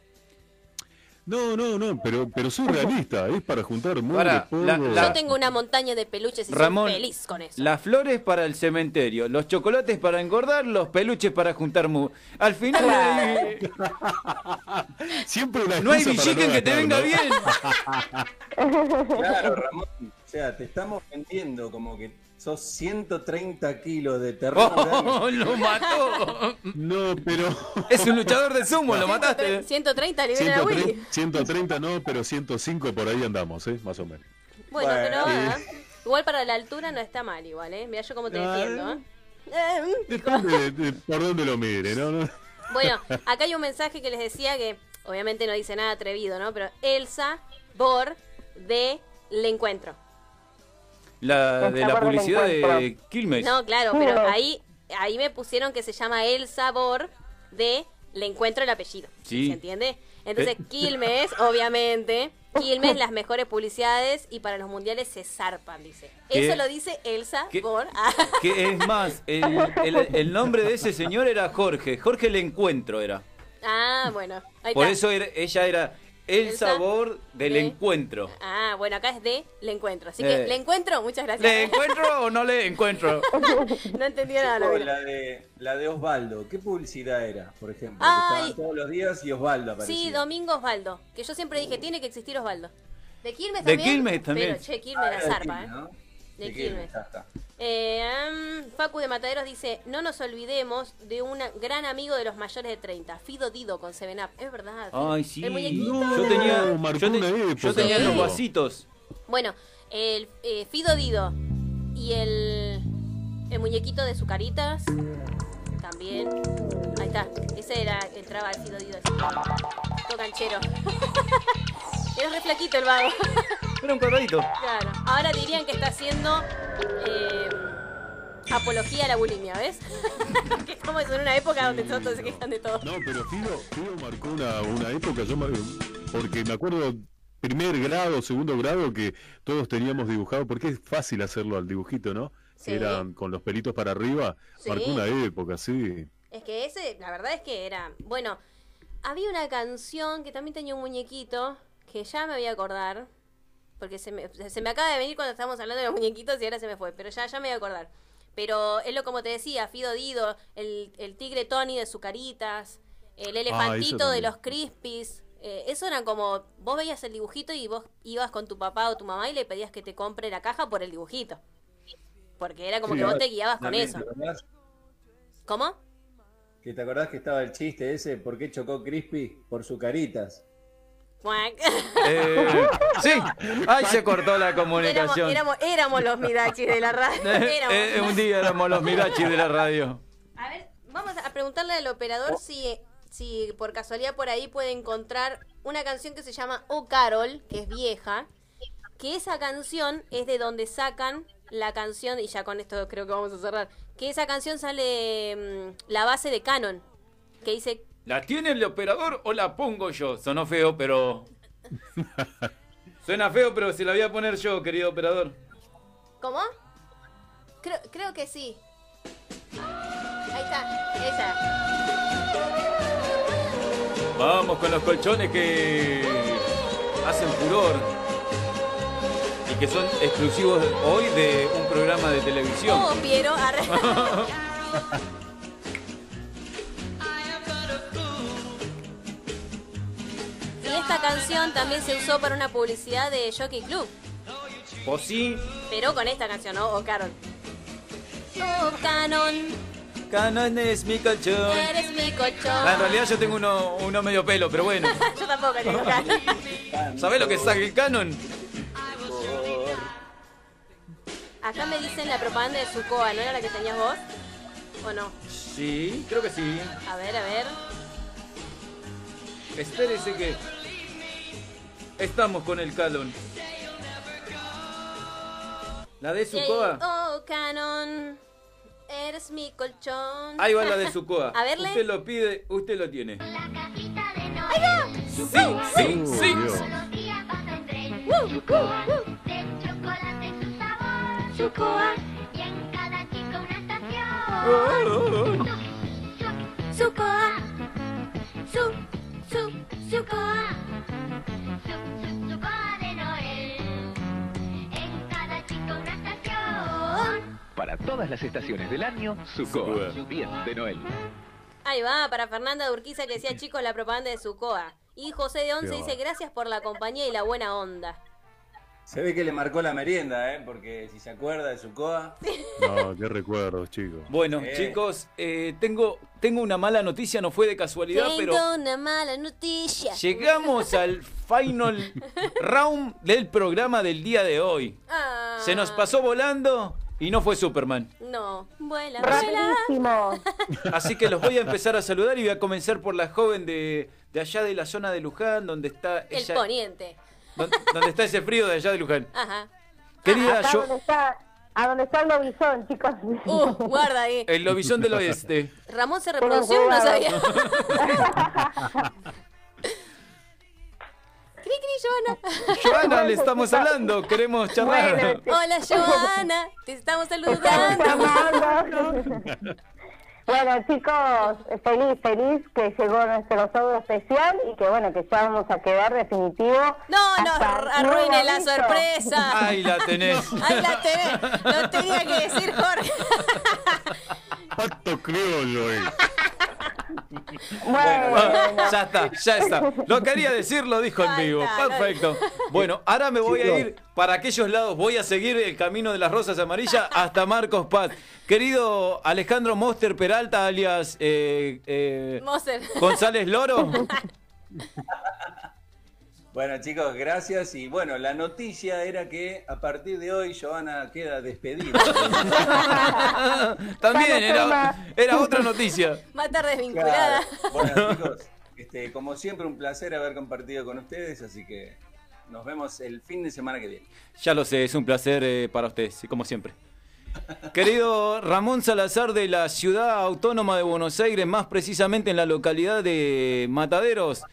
No, no, no, pero, pero soy realista, es para juntar la- Yo tengo una montaña de peluches y Ramón, soy feliz con eso. Las flores para el cementerio, los chocolates para engordar, los peluches para juntar mu. Al final hay- Siempre una no hay villiquen que te venga bien. claro, Ramón. sea, te estamos vendiendo como que sos 130 kilos de ternura. ¡Oh, lo mató! No, pero. Es un luchador de sumo, lo mataste. 130 libera a Willy. 130, 130 no, pero 105 por ahí andamos, ¿eh? Más o menos. Bueno, Bueno. pero ah, igual para la altura no está mal igual, ¿eh? Mira yo cómo te defiendo, ¿eh? Eh, Depende de, de por dónde lo mire, ¿no? no. Bueno, acá hay un mensaje que les decía que obviamente no dice nada atrevido, ¿no? Pero Elsa Bor de Le Encuentro. La de la publicidad de Quilmes. No, claro, pero ahí, ahí me pusieron que se llama Elsa Bor de Le Encuentro el apellido. Sí. ¿Se entiende? Entonces, Eh. Quilmes, obviamente. Quilmes, las mejores publicidades y para los mundiales se zarpan, dice. ¿Qué? Eso lo dice Elsa ¿Qué? Bor. Que es más, el, el- el nombre de ese señor era Jorge. Jorge el Encuentro era. Ah, bueno. Ahí Por está. eso era- ella era el Elsa sabor del de- encuentro. Ah, bueno, acá es de Le Encuentro. Así Eh. que Le Encuentro, muchas gracias. ¿Le encuentro o no le encuentro? no entendía nada. La de, la de Osvaldo, ¿qué publicidad era, por ejemplo? Estaban todos los días y Osvaldo aparecía. Sí, Domingo Osvaldo. Que yo siempre dije, tiene que existir Osvaldo. De Quilmes De también. Quilmes también. Pero, che, Quilmes la Ah, de zarpa, Quilmes, ¿eh? ¿no? De Quilmes. Eh, um, Facu de Mataderos dice, no nos olvidemos de un gran amigo de los mayores de 30, Fido Dido con Seven Up. Es verdad. Ay, sí. El muñequito. Yo tenía, yo te- época. yo tenía Sí. los vasitos. Bueno, el eh, Fido Dido y el, el muñequito de Zucaritas también. Ahí está. Ese era, entraba el Fido Dido. así. Todo canchero. Era re flaquito el vago. Era un cuadradito. Claro. Ahora dirían que está haciendo eh, apología a la bulimia, ¿ves? que estamos en una época donde todos se quejan de todo. No, pero Fido, Fido marcó una, una época, yo me- porque me acuerdo primer grado, segundo grado, que todos teníamos dibujado, porque es fácil hacerlo al dibujito, ¿no? Sí. Eran con los pelitos para arriba, Sí. marcó una época, sí. Es que ese, la verdad es que era. Bueno, había una canción que también tenía un muñequito que ya me voy a acordar. Porque se me, se me acaba de venir cuando estábamos hablando de los muñequitos y ahora se me fue. Pero ya, ya me voy a acordar. Pero es lo como te decía, Fido Dido, el, el tigre Tony de Zucaritas, el elefantito de los Crispies. Eh, eso eran como, vos veías el dibujito y vos ibas con tu papá o tu mamá y le pedías que te compre la caja por el dibujito. Porque era como Sí, que vos te guiabas con eso. ¿Cómo? ¿Que te acordás que estaba el chiste ese? ¿Por qué chocó Crispy? Por su caritas. Eh, sí, ahí se cortó la comunicación. éramos, éramos los Midachis de la radio. Éramos. Eh, un día éramos los Mirachi de la radio. A ver, vamos a preguntarle al operador si, si por casualidad por ahí puede encontrar una canción que se llama Oh Carol, que es vieja. Que esa canción es de donde sacan la canción, y ya con esto creo que vamos a cerrar. Que esa canción sale mm, la base de Canon. Que dice ¿La tiene el operador o la pongo yo? Sonó feo, pero. Suena feo, pero se la voy a poner yo, querido operador. ¿Cómo? Creo, creo que sí. Ahí está, esa. Vamos con los colchones que hacen furor y que son exclusivos hoy de un programa de televisión. Oh, Piero. y esta canción también se usó para una publicidad de Jockey Club. O sí, Pero con esta canción, ¿no? O Carol. Oh, Canon, Canon es mi colchón. eres mi colchón. Ah, en realidad yo tengo uno, uno medio pelo, pero bueno. Yo tampoco tengo Canon. ¿Sabés lo que saca el Canon? Acá me dicen la propaganda de Sucoa, ¿no era la que tenías vos? ¿O no? Sí, creo que sí. A ver, a ver. Espérese que estamos con el Canon. La de Sucoa. Oh, Canon, eres mi colchón. Ahí va la de Sucoa. A verle. Usted lo pide, usted lo tiene. ¡Ahí va! Sí, sí, sí. ¡Uh, uh, uh! Sucoa. Y en cada chico una Oh, estación. Sucoa. Su, su, Sucoa. Su, su, Sucoa de Noel. En cada chico una estación. Para todas las estaciones del año, Sucoa. Bien de Noel. Ahí va, para Fernanda de Urquiza que decía chicos la propaganda de Sucoa. Y José de Once dice gracias por la compañía y la buena onda. Se ve que le marcó la merienda, ¿eh? Porque si se acuerda de su coa. No, qué recuerdos, chicos. Bueno, Eh. chicos, eh, tengo, tengo una mala noticia, no fue de casualidad, Tengo pero una mala noticia. llegamos al final round del programa del día de hoy. Ah, Se nos pasó volando y no fue Superman. No, vuela, vuela. Rapidísimo. Así que los voy a empezar a saludar y voy a comenzar por la joven de, de allá de la zona de Luján, donde está El ella- poniente. Donde, donde está ese frío de allá de Luján. Ajá. Querida, Acá yo, donde está, a donde está el lobizón, chicos. Uh, guarda ahí. el lobizón del oeste. Ramón se reprodució, no sabía. Cri, cri, Joana. Joana, le estamos hablando, queremos charlar. Hola, Joana. Te estamos saludando. Bueno, chicos, feliz, feliz que llegó nuestro sábado especial y que bueno, que ya vamos a quedar definitivo. No, no, arruine la sorpresa. Ahí la tenés. Ahí la tenés. Lo tenía que decir Jorge. Pato criollo, Ah, ya está, ya está. Lo quería decir, lo dijo en vivo. Perfecto. Bueno, ahora me voy a ir para aquellos lados. Voy a seguir el camino de las rosas amarillas hasta Marcos Paz. Querido Alejandro Monster Peralta, alias eh, eh, Moser. González Loro. Bueno, chicos, gracias. Y bueno, la noticia era que a partir de hoy Giovanna queda despedida. También era, era otra noticia. Va a estar desvinculada. Claro. Bueno, chicos, este, como siempre, un placer haber compartido con ustedes. Así que nos vemos el fin de semana que viene. Ya lo sé, es un placer eh, para ustedes, y como siempre. Querido Ramón Salazar de la Ciudad Autónoma de Buenos Aires, más precisamente en la localidad de Mataderos.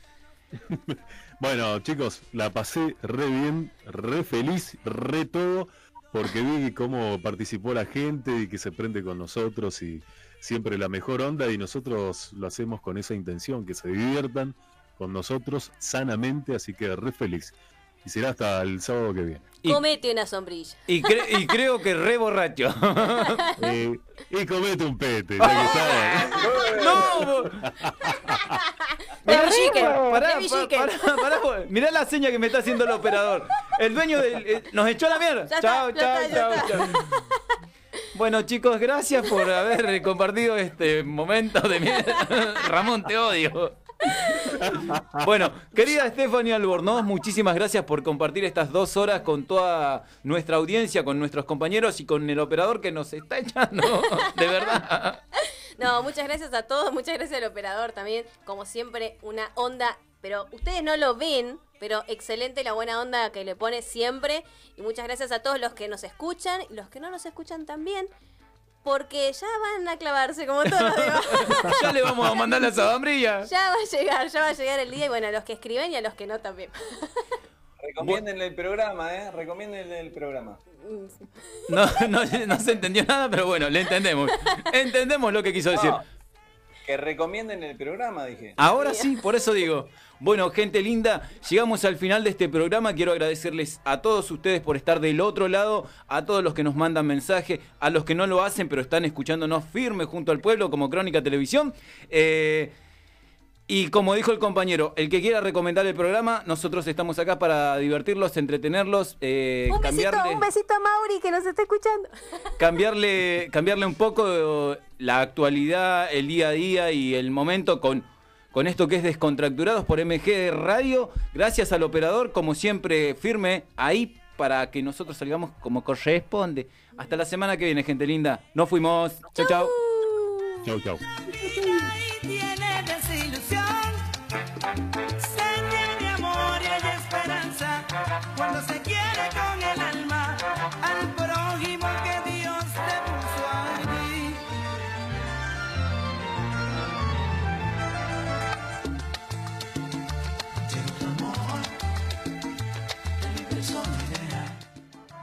Bueno, chicos, la pasé re bien, re feliz, re todo, porque vi cómo participó la gente y que se prende con nosotros y siempre la mejor onda y nosotros lo hacemos con esa intención, que se diviertan con nosotros sanamente, así que re feliz. Y será hasta el sábado que viene. Y, Comete una sombrilla. y cre- y creo que re borracho. Eh, y comete un pete, ya que estaba. ¡No! De Villique. Pará, pará, pará. Mirá la seña que me está haciendo el operador. El dueño del. eh, nos echó la mierda. Está, chao, chao, está, chao, está. chao. Bueno, chicos, gracias por haber compartido este momento de mierda. Ramón, te odio. Bueno, querida Stephanie Albornoz, muchísimas gracias por compartir estas dos horas con toda nuestra audiencia, con nuestros compañeros y con el operador que nos está echando. De verdad. No, muchas gracias a todos, muchas gracias al operador también. Como siempre, una onda, pero ustedes no lo ven, pero excelente la buena onda que le pone siempre. Y muchas gracias a todos los que nos escuchan y los que no nos escuchan también. Porque ya van a clavarse como todos los demás. Ya le vamos a mandar la sabambrilla. ya va a llegar, ya va a llegar el día. Y bueno, a los que escriben y a los que no también. Recomiéndenle el programa, ¿eh? Recomiéndenle el programa. No, no, no se entendió nada, pero bueno, le entendemos. Entendemos lo que quiso decir. No, que recomienden el programa, dije. Ahora sí, por eso digo. Bueno, gente linda, llegamos al final de este programa. Quiero agradecerles a todos ustedes por estar del otro lado, a todos los que nos mandan mensaje, a los que no lo hacen, pero están escuchándonos firme junto al pueblo, como Crónica Televisión. Eh, y como dijo el compañero, el que quiera recomendar el programa, nosotros estamos acá para divertirlos, entretenerlos, eh, un besito, cambiarle- un besito a Mauri que nos está escuchando. cambiarle, cambiarle un poco la actualidad, el día a día y el momento con, con esto que es Descontracturados por MG Radio. Gracias al operador, como siempre, firme ahí para que nosotros salgamos como corresponde. Hasta la semana que viene, gente linda. Nos fuimos. Chau, chau. Chau, chau. Cuando se